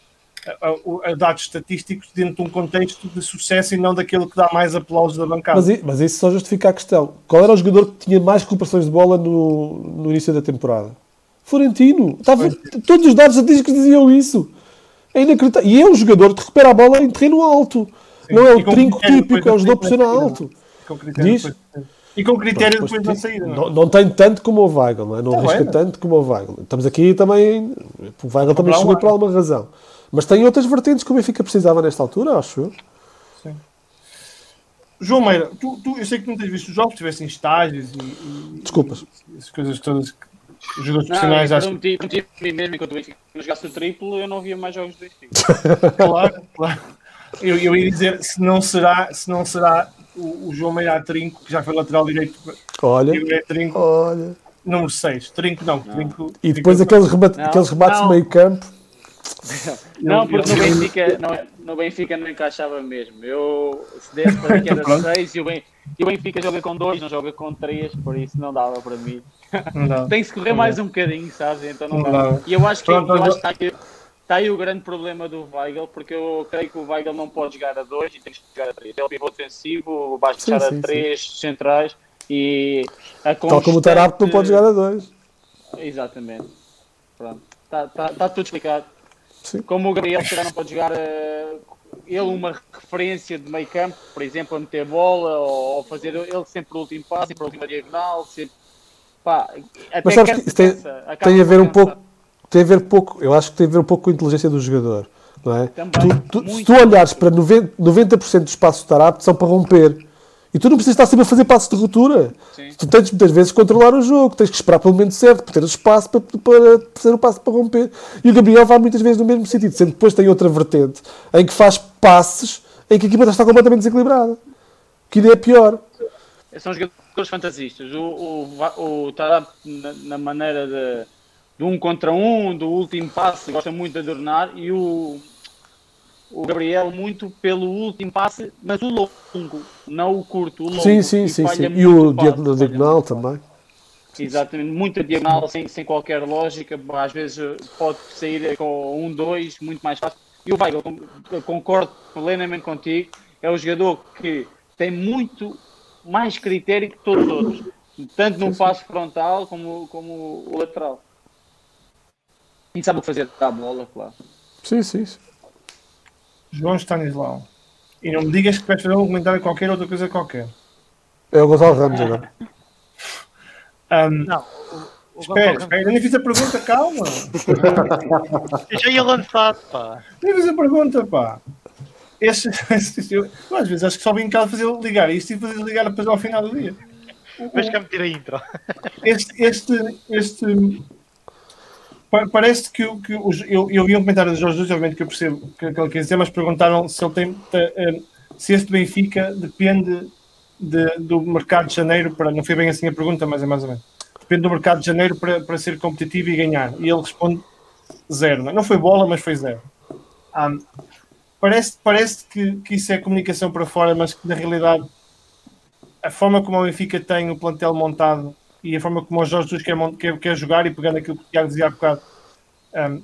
a- a dados estatísticos dentro de um contexto de sucesso e não daquele que dá mais aplausos da bancada. Mas, mas isso só justifica a questão. Qual era o jogador que tinha mais recuperações de bola no, no início da temporada? Florentino. Estava, todos os dados estatísticos diziam isso. É inacreditável. E é um jogador que recupera a bola em terreno alto. Sim. Não é o trinco típico, é depois o jogador da profissional saída. alto. Com critério Diz? depois- E com critério Pois, depois da tem- saída. não é? não, não tem tanto como o Weigl, não é? Não Tá arrisca bem. tanto como o Weigl. Estamos aqui também. O Weigl também chegou por alguma razão. Mas tem outras vertentes que o Benfica precisava nesta altura, acho eu. João Meira, tu, tu- eu sei que não tens visto os jogos, tiveste em estágios e, e- Desculpas. e essas coisas todas que os jogadores Não, profissionais eu acham. prometi, prometi a mim mesmo enquanto o Benfica não jogasse o triplo, eu não via mais jogos do Benfica. Claro, claro. Eu, eu ia dizer se não será, se não será o, o João Meira a Trinco, que já foi lateral direito, Olha, e o é Trinco olha. número 6. Trinco não, Trinco. E depois Trinco- aqueles, Não, aqueles rebates não. de meio campo. Não, porque no Benfica não, no Benfica não encaixava mesmo. Eu, se desse para que era Pronto. 6 e o Ben- e o Benfica joga com 2, não joga com 3, por isso não dava para mim. Tem que se correr mais um bocadinho, sabes? Então não Não dá. dá. E eu acho que, Pronto, eu acho que está, aí, está aí o grande problema do Weigl, porque eu creio que o Weigl não pode jogar a 2 e tem que jogar a 3. Ele é o pivô defensivo, Sim, deixar a 3 centrais e a Tal como o Tarapto não pode jogar a dois. Exatamente. Pronto. Está tá, tá tudo explicado. Sim. Como o Gabriel se não pode jogar eh, ele uma referência de meio campo, por exemplo, a meter bola ou, ou fazer ele sempre o último passo, sempre a última diagonal, sempre. Pá, até Mas sabes que isso tem, acaba tem a ver um pouco. Tem a ver pouco, eu acho que tem a ver um pouco com a inteligência do jogador. Não é? Também, Tu- tu- se tu olhares para 90%, 90 do espaço do Tarapto são para romper. E tu não precisas estar sempre a fazer passos de ruptura. Sim. Tu tens muitas vezes controlar o jogo, tens que esperar pelo momento certo para ter o espaço para, para fazer o passo para romper. E o Gabriel vai muitas vezes no mesmo sentido, sendo que depois tem outra vertente em que faz passes em que a equipa está completamente desequilibrada. Que ainda é pior. São jogadores fantasistas. O, o, o na, na maneira de, de um contra um, do último passe, gosta muito de adornar. E o, o Gabriel muito pelo último passe, mas o longo, não o curto, o longo. Sim, sim, sim. sim. E o diagonal, diagonal também. Exatamente, muita diagonal sem, sem qualquer lógica. Às vezes eh, pode sair com um, dois, muito mais fácil. E o Weigl, concordo plenamente contigo, é o jogador que tem muito mais critério que todos os outros, tanto no passo frontal como, como o lateral. E sabe o que fazer da bola, claro. Sim, sim. sim. João Stanislau. E não me digas que vais fazer um comentário qualquer outra coisa qualquer. É o Gonçalo Ramos agora. Um, não. O, o espera, espera, eu nem fiz a pergunta, calma. eu já ia lançar, pá. Nem fiz a pergunta, pá. Este, este, eu, às vezes acho que só vim cá fazer ligar isto e fazer ligar depois ao final do dia. Mas que meter a intro. Este, este, este parece que, que eu, eu vi um comentário do Jorge Jesus, obviamente que eu percebo o que ele quer dizer, mas perguntaram se ele tem eh, se este Benfica depende de, do mercado de janeiro para não foi bem assim a pergunta, mas é mais ou menos depende do mercado de janeiro para, para ser competitivo e ganhar. E ele responde zero. Não, não foi bola, mas foi zero. Um, parece parece que, que isso é comunicação para fora, mas que na realidade a forma como o Benfica tem o plantel montado e a forma como o Jorge Jesus quer, quer, quer jogar e pegando aquilo que o Tiago dizia há bocado, um,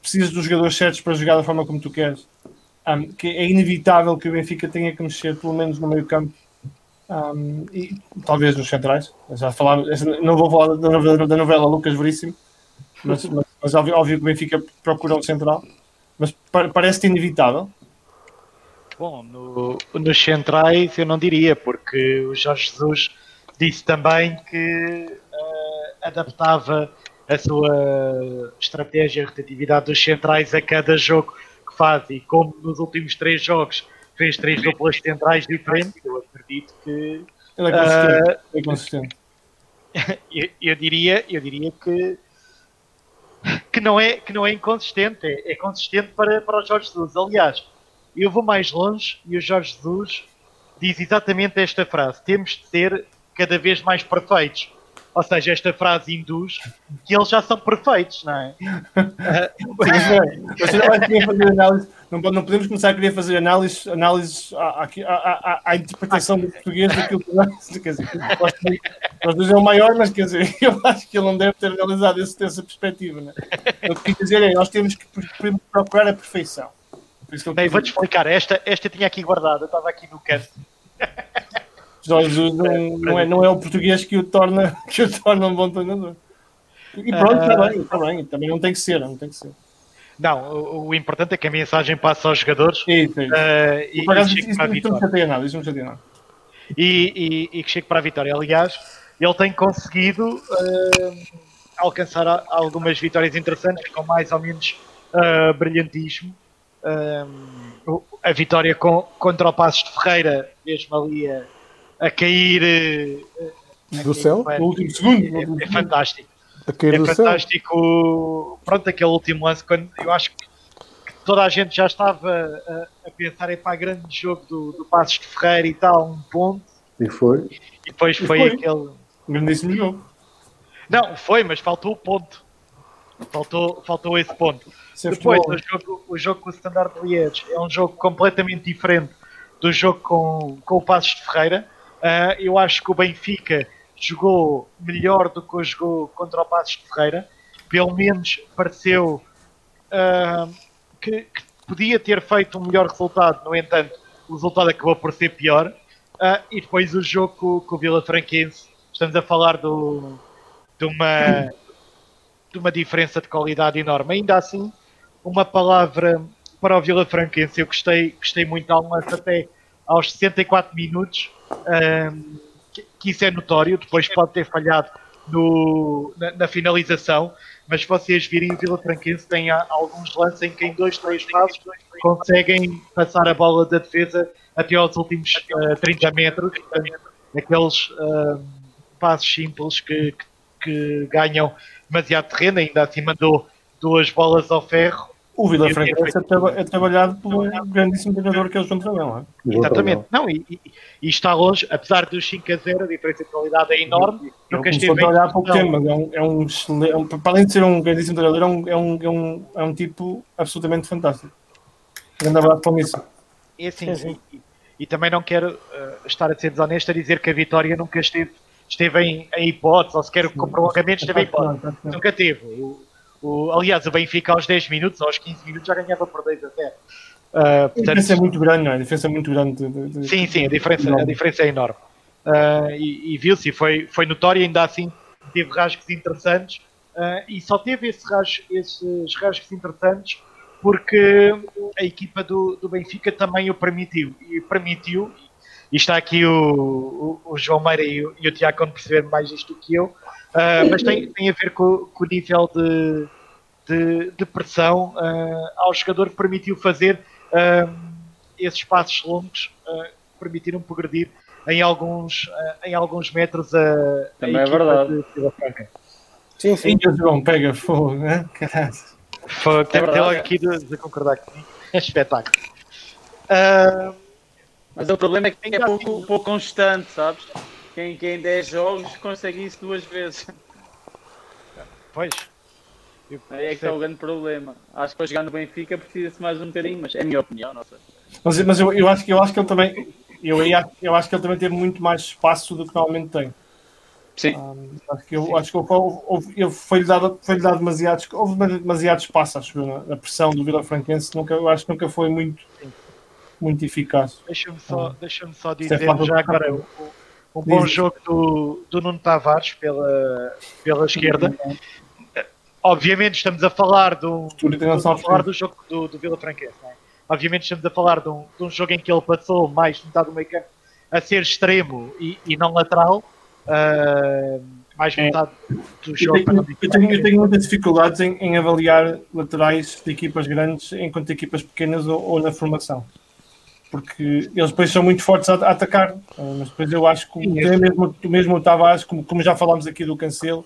precisas dos jogadores certos para jogar da forma como tu queres. Um, que é inevitável que o Benfica tenha que mexer pelo menos no meio campo um, e talvez nos centrais. Já falar, não vou falar da novela, da novela Lucas Veríssimo, mas, mas, mas óbvio, óbvio, que o Benfica procura um central. Mas parece-te inevitável. Bom, no, nos centrais eu não diria, porque o Jorge Jesus disse também que uh, adaptava a sua estratégia e rotatividade dos centrais a cada jogo que faz. E como nos últimos três jogos fez três duplas centrais diferentes, eu acredito que. Ele é consistente. Uh, é consistente. eu, eu, diria, eu diria que. Que não, é, que não é inconsistente, é, é consistente para, para o Jorge Jesus. Aliás, eu vou mais longe e o Jorge Jesus diz exatamente esta frase: temos de ser cada vez mais perfeitos. Ou seja, esta frase induz que eles já são perfeitos, não é? não, não podemos começar a querer fazer análises, análises à, à, à, interpretação do português daquilo que nós. Quer dizer, nós dois é o maior, mas quer dizer, eu acho que ele não deve ter analisado esse, essa perspectiva. Né? O que quer dizer é nós temos que procurar a perfeição. Bem, vou-te explicar. Esta, esta tinha aqui guardada, estava aqui no cast. Jorge não, não, é, não é o português que o torna, que o torna um bom treinador. E pronto, está uh, bem, está bem. Também não tem que ser, não tem que ser. Não, o, o importante é que a mensagem passe aos jogadores. Isso, isso. Uh, e, e chegue para a vitória. Nada, isso não chateia nada. E, e, e, que chegue para a vitória. Aliás, ele tem conseguido uh, alcançar algumas vitórias interessantes com mais ou menos uh, brilhantismo. a vitória com, contra o Passos de Ferreira, mesmo ali a a cair uh, do céu? no último segundo. É, é, é fantástico. A cair é do fantástico. Céu. Pronto, aquele último lance, quando eu acho que, toda a gente já estava a, a pensar em para grande jogo do, do Passos de Ferreira e tal, um ponto. E foi. E depois e foi, foi, aquele. Grandíssimo jogo. Não, foi, mas faltou o ponto. Faltou, faltou esse ponto. Depois, o jogo, o jogo com o Standard Liège é um jogo completamente diferente do jogo com, com o Passos de Ferreira Uh, eu acho que o Benfica jogou melhor do que jogou contra o Passos de Ferreira. Pelo menos pareceu uh, que, que, podia ter feito um melhor resultado. No entanto, o resultado acabou por ser pior. Uh, e depois o jogo com, com o Vila Franquense. Estamos a falar do, de, uma, de uma diferença de qualidade enorme. Ainda assim, uma palavra para o Vila Franquense. Eu gostei, gostei muito, um lance até aos 64 minutos, um, que, isso é notório, depois pode ter falhado no, na, na, finalização, mas se vocês virem o Vila Franquense tem alguns lances em que em dois, três passos conseguem passar a bola da defesa até aos últimos uh, 30 metros, aqueles uh, passos simples que, que, que, ganham demasiado terreno, ainda assim mandou duas bolas ao ferro. O Vila Franquense é, é trabalhado por um grandíssimo treinador que é o João Trabão, não é? Exatamente. Não, e, e, e, está longe, apesar dos 5 a 0, a diferença de qualidade é enorme. Eu nunca esteve a olhar há pouco tempo, mas é um, é um excelente, é um, para além de ser um grandíssimo treinador, é um, é um, é um, é um tipo absolutamente fantástico. Grande abraço para isso. E assim, e, e, também não quero uh, estar a ser desonesto a dizer que a Vitória nunca esteve, esteve em, em hipótese, ou sequer com prolongamento esteve em hipótese. Nunca teve. O, o, aliás, o Benfica aos 10 minutos, aos 15 minutos já ganhava por 2 a 0. Uh, portanto, a diferença é muito grande, não é? A diferença é muito grande. De, de, sim, sim, a diferença, a diferença é enorme. Uh, e, e viu-se, foi, foi notório, ainda assim teve rasgos interessantes uh, e só teve esse esses rasgos interessantes porque a equipa do, do Benfica também o permitiu e permitiu e está aqui o, o, o João Meira e o, e o Tiago quando perceber mais isto do que eu uh, mas tem, tem a ver com, com o nível de, de, de pressão ao jogador que permitiu fazer esses passos longos permitiram progredir em alguns, uh, em alguns metros a, Também a é verdade. Sim, sim. Sim, João, pega fogo, né? Caralho. Fogo, é logo aqui de, de, concordar comigo. É espetáculo. Uh, mas o problema é que é pouco, pouco constante, sabes? Quem, quem em 10 jogos consegue isso duas vezes. Pois. é que é o grande problema. Acho que para jogar no Benfica precisa-se mais um bocadinho, mas é a minha opinião, não sei. Mas, mas eu, eu, acho que, eu acho que ele também eu, eu acho que ele também teve muito mais espaço do que normalmente tem. Sim. Um, acho que, eu, acho que houve, foi-lhe dado, foi dado demasiado, houve demasiado espaço, acho eu, na, pressão do Vila Franquense. Nunca, eu acho que nunca foi muito, muito eficaz. Deixa-me só, um, deixa só é dizer já agora um bom jogo do, do Nuno Tavares pela, pela esquerda. Obviamente estamos a falar do, estamos a falar do jogo do, do Vila Franquense, é? Obviamente estamos a falar de um, de um jogo em que ele passou mais de metade do meio campo a ser extremo e, e não lateral. Uh, mais é. metade do jogo. Eu tenho, eu tenho, eu tenho muitas dificuldades em, em, avaliar laterais de equipas grandes enquanto equipas pequenas ou, ou, na formação. Porque eles depois são muito fortes a, a atacar, mas depois eu acho que Sim, mesmo, mesmo o Tavares, como, como já falámos aqui do Cancelo,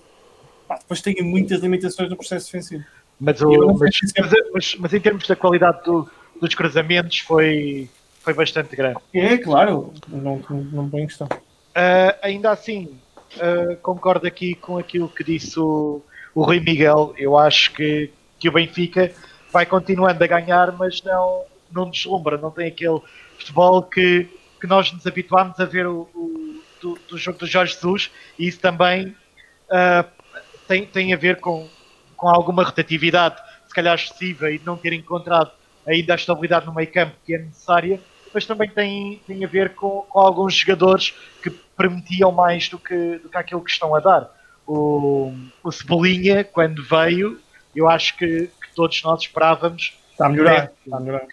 pá, depois tem muitas limitações no processo defensivo. Mas, o, mas, mas, mas, mas, em termos da qualidade do, dos cruzamentos foi, foi bastante grande. É, claro, não, não põe em questão. Uh, ainda assim, uh, concordo aqui com aquilo que disse o, o Rui Miguel. Eu acho que, que o Benfica vai continuando a ganhar, mas não, não deslumbra, não tem aquele futebol que, que nós nos habituámos a ver o, o do, do, jogo do Jorge Jesus e isso também uh, tem, tem a ver com, com alguma rotatividade, se calhar excessiva, e não ter encontrado ainda a estabilidade no meio campo que é necessária, mas também tem, tem a ver com, com alguns jogadores que permitiam mais do que, do que aquilo que estão a dar. O, o Cebolinha, quando veio, eu acho que, que todos nós esperávamos. Está a melhorar. está a melhorar.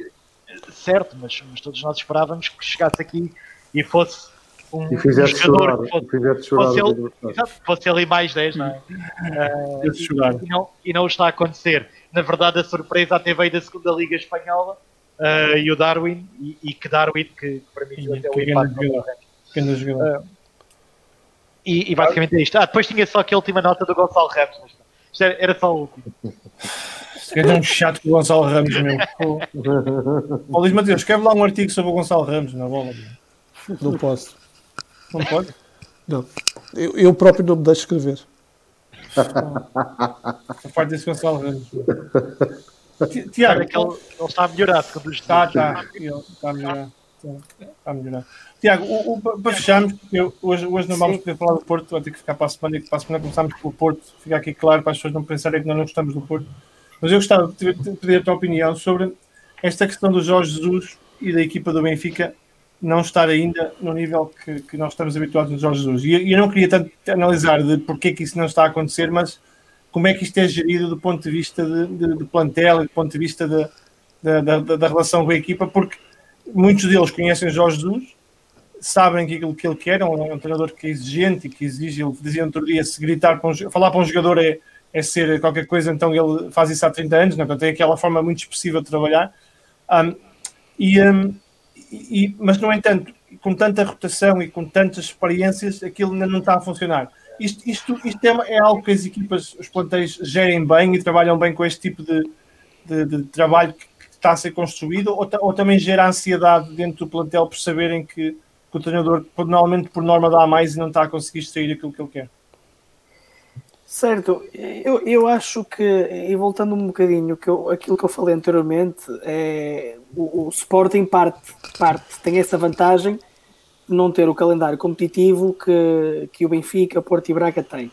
Certo, mas, mas todos nós esperávamos que chegasse aqui e fosse um, e fizeste jogador chorar, fosse, chorar fosse, ele, fosse ele mais 10, não é? Uh, e, e, não, e não está a acontecer na verdade a surpresa até veio da segunda Liga Espanhola uh, e o Darwin, e, e, que Darwin que, que permitiu até o empate. Uh, e, e, basicamente é isto. Ah, depois tinha só aquela última nota do Gonçalo Ramos. Isto era, era só o último. É um chato com o Gonçalo Ramos, meu. Ó Luís Mateus, escreve lá um artigo sobre o Gonçalo Ramos na bola. Não posso. Não pode? Não. Eu, eu próprio não me deixo escrever. A parte desse Gonçalo Ramos. Tiago, ele, ele, está a melhorar, segundo os Está, está. Está a melhorar. Está a melhorar. Tiago, o, o, para fecharmos, eu, hoje, hoje não vamos poder falar do Porto, vai ter que ficar para a semana e para a semana começamos pelo Porto, ficar aqui claro para as pessoas não pensarem que nós não gostamos do Porto. Mas eu gostava de pedir a tua opinião sobre esta questão do Jorge Jesus e da equipa do Benfica não estar ainda no nível que, que nós estamos habituados no Jorge Jesus. E, e eu não queria tanto analisar de porque que isso não está a acontecer, mas como é que isto é gerido do ponto de vista de, de, de plantel, do ponto de vista de, da, da, relação com a equipa, porque muitos deles conhecem Jorge Jesus, sabem que aquilo que ele quer, é um, é um treinador que é exigente e que exige, ele dizia outro dia, se gritar para um, falar para um jogador é, é ser qualquer coisa, então ele faz isso há 30 anos, não? É? então tem aquela forma muito expressiva de trabalhar Um, e, um, e, mas, no entanto, com tanta rotação e com tantas experiências, aquilo ainda não está a funcionar. Isto, isto, isto é, é, algo que as equipas, os plantéis gerem bem e trabalham bem com este tipo de, de, de trabalho que, que, está a ser construído, ou, ou, também gera ansiedade dentro do plantel por saberem que, que o treinador, normalmente por norma, dá mais e não está a conseguir extrair aquilo que ele quer. Certo, eu, eu acho que, e voltando um bocadinho, que eu, aquilo que eu falei anteriormente, é, o, o Sporting parte, parte, tem essa vantagem de não ter o calendário competitivo que, que o Benfica, Porto e Braga têm.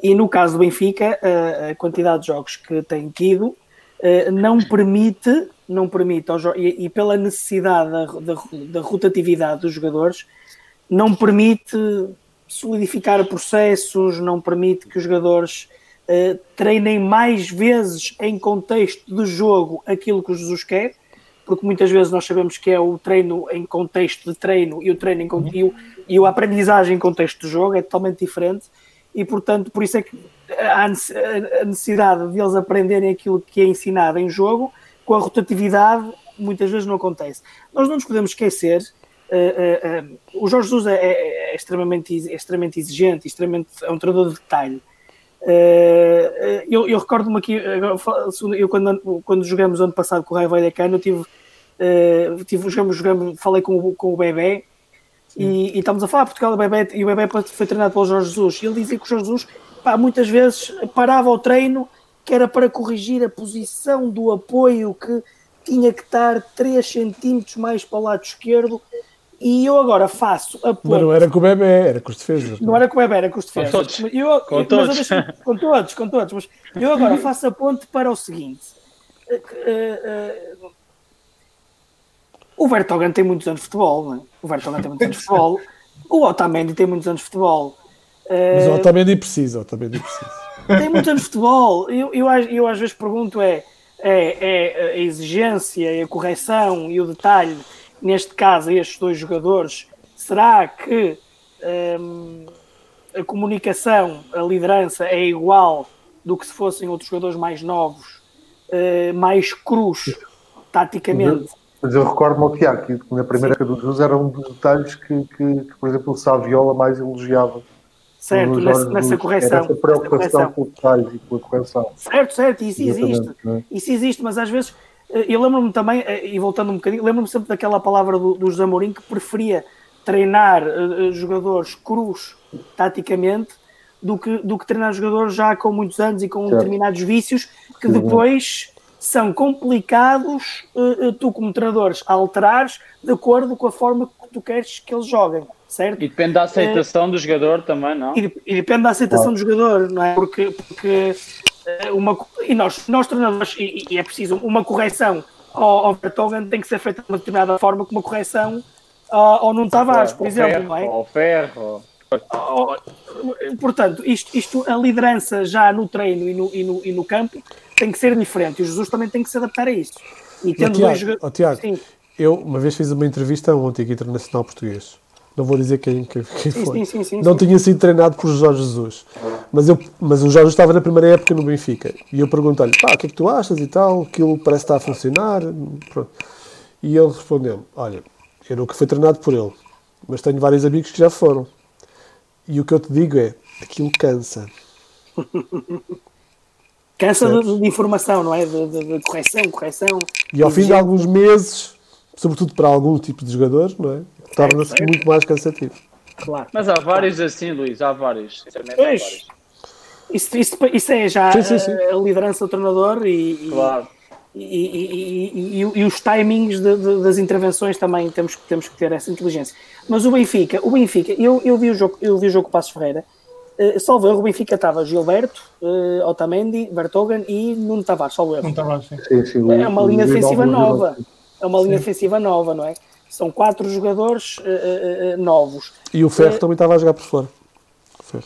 E no caso do Benfica, a, a quantidade de jogos que tem tido eh, não permite, não permite e, e pela necessidade da, da, da rotatividade dos jogadores, não permite solidificar processos, não permite que os jogadores uh, treinem mais vezes em contexto de jogo aquilo que o Jesus quer, porque muitas vezes nós sabemos que é o treino em contexto de treino e o treino em conteúdo e a aprendizagem em contexto de jogo é totalmente diferente e portanto por isso é que há a necessidade de eles aprenderem aquilo que é ensinado em jogo com a rotatividade muitas vezes não acontece. Nós não nos podemos esquecer Uh, uh, o Jorge Jesus é, é, é, extremamente, é extremamente exigente, extremamente, é um treinador de detalhe. eu, eu recordo-me aqui, eu quando, quando jogamos ano passado com o Raio Vallecano, eu tive, tive jogamos, jogamos, falei com, o, com o Bebé e, e, estamos a falar Portugal, o Bebé, e o Bebé foi treinado pelo Jorge Jesus, e ele dizia que o Jorge Jesus pá, muitas vezes parava o treino que era para corrigir a posição do apoio que tinha que estar 3 centímetros mais para o lado esquerdo e eu agora faço a ponte. Mas não era com o bebê, era com os defesas. Não, não era com o bebê, era com os defesas. Com todos. Eu, com, eu, todos. Mas, com todos. Com todos, Mas eu agora faço a ponte para o seguinte. Uh, uh, uh, o Vertogen tem muitos anos de futebol, não é? O Vertogen tem muitos anos de futebol. O Otamendi tem muitos anos de futebol. Mas o Otamendi precisa, o Otamendi precisa. Tem muitos anos de futebol. Eu, eu, eu às vezes pergunto é, é, é a exigência, a correção e o detalhe neste caso, a estes dois jogadores, será que um, a comunicação, a liderança é igual do que se fossem outros jogadores mais novos, uh, mais cruz, taticamente? Mas eu recordo-me, Tiago, que na primeira época do Jesus era um dos detalhes que, que, que, por exemplo, o Saviola mais elogiava. Certo, nessa, nessa correção. Essa preocupação com o detalhe e com a correção. Certo, certo, isso existe. É? Isso existe, mas às vezes eh, eu lembro-me também, eh, e voltando um bocadinho, lembro-me sempre daquela palavra do, do José Mourinho que preferia treinar uh, jogadores crus taticamente do que, do que treinar jogadores já com muitos anos e com certo. determinados vícios que depois são complicados uh, tu como treinadores alterares de acordo com a forma que tu queres que eles joguem, certo? E depende da aceitação uh, do jogador também, não? E, e depende da aceitação claro. do jogador, não é? Porque, porque uma, e nós, nós treinadores, e, e é preciso uma correção ao, ao Vertonghen tem que ser feita de uma determinada forma, com uma correção ao, ao Nuno Tavares, por exemplo, ferro, não é? Ao ferro. Portanto, isto, isto, a liderança já no treino e no, e, no, e no campo tem que ser diferente. E o Jesus também tem que se adaptar a isso. E tendo Tiago, dois. Oh, Tiago, eu uma vez fiz uma entrevista a um antigo internacional português não vou dizer quem, quem, quem foi, sim, sim, sim, não tinha sido treinado por Jorge Jesus. Mas, eu, mas o Jorge estava na primeira época no Benfica. E eu perguntei-lhe, pá, o que é que tu achas e tal? Aquilo parece estar a funcionar. Pronto. E ele respondeu olha, eu nunca fui treinado por ele, mas tenho vários amigos que já foram. E o que eu te digo é, aquilo cansa. cansa de, de, informação, não é? De, de, de correção, correção. E ao fim de alguns meses, sobretudo para algum tipo de jogador, não é? Torna-se muito mais cansativo. Claro. Mas há vários assim, Luís, há vários. Sinceramente, há vários. Isso, isso, isso, é já sim, sim, sim. A, liderança do treinador e, claro. e, e, e, e os timings de, de, das intervenções também temos, temos que ter essa inteligência. Mas o Benfica, o Benfica, eu, eu, vi, o jogo, eu vi o jogo Passos Ferreira, uh, salvo erro, o Benfica estava Gilberto, uh, Otamendi, Bertogan e Nuno Tavares, salvo erro. Tavares, sim. Sim, é uma linha defensiva nova. É uma linha defensiva nova, não é? São quatro jogadores uh, uh, novos. E o Ferro também estava a jogar por fora. O Ferro.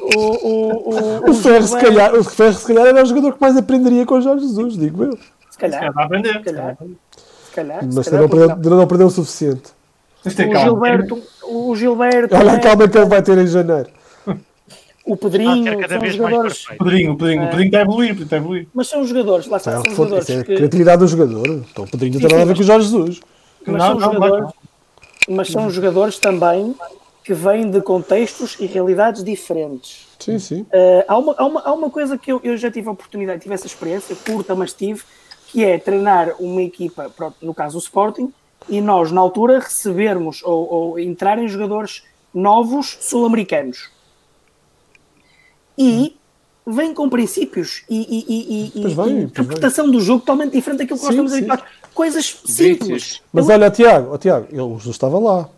o, o, o, o, Ferro, se calhar, o Ferro, se calhar, era o jogador que mais aprenderia com o Jorge Jesus, digo eu. Se calhar. Se calhar aprender. Se calhar. Se calhar. Mas se calhar, não, perdeu, não perdeu o suficiente. O Gilberto, o Gilberto. Olha a calma que ele vai ter em janeiro. O Pedrinho, Ah, são jogadores. O Pedrinho, o Pedrinho, o Pedrinho está a evoluir, está a evoluir. Mas são jogadores, lá está, é, são jogadores isso é a que. criatividade do jogador. Então o Pedrinho não tem nada a ver com o Jorge Jesus. Mas Não, são não, jogadores, não. mas são jogadores também que vêm de contextos e realidades diferentes. Sim, sim. Uh, há, uma, há, uma, há uma coisa que eu, eu já tive a oportunidade, tive essa experiência, curta, mas tive, que é treinar uma equipa, no caso o Sporting, e nós, na altura, recebermos ou, ou entrarem jogadores novos sul-americanos. E vêm com princípios e, e- e- e- Pois e vem, interpretação do jogo totalmente diferente daquilo que nós Sim, estamos sim. habituados. Coisas simples. Mas Eu- olha, Tiago, ó, Tiago, ele, o Jesus estava lá.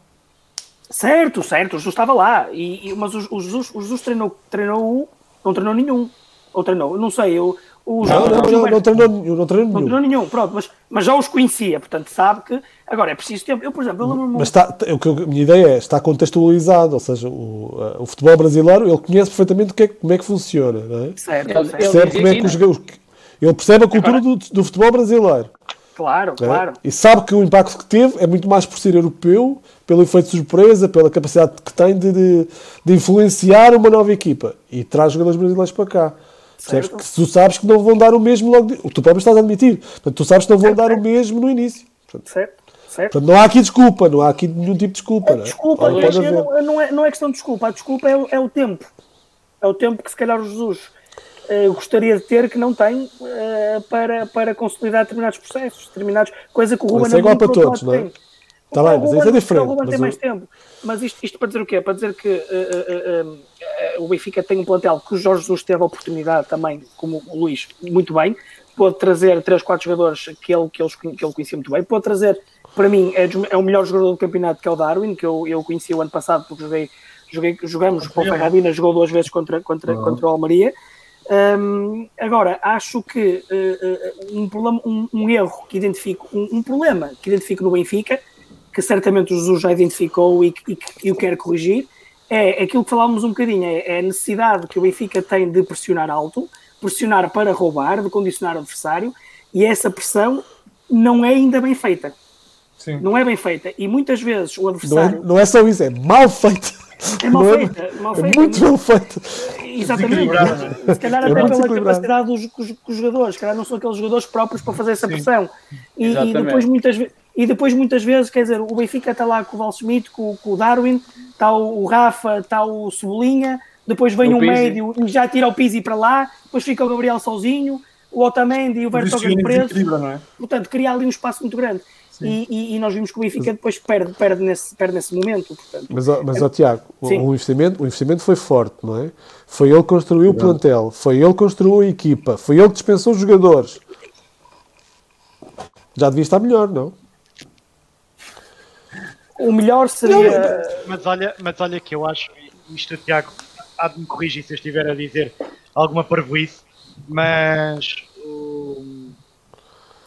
Certo, certo, o Jesus estava lá, e, e- mas o, o Jesus, o Jesus treinou, treinou um, não treinou nenhum. Ou treinou, não sei, eu, Não, não, não, não treinou, nenhum, não treinou Não nenhum. treinou nenhum, pronto, mas, mas já os conhecia, portanto sabe que. Agora é preciso tempo. Eu, por exemplo, eu lembro-me. Mas está, o que eu- a minha ideia é, está contextualizado, ou seja, o, uh, o futebol brasileiro, ele conhece perfeitamente o que é, como é que funciona, não é? Certo, Ele-. Percebe como é que os jogadores- Ele percebe a cultura do, do futebol brasileiro. Claro, não é? claro. E sabe que o impacto que teve é muito mais por ser europeu, pelo efeito de surpresa, pela capacidade que tem de, de, de influenciar uma nova equipa. E traz jogadores brasileiros para cá. Percebes? Certo. Que tu sabes que não vão dar o mesmo logo. De... Tu próprio estás a admitir. Portanto, tu sabes que não vão dar o mesmo no início. Portanto, Certo, certo. portanto, não há aqui desculpa, não há aqui nenhum tipo de desculpa. não é? Desculpa, Pode- pode haver. não, não é, não é questão de desculpa. A desculpa é, o- é o tempo. É o tempo que se calhar o Jesus eh, gostaria de ter que não tem eh, para, para consolidar determinados processos, determinados, coisa que o Ruben Isso é igual para todos, não é? tem. Tá O bem, mas isso é diferente, O Ruben mas tem o- mais tempo. Mas isto, isto para dizer o quê? Para dizer que eh, eh, eh, o Benfica tem um plantel que o Jorge Jesus teve a oportunidade também, como o Luís, muito bem, pôde trazer 3, 4 jogadores que ele, que, eles, que ele conhecia muito bem, pôde trazer, para mim, é, é o melhor jogador do campeonato, que é o Darwin, que eu, eu conheci o ano passado porque joguei, joguei, jogamos com o Ferrabina, jogou duas vezes contra, contra, contra o Almeria. Hum, agora, acho que eh, eh, um, problema, um, um erro que identifico, um, um problema que identifico no Benfica, que certamente o Jesus já identificou e, que- e, e o quer corrigir, é aquilo que falávamos um bocadinho, é, é a necessidade que o Benfica tem de pressionar alto, pressionar para roubar, de condicionar o adversário, e essa pressão não é ainda bem feita. Sim. Não é bem feita. E muitas vezes o Não é, adversário não é só isso, é mal feito. é mal Não feita. mal É feita, muito mal feito. Exatamente. Se calhar É até muito pela capacidade dos, dos- dos jogadores, se calhar não são aqueles jogadores próprios para fazer essa pressão. E, e depois muitas ve- e depois muitas vezes, quer dizer, o Benfica está lá com o Val Schmidt, com, com o Darwin, está o, o Rafa, está o Cebolinha, depois vem O um Pizzi. médio e já tira o Pizzi para lá, depois fica o Gabriel sozinho, o Otamendi e o Cristiano preso. é? Portanto, cria ali um espaço muito grande. E, e- e nós vimos que o Benfica depois perde, perde, nesse, perde nesse momento. Portanto, Mas, ó- mas ó, Tiago, o, Sim. o investimento, o investimento foi forte, não é? Foi ele que construiu o plantel, foi ele que construiu a equipa, foi ele que dispensou os jogadores. Já devia estar melhor, não? O melhor seria. Mas olha, mas olha que eu acho, isto Tiago há de me corrigir se eu estiver a dizer alguma parvoíce, mas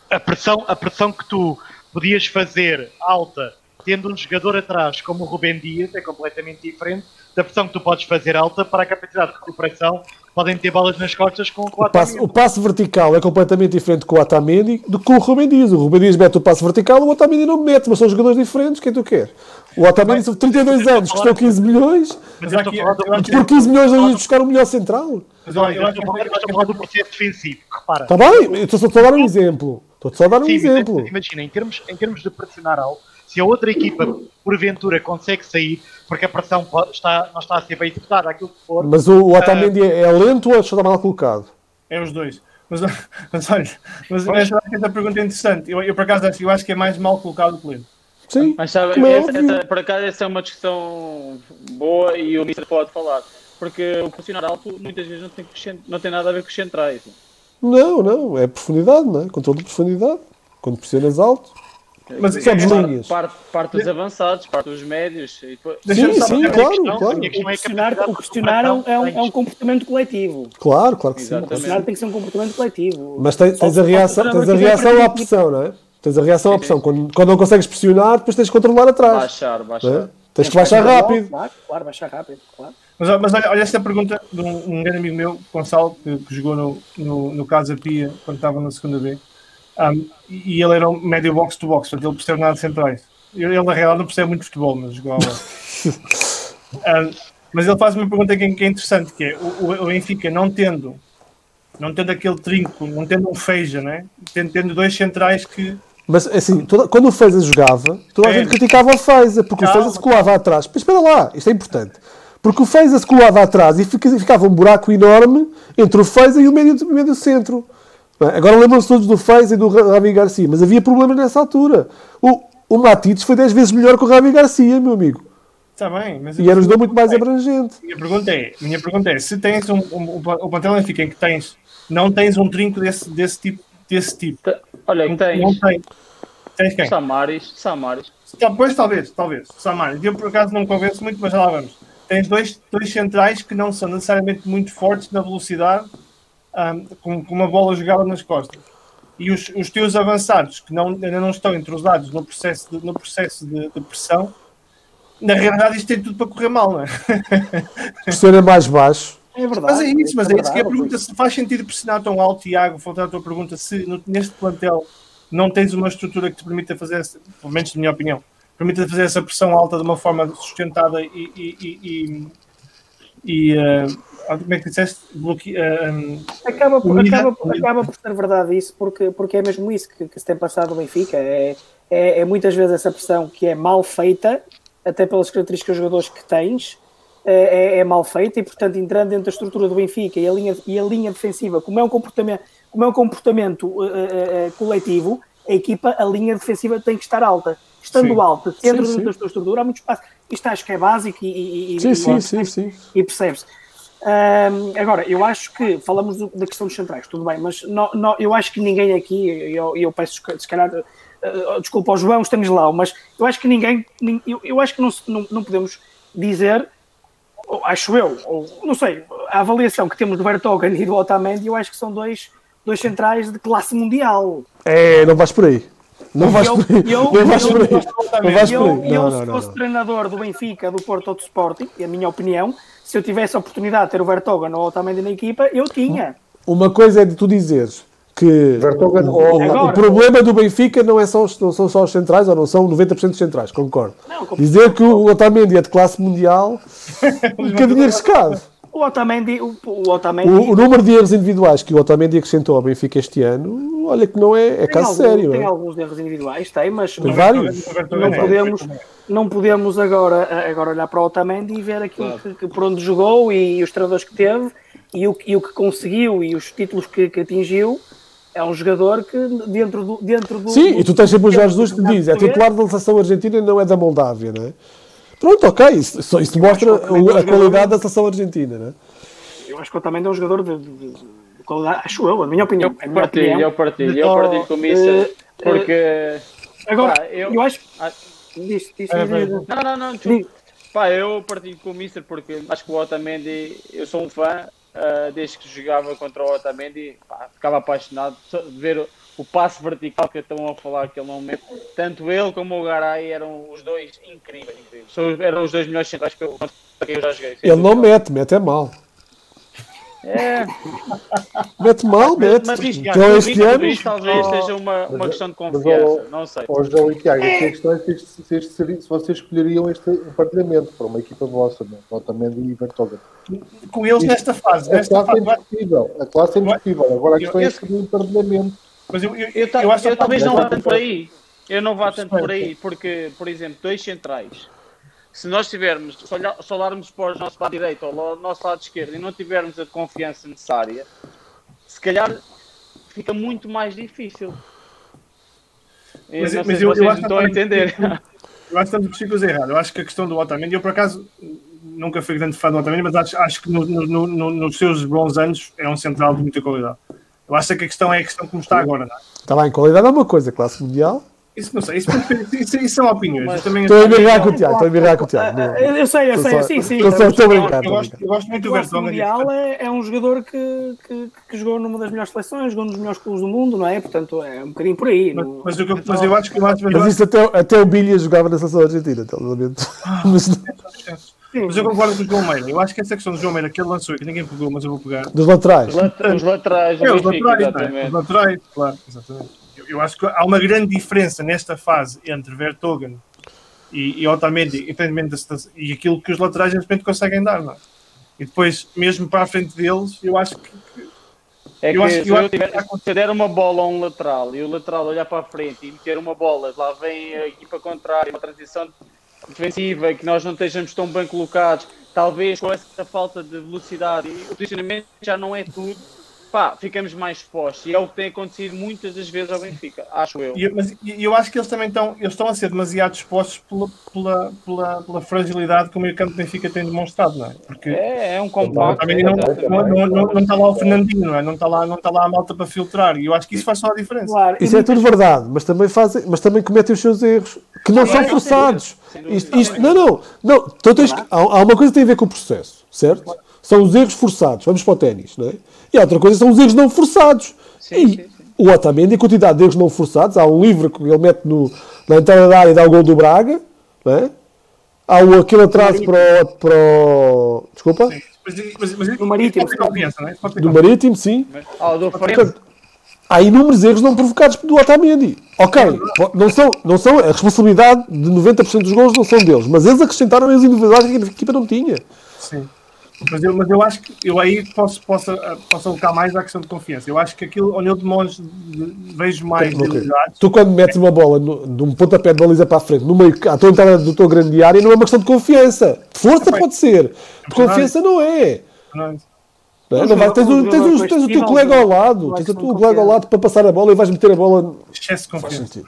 a, pressão, a pressão que tu podias fazer alta tendo um jogador atrás como o Rubem Dias é completamente diferente da pressão que tu podes fazer alta para a capacidade de recuperação que podem ter bolas nas costas com o O passe, Otamendi. o passe vertical é completamente diferente com o Otamendi do que com o Rubem Dias. O Rubem Dias mete o passe vertical, o Otamendi não mete, mas são jogadores diferentes, quem tu quer? O Otamendi são 32 anos, custou 15 milhões, Mas eu estou a falar do eu acho que- por 15 milhões não ias buscar o melhor central. Mas olha, eu acho a falar- eu estou a falar do processo defensivo, repara. Está bem? Eu estou só a dar um exemplo. Estou só a dar um exemplo. Imagina, em termos, em termos de pressionar alto, se a outra equipa, porventura, consegue sair, porque a pressão está, não está a ser bem executada, aquilo que for, Mas o, o Otamendi é, é lento ou está mal colocado? É os dois. Mas, mas olha, mas, essa pergunta é interessante. Eu, eu por acaso acho, eu acho que é mais mal colocado que lento. Sim. Mas sabe, é essa, essa, por acaso essa é uma discussão boa e o Mister pode falar. Porque o posicionar alto muitas vezes não tem, não tem nada a ver com os centrais. Não, não, é profundidade, não é? Controle de profundidade. Quando pressionas alto. Mas Sobes é- linhas. Parte, parte dos avançados, parte dos médios. E depois... Sim, sim, claro, questão- claro. é a questionar, o questionar é um, é um- é comportamento coletivo. Claro, claro que sim. O questionar tem que ser um comportamento coletivo. Mas tens, tens a reação, tens a reação à pressão, não é? Tens a reação à pressão. Quando, quando não consegues pressionar, depois tens de controlar atrás. Baixar, não é? baixar. Tens que baixar rápido. Claro, claro, baixar rápido, claro. Mas, mas olha, olha esta pergunta de um, um grande amigo meu, Gonçalo, que, que jogou no, no, no Casa Pia quando estava na segunda B. Um, e e ele era um médio box to box, portanto ele percebe nada de centrais. Ele, na realidade, não percebe muito futebol, mas jogava. um, Mas ele faz uma pergunta que é, que é interessante, que é o, o Benfica não tendo, não tendo aquele trinco, não tendo um feija, né? tendo, tendo dois centrais que Mas assim, toda- quando o Feza jogava, toda a É. gente criticava o Feza, porque Calma. o Feza se colava atrás. Mas espera lá, isto é importante. Porque o Feza se colava atrás e fica- ficava um buraco enorme entre o Feza e o meio, o meio centro. É? Agora lembram-se todos do Feza e do Ra- Ravi Garcia, mas havia problemas nessa altura. O, o Matites foi 10 vezes melhor que o Ravi Garcia, meu amigo. está bem, mas E era um muito mais abrangente. Minha pergunta é, minha pergunta é, se tens um, um, um, plantel Benfica em que tens, não tens um trinco desse, desse tipo, desse tipo. Te- Olha, Não, tens não tens. Tens quem? Samaris, Samaris. Tá, Pois talvez, talvez. Samar, eu por acaso não me convenço muito, mas já lá vamos. Tens dois, dois centrais que não são necessariamente muito fortes na velocidade, com, com uma bola jogada nas costas. E os, os teus avançados, que não, ainda não estão entrosados no processo, de, no processo de, de pressão, na realidade isto tem tudo para correr mal, não é? Pressionar mais baixo. É verdade. Mas é isso, mas é isso que é a pergunta. Se faz sentido pressionar tão alto, Tiago, voltar à tua pergunta, se no- neste plantel não tens uma estrutura que te permita fazer, essa- pelo menos na minha opinião, permita fazer essa pressão alta de uma forma sustentada e. e, e, e, e, eh, como é que disseste? Bloque, um, Acaba por, Unida- acaba, por- acaba por ser verdade isso, porque, porque é mesmo isso que, que se tem passado no Benfica. É, é, é muitas vezes essa pressão que é mal feita, até pelas características dos jogadores que tens, é, é- é mal feita e, portanto, entrando dentro da estrutura do Benfica e a linha, e a linha defensiva, como é um comportamento, como é um comportamento eh, eh, coletivo, a equipa, a linha defensiva tem que estar alta. Estando Sim. alta, dentro Sim, sim. da sua estrutura, há muito espaço. Isto acho que é básico e, e, Sim, e- sim, sim, sim. e percebe-se. Ahm, agora, eu acho que falamos do- da questão dos centrais, tudo bem, mas no- no- eu acho que ninguém aqui, e eu, eu peço se calhar eh, desculpa ao João Stanislau, mas eu acho que ninguém, nin- eu, eu acho que não, não, não podemos dizer, acho eu, ou não sei, a avaliação que temos do Bertogan e do Otamendi, eu acho que são dois, dois centrais de classe mundial. É, não vais por aí. Não vais por aí. eu- Não vais por aí. Eu, eu, se fosse treinador do Benfica, do Porto ou do Sporting, e a minha opinião, se eu tivesse a oportunidade de ter o Vertogen ou o Otamendi na equipa, eu tinha. Uma coisa é de tu dizeres que Vertonghen o, ou- o Agora- problema do Benfica não, é só, os- não são só os centrais, ou não são 90% dos centrais, concordo. Não, Dizer que o Otamendi é de classe mundial, um bocadinho arriscado. O Otamendi, o, o Otamendi O, o número de erros individuais que o Otamendi acrescentou ao Benfica este ano, olha que não é, é caso alguns, sério. tem é? alguns erros individuais, tem, mas Tem vários. não podemos, não podemos agora, agora olhar para o Otamendi e ver aquilo que, que por onde jogou e, os treinadores que teve e o, e o que conseguiu e os títulos que, que atingiu. É um jogador que dentro do. Dentro do Sim, do- e tu tens sempre o Jorge Jesus que diz, é titular da seleção argentina e não é da Moldávia, não é? Pronto, ok, isso, isso- isso mostra o- a é um qualidade da seleção argentina, não é? Eu acho que o Otamendi é um jogador de, de- de- de qualidade, acho eu, a minha opinião. Eu a partilho, opinião. eu partilho, eu Oh, partilho com isso, eh, porque... Agora, Pá, eu- eu, acho. Diz, diz, É, diz. Não, não, não, desculpa. Pá, eu partilho com o Mister porque acho que o Otamendi, eu sou um fã, ah, desde que jogava contra o Otamendi, pá, ficava apaixonado de ver o, o passe vertical que estão a falar que ele não mete. Tanto ele como o Garay eram os dois incríveis, incríveis. São- eram os dois melhores centrais que eu, quem eu já joguei. Ele não mete, mete é mal. É, Mete mal, mete. mas isto, Então este ano, talvez seja uma, uma mas- questão de confiança, não sei. Ó João e Tiago, aqui a questão é se, este- se, este seria- se vocês escolheriam este emparelhamento para uma equipa vossa, não? Otamendi e Vertonghen. Com eles nesta fase, A nesta classe é fase, indiscutível. A classe é indiscutível. Agora a questão é Eu- escolher o emparelhamento. mas eu, eu, Eu, eu acho eu que talvez não vá tanto por aí. Eu não vá tanto por aí, porque, por exemplo, dois centrais. Se nós tivermos, se, olhar, se olharmos para o nosso lado direito ou o nosso lado esquerdo e não tivermos a confiança necessária, se calhar fica muito mais difícil. Eu Mas- não mas eu- eu acho que estão a entender. Eu acho que estamos por coisa errada. Eu acho que a questão do Otamendi, eu por acaso nunca fui grande fã do Otamendi, mas acho, acho que no- no- no- nos seus bons anos é um central de muita qualidade. Eu acho que a questão é a questão como está agora. Não é? está bem, qualidade é uma coisa, classe mundial. Isso não sei, isso, isso, isso são opiniões. Mas- também Estou a embirrar com o Tiago, estou a embirrar com o Tiago. Eu sei, eu sei, sim, sim. estou a brincar, eu, gosto, brincar. eu gosto muito do O Vertonghen Vertonghen. Mundial é, é um jogador que, que, que jogou numa das melhores seleções, jogou nos melhores clubes do mundo, não é? Portanto, é um bocadinho por aí. Mas, não- mas, o eu- mas eu acho que eu acho, mas Mas isso até, até o Bilha jogava na seleção argentina, então, lamento. Mas, mas eu concordo com o João Meira. Eu acho que essa questão do João Meira que ele lançou e que ninguém pegou, mas eu vou pegar. dos laterais. Os lat- Os laterais É, os laterais, é? exatamente. Os laterais, claro, exatamente. Eu, acho que há uma grande diferença nesta fase entre Vertogen E, e Otamendi, independentemente e aquilo que os laterais de repente conseguem dar, não é? E depois, mesmo para a frente deles, eu acho que. É que eu acho, se eu, eu tiver, se der uma bola a um lateral e o lateral olhar para a frente e meter uma bola, lá vem a equipa contrária, uma transição defensiva, que nós não estejamos tão bem colocados, talvez com essa falta de velocidade e o posicionamento já não é tudo pá, ficamos mais expostos. E é o que tem acontecido muitas das vezes ao Benfica, acho eu. E, mas eu acho que eles também estão, eles estão a ser demasiado expostos pela, pela, pela, pela fragilidade que o meio campo do Benfica tem demonstrado, não é? Porque é, é um compacto. Também não, não, não, não, não está lá o Fernandinho, não é? Não está lá, não está lá a malta para filtrar. E eu acho que isso faz só a diferença. Claro, isso é tudo verdade, mas também, fazem, mas também cometem os seus erros, que não, são forçados. Isto, isto, não, não, não. Então tens, há, há uma coisa que tem a ver com o processo, certo? São os erros forçados. Vamos para o ténis, não é? E a outra coisa são os erros não forçados. Sim, e sim, sim. o Otamendi, a quantidade de erros não forçados, há um livro que ele mete no, na entrada da área e dá o gol do Braga, não é? Há o, aquele atraso para o, para o... Desculpa? Sim. Mas, mas, mas, do Marítimo. É? Do Marítimo, sim. Ah, do Portanto, há inúmeros erros não provocados do Otamendi. Ok, não são, não são, a responsabilidade de 90% dos gols não são deles, mas eles acrescentaram as individualidades que a equipa não tinha. Sim. Mas eu, mas eu acho que eu aí posso, posso, posso alocar mais à questão de confiança. Eu acho que aquilo onde eu demonstro, vejo mais okay. Tu, quando metes uma bola no, de um pontapé de baliza para a frente, no meio, à tua entrada do teu grande área, não é uma questão de confiança. De força é, pode ser, de confiança não é. Não é. Não, não vai, tens, o, tens, o, tens o teu colega ao lado, tens o teu colega ao lado para passar a bola e vais meter a bola. Excesso de confiança.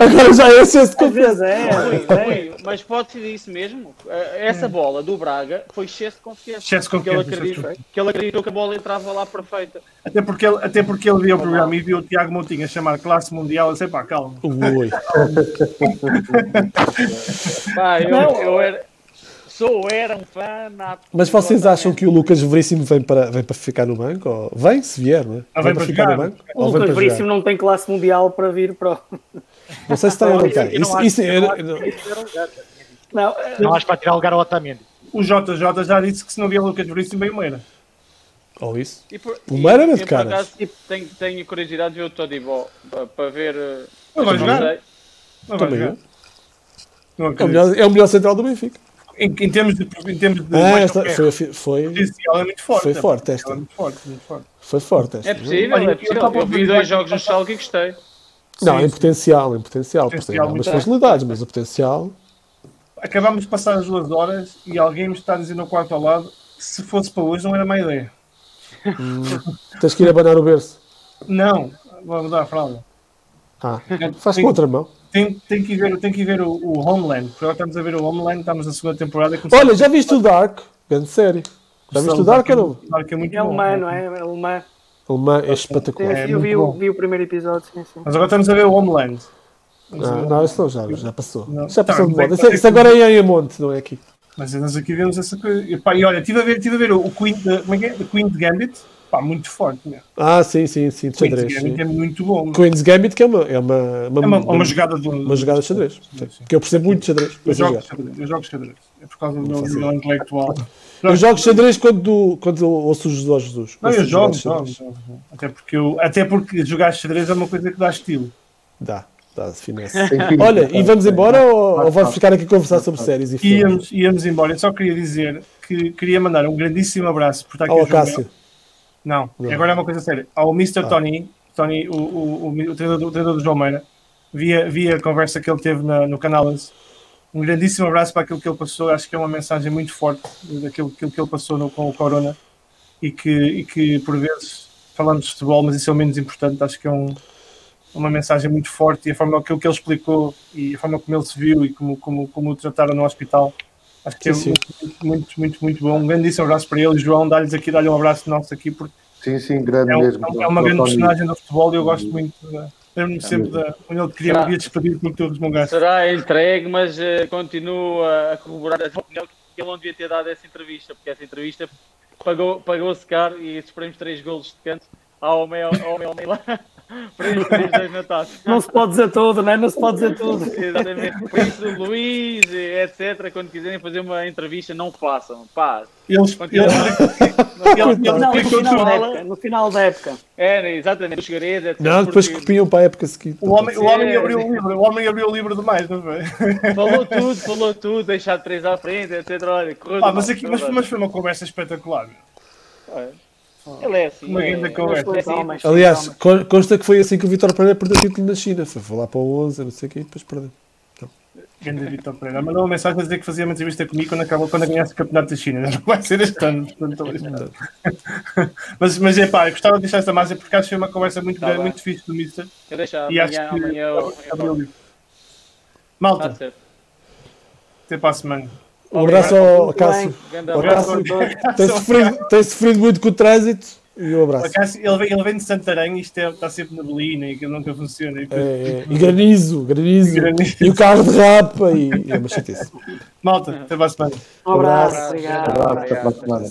Agora já é excesso de confiança. É, é, mas pode ser isso mesmo. Eh, essa bola do Braga foi excesso de confiança. Excesso de confiança. Que ele, acreditou, que ele acreditou que a bola entrava lá perfeita. Até porque ele, até porque ele viu o programa e viu o Tiago Moutinho a chamar classe mundial. Eu sei, pá, calma. Ui. pá, eu, eu era sou, era um fã. Mas vocês acham que o Lucas Veríssimo vem para, vem para ficar no banco? Ou... Vem, se vier, não é? Ah, vem, vem para, ficar no banco? O Lucas Veríssimo não tem classe mundial para vir para. Não sei se está ou não tem. Isso, isso, não, não acho para tirar o lugar ao Otamendi. O JJ já disse que se não vier o Lucas Veríssimo, bem o Meira. Ou isso? Por, o Meira era de cara. Tenho, tenho curiosidade de ver o Todibo para ver. Não vai jogar. Não vai jogar. É é o melhor central do Benfica. Em, em, termos de. Em termos de ah, esta, foi, foi, é muito forte. Foi forte esta. É muito forte, muito forte. Foi forte esta. É possível, é possível. Eu vi dois jogos no Schalke e gostei. Não, sim, em potencial, em potencial. potencial tem algumas facilidades, mas o potencial. Acabamos de passar as duas horas e alguém me está a dizer no quarto ao lado se fosse para hoje não era má ideia. Hum, tens que ir abanar o berço. Não, vou mudar a fralda. Ah, faz com outra mão. Tem, tem que ir ver, tem que ver o, o Homeland, porque agora estamos a ver o Homeland, estamos na segunda temporada. Olha, já viste o Dark? Grande série. Já viste o Dark ou não? Dark é muito é alemã, não é? É alemã. Alemã é espetacular. É, eu vi, o, vi o primeiro episódio, sim, sim. Mas agora estamos a ver o Homeland. Ah, não, isso não, já, já passou. Não. Já passou tá, de moda. Isso, é- isso agora é em Amonte, não é aqui. Mas nós aqui vemos essa coisa. E, pá, e olha, estive a ver, tive a ver o Queen, como é que é? The Queen de Gambit pá, muito forte. Né? Ah, sim, sim, sim, de xadrez. Queen's Gambit é muito bom. Né? Queen's Gambit que é uma, é uma, uma, é uma, uma, jogada de, uma jogada de xadrez. Sim, sim. Que eu percebo muito de xadrez. Eu jogo xadrez, eu jogo xadrez. É por causa do meu, meu intelectual. Eu jogo xadrez quando, quando ouço o José Jesus. Não, eu jogo, jogo, jogo, Até porque, eu, até porque jogar xadrez é uma coisa que dá estilo. Dá. Dá, finesse. Olha, e vamos embora ou, ou vamos ficar aqui a conversar sobre séries e filmes? Íamos, íamos embora. Eu só queria dizer que queria mandar um grandíssimo abraço por estar aqui. Ao Acácio. Não, agora é uma coisa séria. Ao Mr. Ah. Tony, Tony o, o, o, o, treinador, o treinador do João Meira, via, via a conversa que ele teve na, no Canales. Um grandíssimo abraço para aquilo que ele passou. Acho que é uma mensagem muito forte daquilo, daquilo que ele passou no, com o Corona e que, e que, por vezes, falamos de futebol, mas isso é o menos importante. Acho que é um, uma mensagem muito forte e a forma que, que ele explicou e a forma como ele se viu e como, como, como o trataram no hospital Acho que sim, é muito, muito, muito, muito bom. Um grandíssimo abraço para ele. João, dá-lhes aqui, dá-lhe um abraço nosso aqui, porque sim, sim, grande é, mesmo. É, uma grande personagem do futebol e eu gosto muito. Lembro-me sempre da, quando ele queria, queria despedir com todos os Será entregue, mas uh, continuo a corroborar a opinião que ele não devia ter dado essa entrevista, porque essa entrevista pagou, pagou-se caro e primeiros três golos de canto ao meio, ao meio, ao meio lá. Príncipe. Não se pode dizer tudo, não é? Não se pode dizer tudo. Exatamente. Por isso, Luís, etc., quando quiserem fazer uma entrevista, não façam. Pá, Eles, eles, no explicou final da época. No final da época. é, exatamente, os segredos, etc. Não, depois porque copiam para a época seguinte. o homem, o homem abriu o livro, o homem abriu o livro demais, não foi? Falou tudo, falou tudo, deixar três à frente, etc. Olha, Ah, mas, aqui, mas, mas foi uma conversa espetacular. meu. bem. Ele é assim. Uma é, grande conversa. é assim, Aliás, con- consta que foi assim que o Vitor Pereira perdeu o título na China. Foi falar para o 11, não sei o quê, e depois perdeu. Grande Vitor Pereira. Mandou uma mensagem a dizer que fazia uma entrevista comigo quando acabou quando ganhasse o campeonato da China. Não vai ser este ano. portanto, mas, mas é pá, eu gostava de deixar esta margem porque acho que foi uma conversa muito, Tá muito fixe do Mister. Eu deixo E acho amanhã, que. amanhã eu. o livro. Está Malta, certo. até para a semana. Um abraço ao Cássio. Grande Ao abraço. Cássio. Tem sofrido, tem sofrido muito com o trânsito. E um abraço. Acaso, ele, vem, ele vem de Santarém e isto é- está sempre na Belina e que nunca funciona. E É, é. E granizo, granizo. Granizo. E o carro derrapa. E, e é uma chatice. Malta, até para a semana. Um abraço. Abraço. Obrigado. Abraço, até para a semana.